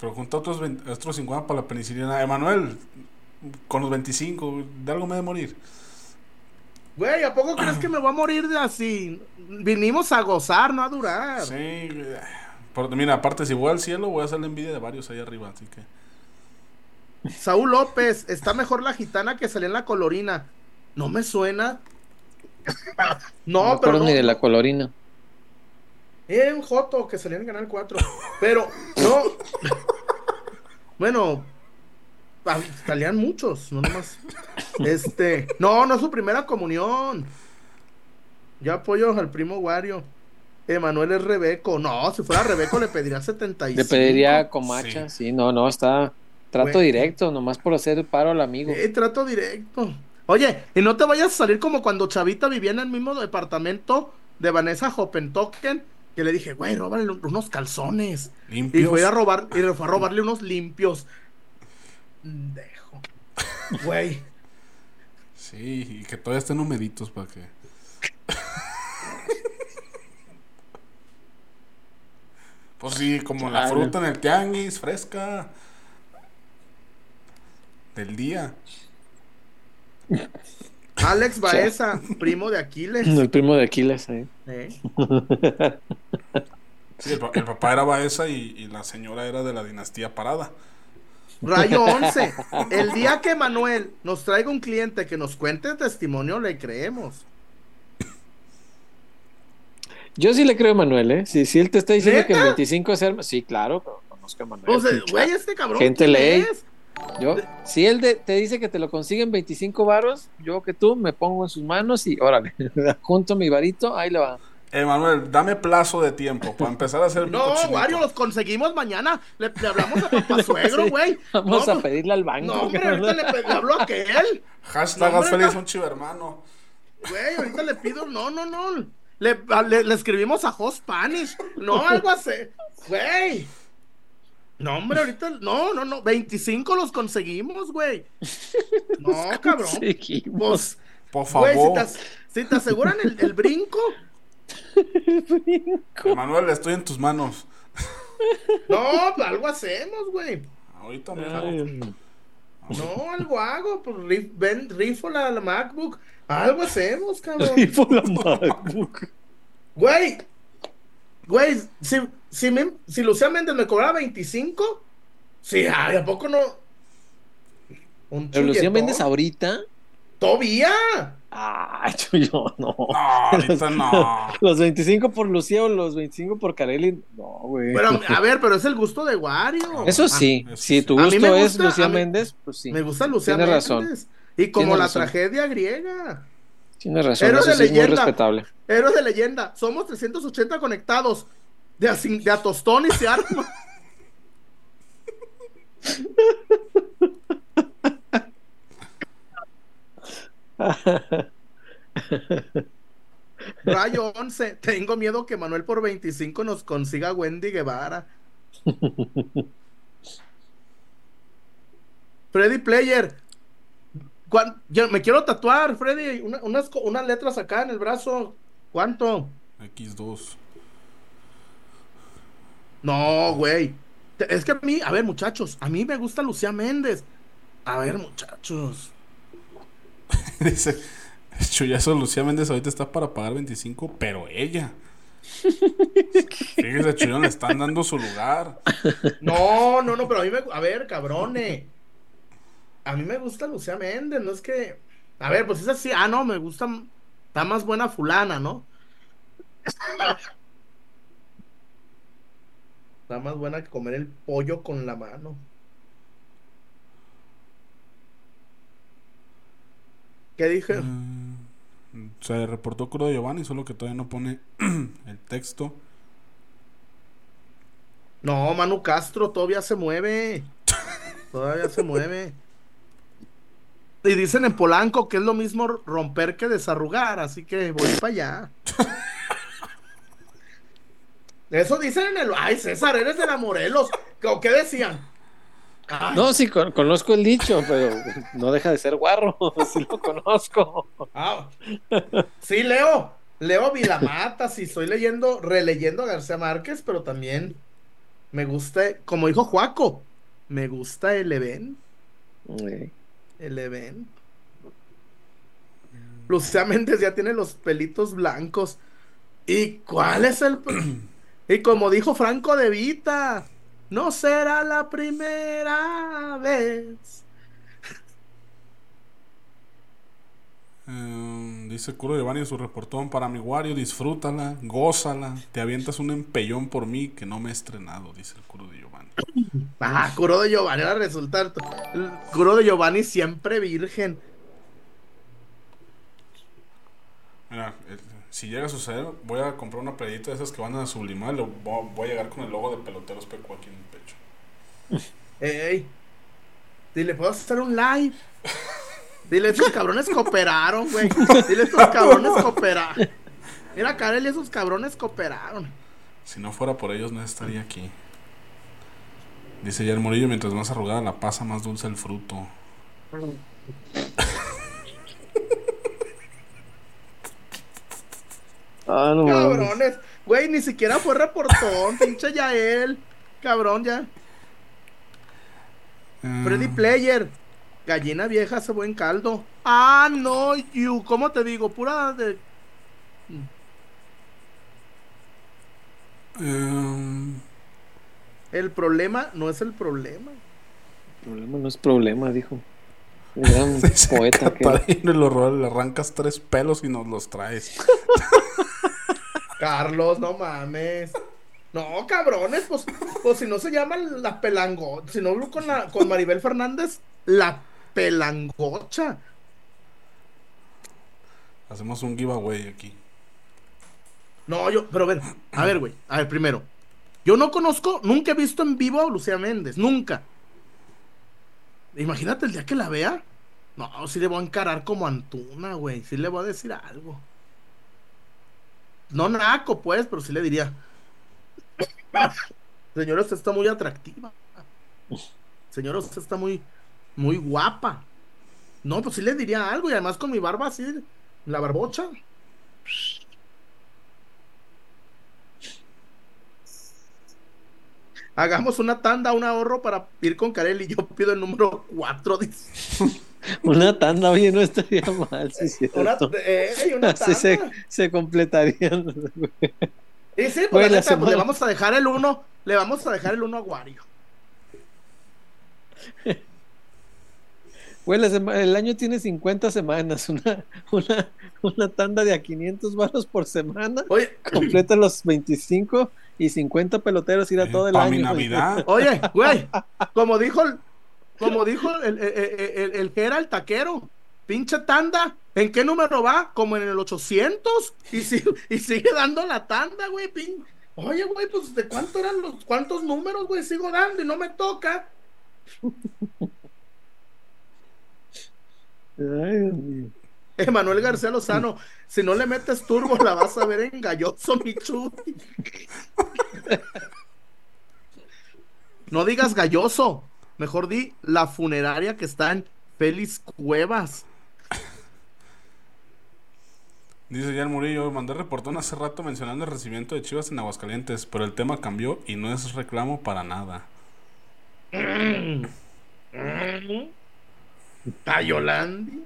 Pero junta otros, 20 otros 50 para la penicilina. Emanuel, con los 25, de algo me de morir. Güey, ¿a poco crees que me voy a morir de así? Vinimos a gozar, no a durar. Sí. eh, por- mira, aparte, si voy al cielo, voy a hacer la envidia de varios ahí arriba. Así que. Saúl López, está mejor la gitana que salía en la colorina. No me suena. No, No, pero no. ni de la colorina. Era un Joto que salía en Canal 4. Pero, no. bueno, salían muchos, no nomás. Este, no, no es su primera comunión. Yo apoyo al primo Wario. Emanuel es Rebeco. No, si fuera Rebeco le pediría 75. Le pediría comacha, sí. no, no, está trato directo, nomás por hacer el paro al amigo. Eh, trato directo. Oye, y no te vayas a salir como cuando Chavita vivía en el mismo departamento de Vanessa Hoppentoken, que le dije, güey, róbale un- unos calzones. Y Limpios. fue a robar, y fue a robarle unos limpios. Dejo. Güey. Sí, y que todavía estén humeditos para que. pues sí, como la fruta en el tianguis, fresca. Del día. Alex Baeza, primo de Aquiles. El primo de Aquiles, eh. Eh. Sí, el, pa- el papá era Baeza y, y la señora era de la dinastía Parada. Rayo 11. El día que Manuel nos traiga un cliente que nos cuente testimonio, le creemos. Yo sí le creo a Manuel, ¿eh? Si, si él te está diciendo que el ¿Neta? 25 es el... Sí, claro, conozco a Manuel. O sea, güey, este cabrón. Gente ¿quién ley. es? Yo, si él de- te dice que te lo consiguen 25 varos, yo que tú me pongo en sus manos y órale, junto mi varito, ahí le va. Emanuel, dame plazo de tiempo para empezar a hacer mi No. Wario, los conseguimos mañana. Le, le hablamos a papá suegro, Sí, güey. Vamos no, a pedirle al banco. No, hombre, ahorita le, le hablo a aquel. Hashtag No, feliz un chivermano. Güey, ahorita le pido. No, no, no. Le, a- le- le escribimos a Host Spanish. No, algo así. Güey. No, hombre, ahorita. No, no, no. 25 los conseguimos, güey. No, cabrón. Seguimos. Por Güey, si favor. te, as- si te aseguran el, el brinco. Emanuel, estoy en tus manos. No, algo hacemos, güey. Ahorita me Ay, No, algo hago. Pues rif- ven, rifo la, la MacBook. Algo hacemos, cabrón. Rifo la MacBook. Güey. Güey, si, si, me- si Lucía Méndez me cobraba 25, sí, ay, ¿a poco no? Un Pero Lucía. Méndez ahorita. ¡Todavía! Ay, yo no. No, ahorita no. Los 25 por Lucía o los 25 por Kareli. No, güey. Pero, a ver, pero es el gusto de Wario. Eso sí, eso si sí. tu gusto es gusta, Lucía a mí- Méndez, pues sí. Me gusta Lucía Tiene Méndez. razón. Y como Tiene la razón. tragedia griega. Tienes razón, Héroes eso de sí es muy leyenda. respetable. Héroes de leyenda. Somos 380 conectados. De a, de a tostón y se arma. Rayo 11. Tengo miedo que Manuel por 25 nos consiga Wendy Guevara. Freddy Player. ¿cuán- Yo me quiero tatuar, Freddy. una- unas, unas letras acá en el brazo. ¿Cuánto? X2. No, güey. Es que a mí, a ver, muchachos, a mí me gusta Lucía Méndez. A ver, muchachos. Dice, Chuyazo Lucía Méndez ahorita está para pagar 25, pero ella. Fíjese, Chuyón, le están dando su lugar. No, no, no, pero a mí me. A ver, cabrone. A mí me gusta Lucía Méndez, no es que. A ver, pues es así. Ah, no, me gusta. Está más buena Fulana, ¿no? Está más buena que comer el pollo con la mano. ¿Qué dije? Mm, Se reportó Curo Giovanni, solo que todavía no pone el texto. No, Manu Castro todavía se mueve. Todavía se mueve. Y dicen en Polanco que es lo mismo romper que desarrugar, así que voy para allá. Eso dicen en el. Ay, César, eres de la Morelos. ¿O qué decían? Ay, No, sí, con- conozco el dicho, pero no deja de ser guarro. Sí lo conozco. ah, sí, leo. Leo Vilamata, sí, estoy leyendo, releyendo a García Márquez, pero también me gusta, como dijo Juaco, me gusta el evento. El evento. Lucía Méndez ya tiene los pelitos blancos. ¿Y cuál es el.? y como dijo Franco de Vita, no será la primera vez. Eh, dice Curo Giovanni en su reportón para mi Wario, disfrútala, gózala, te avientas un empellón por mí que no me he estrenado, dice el Curo de Giovanni. Ah, Curo de Giovanni, ahora resulta. el Curo de Giovanni siempre virgen. Mira, si llega a suceder, voy a comprar una playita de esas que van a sublimar. Lo, voy, a llegar con el logo de peloteros Peco aquí en el pecho. Ey. Dile, ¿puedo hacer un live? Dile, esos cabrones cooperaron, güey. Dile, esos cabrones cooperaron. Mira, Karel, esos cabrones cooperaron. Si no fuera por ellos, no estaría aquí. Dice ya el Murillo, mientras más arrugada la pasa, más dulce el fruto. Ah, no. Cabrones. Güey, ni siquiera fue reportón, pinche Yael. Cabrón, ya. Eh, Freddy Player. Gallina vieja hace buen caldo. Ah, no, you. ¿Cómo te digo? Pura de. eh, El problema no es el problema. Problema no es problema, dijo. Gran poeta que lo le arrancas tres pelos y nos los traes. Carlos, no mames. No, cabrones, pues, pues si no se llama la pelangocha, si no hablo con, la, con Maribel Fernández, la pelangocha. Hacemos un giveaway aquí. No, yo, pero a ver, a ver, güey, a ver, primero. Yo no conozco, nunca he visto en vivo a Lucía Méndez, nunca. Imagínate el día que la vea. No, sí le voy a encarar como Antuna, güey, sí le voy a decir algo. No naco, pues, pero sí le diría. Señora, usted está muy atractiva. Señora, usted está muy, muy guapa. No, pues sí le diría algo, y además con mi barba así, la barbocha. Hagamos una tanda, un ahorro para ir con Karel y yo pido el número 4. Una tanda, oye, no estaría mal, sí, es Una, ey, una Así se, tanda. se completarían. Y sí, pues, Güey, la neta, pues, le vamos a dejar el 1, le vamos a dejar el 1 a Wario. Güey, el año tiene 50 semanas, una, una, una tanda de a 500 varos por semana, Oye, completa los 25 y 50 peloteros ir a todo el año. mi güey. Navidad. oye, güey, como dijo el, como dijo el, el, el, el taquero, pinche tanda, ¿en qué número va? Como en el 800 y, si- y sigue dando la tanda, güey. pin- Oye, güey, pues de cuánto eran los cuántos números, güey, sigo dando y no me toca. Ay. Emanuel García Lozano, si no le metes turbo la vas a ver en galloso, mi chuy. No digas galloso, mejor di la funeraria que está en Félix Cuevas. Dice el Murillo, mandé reportón hace rato mencionando el recibimiento de Chivas en Aguascalientes, pero el tema cambió y no es reclamo para nada. Tayolandi.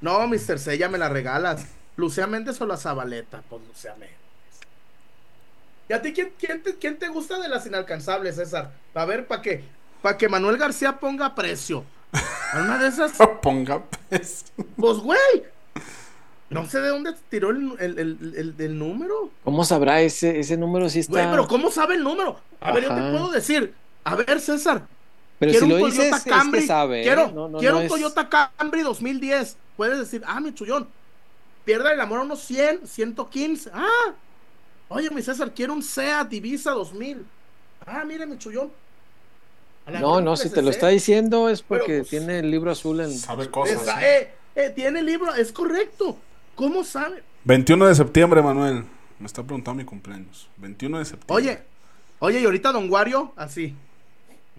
No, Mr. C, ya me la regalas. Lucía Méndez o la Zabaleta, pues Lucía Méndez. ¿Y a ti quién, quién te, quién te gusta de las inalcanzables, César? A ver, para que, para que Manuel García ponga precio. A una de esas, Ponga pues. pues güey. No sé de dónde tiró el, el, el- el- el número. ¿Cómo sabrá ese, ese número si está? Güey, pero ¿cómo sabe el número? A ver, yo te puedo decir. A ver, César, Pero quiero si un lo Toyota dices, es Camry. que sabe. ¿eh? Quiero, No, no, quiero no un es- Toyota Camry 2010. Puedes decir, ah, mi chullón. Pierda el amor a unos 100, 115. Ah, oye, mi César, quiero un SEAT Divisa 2000. Ah, mire, mi chullón. No, no, si te lo está diciendo es Pero, porque pues, tiene el libro azul en... Sabe cosas. esa, ¿eh? eh, eh, tiene libro, es correcto. ¿Cómo sabe? 21 de septiembre, Manuel. Me está preguntando mi cumpleaños. 21 de septiembre. Oye, oye, y ahorita Don Wario, así.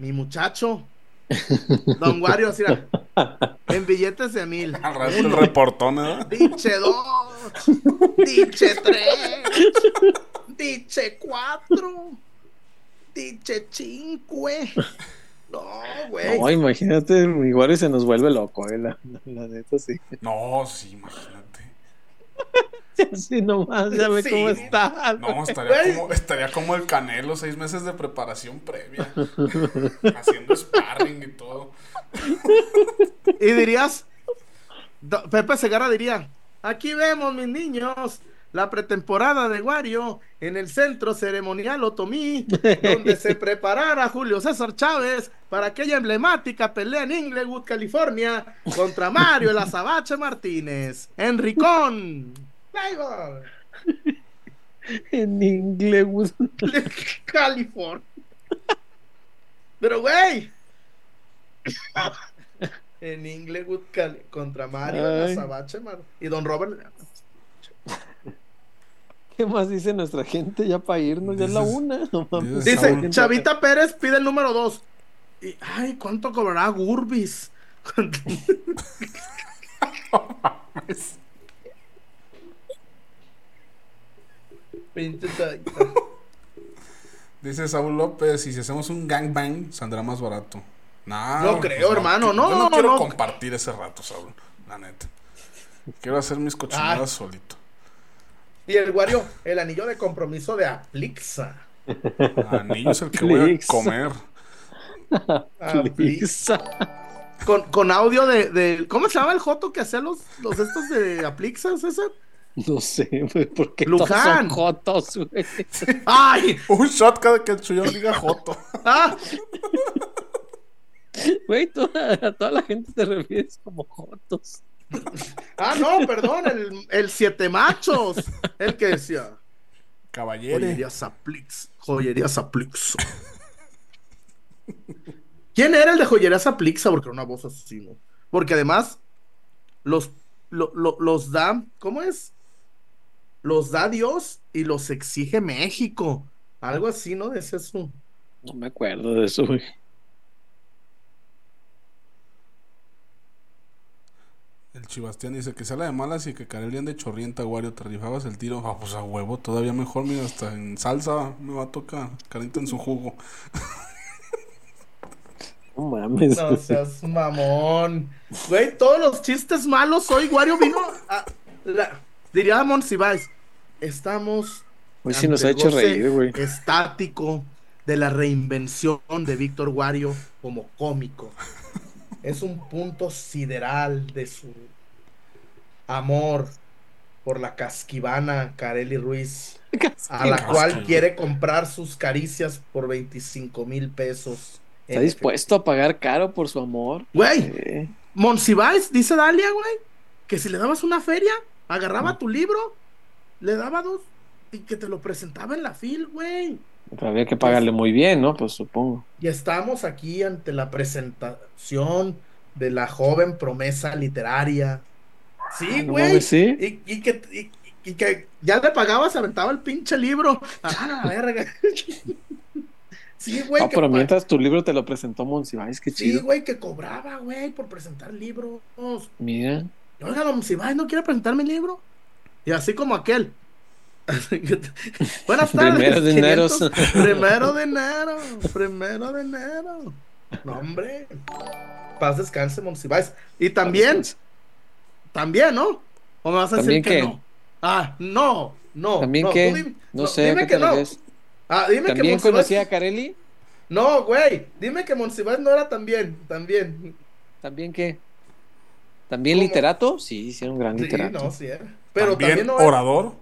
Mi muchacho. Don Wario, mira, en billetes de mil. El reportón, ¿eh? Diche dos, diche tres, diche cuatro, diche cinque. No, güey. No, imagínate, igual y se nos vuelve loco, eh, la, la- la neta sí. No, sí, imagínate. Así nomás, ya ve Sí. cómo está. No, estaría como, estaría como el Canelo, seis meses de preparación previa. haciendo sparring y todo. Y dirías, Pepe Segarra diría, aquí vemos, mis niños, la pretemporada de Wario en el centro ceremonial Otomí, donde se preparara Julio César Chávez para aquella emblemática pelea en Inglewood, California, contra Mario el Azabache Martínez. Enricón. En Inglewood. California. Pero, güey. en Inglewood Cali- contra Mario. Azabache, man. Y Don Robert. ¿Qué más dice nuestra gente ya para irnos? Ya es la una. No mames. dices- Dice. Chavita Pérez pide el número 2. Y, ay, ¿cuánto cobrará Gurbis? Pinche chavita. Dice Saúl López, y si hacemos un gangbang, saldrá más barato. No, No creo, hermano, no, Yo no quiero no. compartir ese rato, Saúl, la neta. Quiero hacer mis cochinadas Ay. solito. Y el Wario, el anillo de compromiso de Aplixa. Anillo es el que voy a comer. Aplixa. Con, con audio de, de- ¿Cómo se llama el Joto que hacía los, los estos de Aplixa, César? No sé, güey, porque Luján. todos son jotos, güey. ¡Ay! Un shot cada que el chuyón diga Joto. ¡Ah! Güey, toda, a toda la gente te refieres como jotos. ¡Ah, no! Perdón, el, el Siete Machos. El que decía. Caballero. Joyerías Aplix. Joyerías Aplix. ¿Quién era el de Joyerías Aplixa? Porque era una voz así, ¿no? Porque además, los, lo- lo- los da, ¿cómo es? Los da Dios y los exige México. Algo así, ¿no? Es eso. No me acuerdo de eso, güey. El Chibastián dice que sale de malas y que Kareli ande chorrienta, Wario. Te rifabas el tiro. Ah, pues a huevo, todavía mejor. Mira, hasta en salsa me va a tocar. Carita en su jugo. No mames. No seas mamón. Güey, todos los chistes malos hoy, Wario vino a. la- diría Monsiváis. Estamos. Hoy sí nos ha hecho reír, güey. Estático de la reinvención de Víctor Wario como cómico. Es un punto sideral de su amor por la casquivana Carely Ruiz, a la cual quiere comprar sus caricias por 25 mil pesos. Está dispuesto a pagar caro por su amor. Güey, Eh, Monsiváis, dice Dalia, güey, que si le dabas una feria, agarraba tu libro, le daba dos y que te lo presentaba en la fil, güey. había que pagarle muy bien, ¿no? Pues supongo. Y estamos aquí ante la presentación de la joven promesa literaria. Sí, Ah, no güey. sí. y, y que, y- y que ya le pagabas, aventaba el pinche libro. Ah, la verga. Sí, güey. Ah, que pero mientras tu libro te lo presentó Monsiváis, qué Sí, chido. güey, que cobraba, güey, por presentar libros. Mira. Oiga, don Monsiváis, ¿no quiere presentar mi libro? Y así como aquel. Buenas tardes. Primero de enero. 500. Primero de enero. Primero de enero. No, hombre. Paz descanse, Monsiváis. Y también, también, ¿no? ¿O me vas a decir ¿También que no? Ah, no, no. ¿También no, dime- No sé, ¿a Dime que no. refieres? Ah, dime que ¿También Monsiváis- conocía a Carelli? No, güey. Dime que Monsiváis no era también. También. ¿También qué? ¿También ¿Cómo? literato? Sí, sí, era un gran Sí, literato. no, sí era. Pero También, también, no era- orador.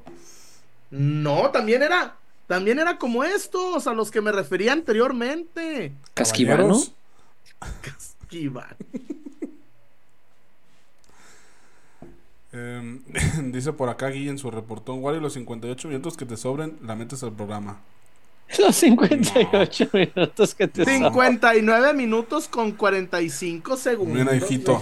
No, también era, también era como estos, a los que me refería anteriormente. ¿Casquivano? Casquivano. Eh, dice por acá Guille en su reportón, Wario, los 58 minutos que te sobren, la metes al programa. Los 58 minutos que te sobran. 59 minutos con 45 segundos. Mira, hijito,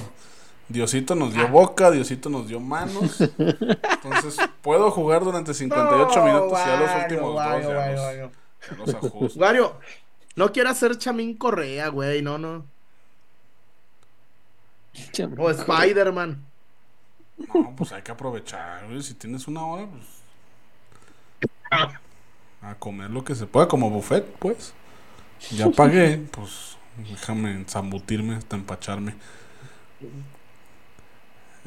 Diosito nos dio boca, Diosito nos dio manos. Entonces, puedo jugar durante 58 minutos y ya los últimos dos ya los, ya los ajusto. Wario, no quiero hacer Chamín Correa, güey, no, no. O Spider-Man. No, pues hay que aprovechar, güey. Si tienes una hora, pues. A comer lo que se pueda, como buffet, pues. Ya pagué, pues. Déjame zambutirme hasta empacharme.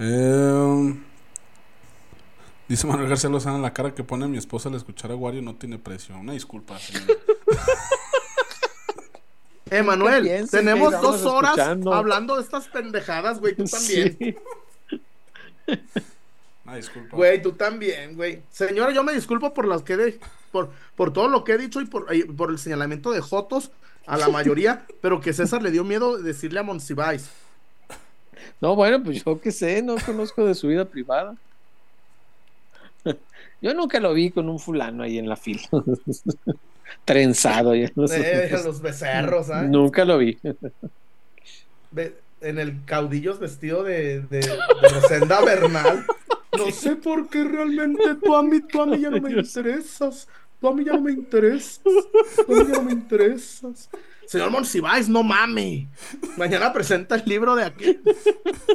Eh, dice Manuel García Lozano: La cara que pone mi esposa al escuchar a Wario no tiene precio. Una disculpa, señor. Emanuel, piensen tenemos dos horas escuchando. hablando de estas pendejadas, güey, tú también. Sí. Una disculpa. Güey, tú también, güey. Señora, yo me disculpo por las que de, por, por todo lo que he dicho y por, y por el señalamiento de Jotos a la mayoría, pero que César le dio miedo decirle a Monsiváis. No, bueno, pues yo qué sé, no conozco de su vida privada. Yo nunca lo vi con un fulano ahí en la fila. Trenzado. Ya no sé. Eh, los becerros, ¿ah? Nunca lo vi. Ve- En el caudillos vestido de, de, de Rosenda Bernal. No sé por qué realmente tú a mí, tú a mí ya no me interesas. Tú a mí ya no me interesas. Tú a mí ya no me interesas. Señor Monsiváis, no mame. Mañana presenta el libro de aquí.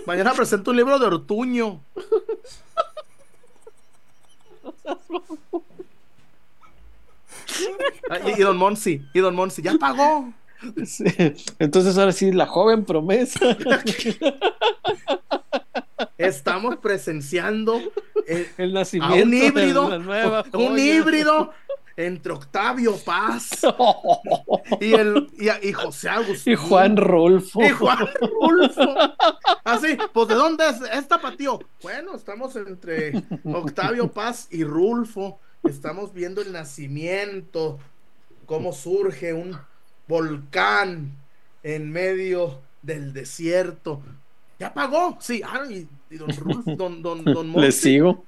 Mañana presenta un libro de Ortuño. Ah, y, y don Monsi, y don Monsi, ya pagó. Sí. Entonces ahora sí, la joven promesa. Estamos presenciando El a nacimiento un híbrido, de la nueva un híbrido entre Octavio Paz y, el, y, y José Agustín. Y Juan Rolfo. Y Juan Rulfo. Así, pues ¿de dónde es esta patio? Bueno, estamos entre Octavio Paz y Rulfo. Estamos viendo el nacimiento, cómo surge un volcán en medio del desierto. ¿Ya pagó? Sí, ah, y, y don Rulfo, don, don, don Le sigo.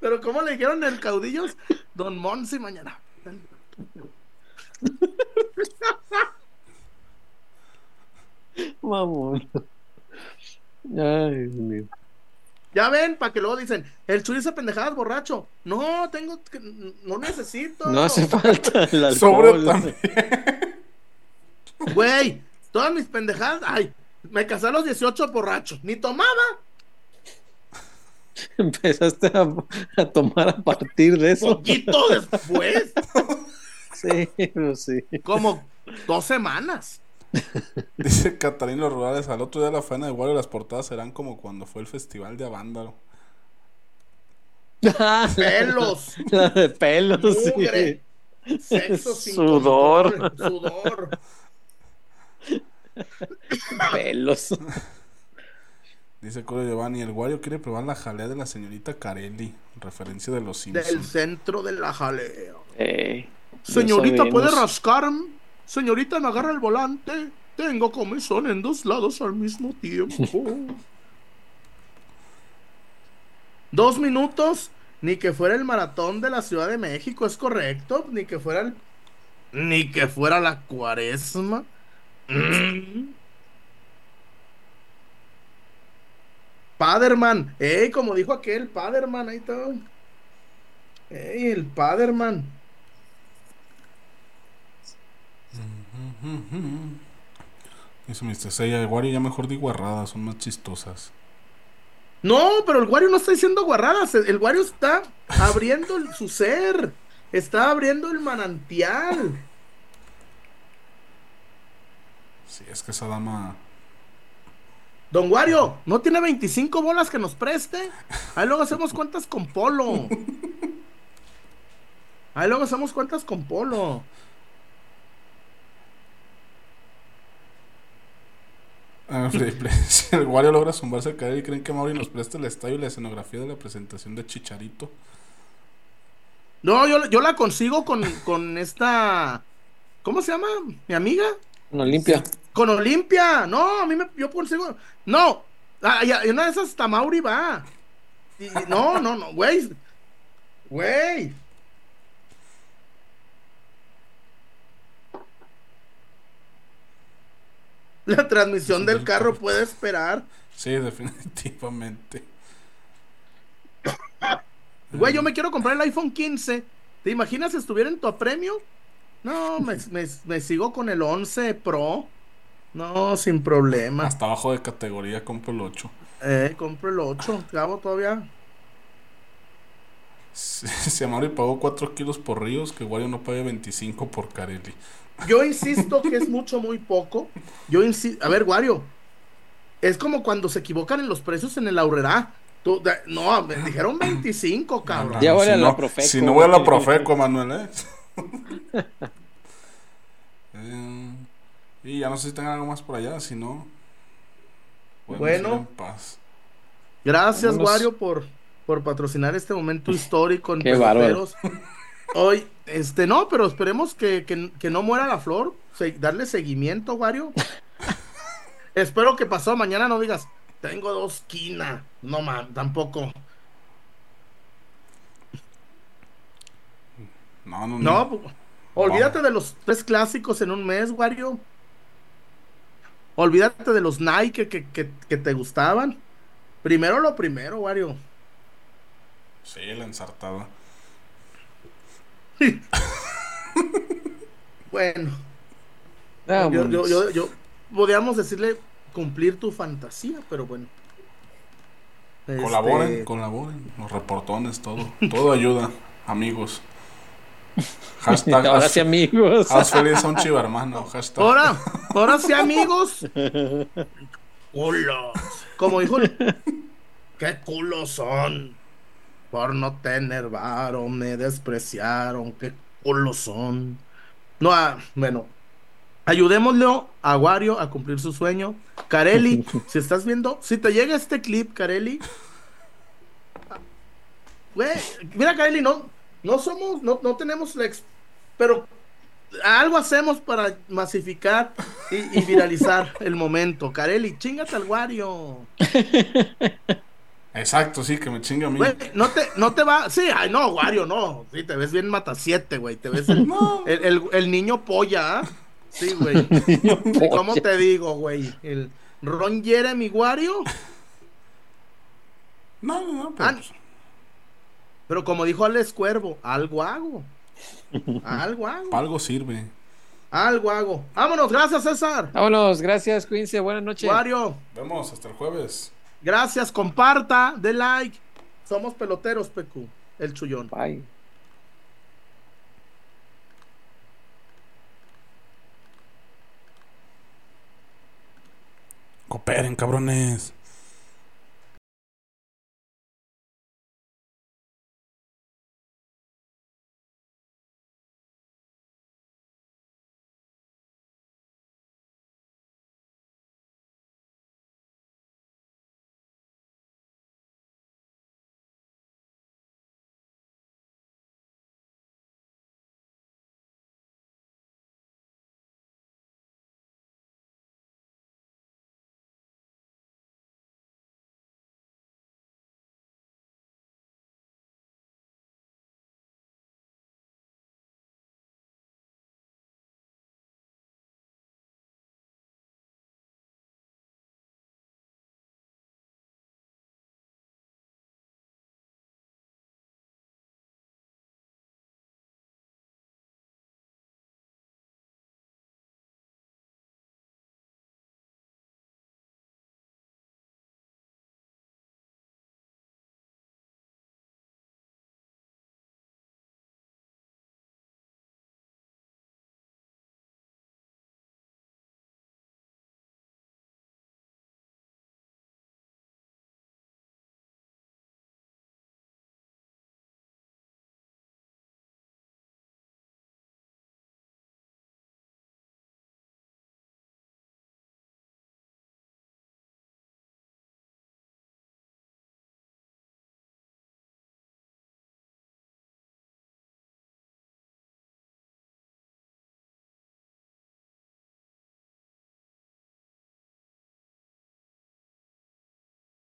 Pero ¿cómo le dijeron el caudillos? Don Monsi mañana. Mamón. Ay, Dios mío. Ya ven, para que luego dicen, el Chuy dice pendejadas borracho. No, tengo que, no necesito. No hace falta el Sobre alcohol. también. Güey, todas mis pendejadas, ay, me casé a los 18 borracho. Ni tomaba. Empezaste a, a tomar a partir de eso. Poquito después, Sí, pues sí. como dos semanas. Dice Catalín Los Rurales, al otro día de la faena de Wario las portadas serán como cuando fue el festival de Avándaro. Pelos, La de pelos, mugre, sexo sin Sudor. control, sudor. Pelos. Dice Coro Giovanni, el Wario quiere probar la jalea de la señorita Carelli, referencia de los Del Simpsons. centro de la jalea. Ya Señorita. ¿puede rascar? Señorita, me agarra el volante. Tengo comezón en dos lados al mismo tiempo. dos minutos. Ni que fuera el maratón de la Ciudad de México, es correcto. Ni que fuera el. Ni que fuera la cuaresma. Paderman. Ey, como dijo aquel, Paderman, ahí está. Ey, el Paderman. Dice Mr. Seiya, el Wario ya mejor di guarradas, son más chistosas. No, pero el Wario no está diciendo guarradas. El el Wario está abriendo el- su ser. Está abriendo el manantial. Sí, es que esa dama... Don Wario, ¿no tiene 25 bolas que nos preste? Ahí luego hacemos cuentas con Polo. Ahí luego hacemos cuentas con Polo. Ah, si el Wario logra zumbarse a caer y creen que Mauri nos presta el estadio y la escenografía de la presentación de Chicharito. No, yo, yo la consigo con, con esta. ¿Cómo se llama? ¿Mi amiga? Una limpia. Con Olimpia. No, a mí me. Yo consigo. No. Ah, y una de esas hasta Mauri va. Y- y- no, no, no, güey. Güey. La transmisión del carro puede esperar. Sí, definitivamente. Güey, yo me quiero comprar el iPhone 15. ¿Te imaginas si estuviera en tu premio? No, me, me- me sigo con el 11 Pro. No, sin problema. Hasta abajo de categoría compro el 8. Eh, compro el 8. Cabo todavía. Si, si Amaury pagó 4 kilos por Ríos, que Wario no pague 25 por Carelli. Yo insisto que es mucho, muy poco. Yo insisto. A ver, Wario. Es como cuando se equivocan en los precios en el Aurrera. Tú, de- no, me dijeron 25, cabrón. Ya voy si a la no, Profeco. Si no voy a la Profeco, Manuel, ¿eh? Eh, Y ya no sé si tengan algo más por allá, si no. Bueno. ir en paz. Gracias, Vámonos. Wario, por, por patrocinar este momento histórico en Qué. Hoy, este, no, pero esperemos que, que- que no muera la flor. Se- darle seguimiento, Wario. Espero que pasado mañana no digas, tengo dos quina. No, man, tampoco. No, no, no. No, olvídate de los tres clásicos en un mes, Wario. Olvídate de los Nike que, que, que te gustaban. Primero lo primero, Wario. Sí, la ensartada. Bueno, yo, bueno. yo, yo, yo- podríamos decirle cumplir tu fantasía, pero bueno. Colaboren, Este, colaboren. Los reportones, todo. Todo ayuda, amigos. Hashtag. Ahora sí, amigos. Haz feliz a un chiva hermano. Hashtag. Ahora, ahora sí, amigos. Culos. Como dijo, qué culos son. Por no tener varo, me despreciaron. Qué culos son. No, ah, bueno. Ayudémosle a Wario a cumplir su sueño. Carelli, si estás viendo, si te llega este clip, Carelli. Güey, mira, Carelli, no, no somos, no, no tenemos la ex- pero algo hacemos para masificar y, y viralizar el momento. Carelli, chingate al Wario. Exacto, sí, que me chingue a mí. Güey, no te, no te va. Sí, ay, no, Wario, no. Sí, te ves bien mata siete, güey. Te ves el, el, el- el niño polla, ¿ah? Sí, güey. ¿Y ¿Cómo te digo, güey? El Ron Jeremy Wario. No, no, no. Pero, Ah, pues, Pero como dijo Alex Cuervo, algo hago. Algo hago. algo sirve. Algo hago. Vámonos, gracias, César. Vámonos, gracias, cuídense, buenas noches. Wario, Vemos hasta el jueves. gracias, comparta, de like. Somos peloteros, PQ. El chullón. Bye. Cooperen, cabrones.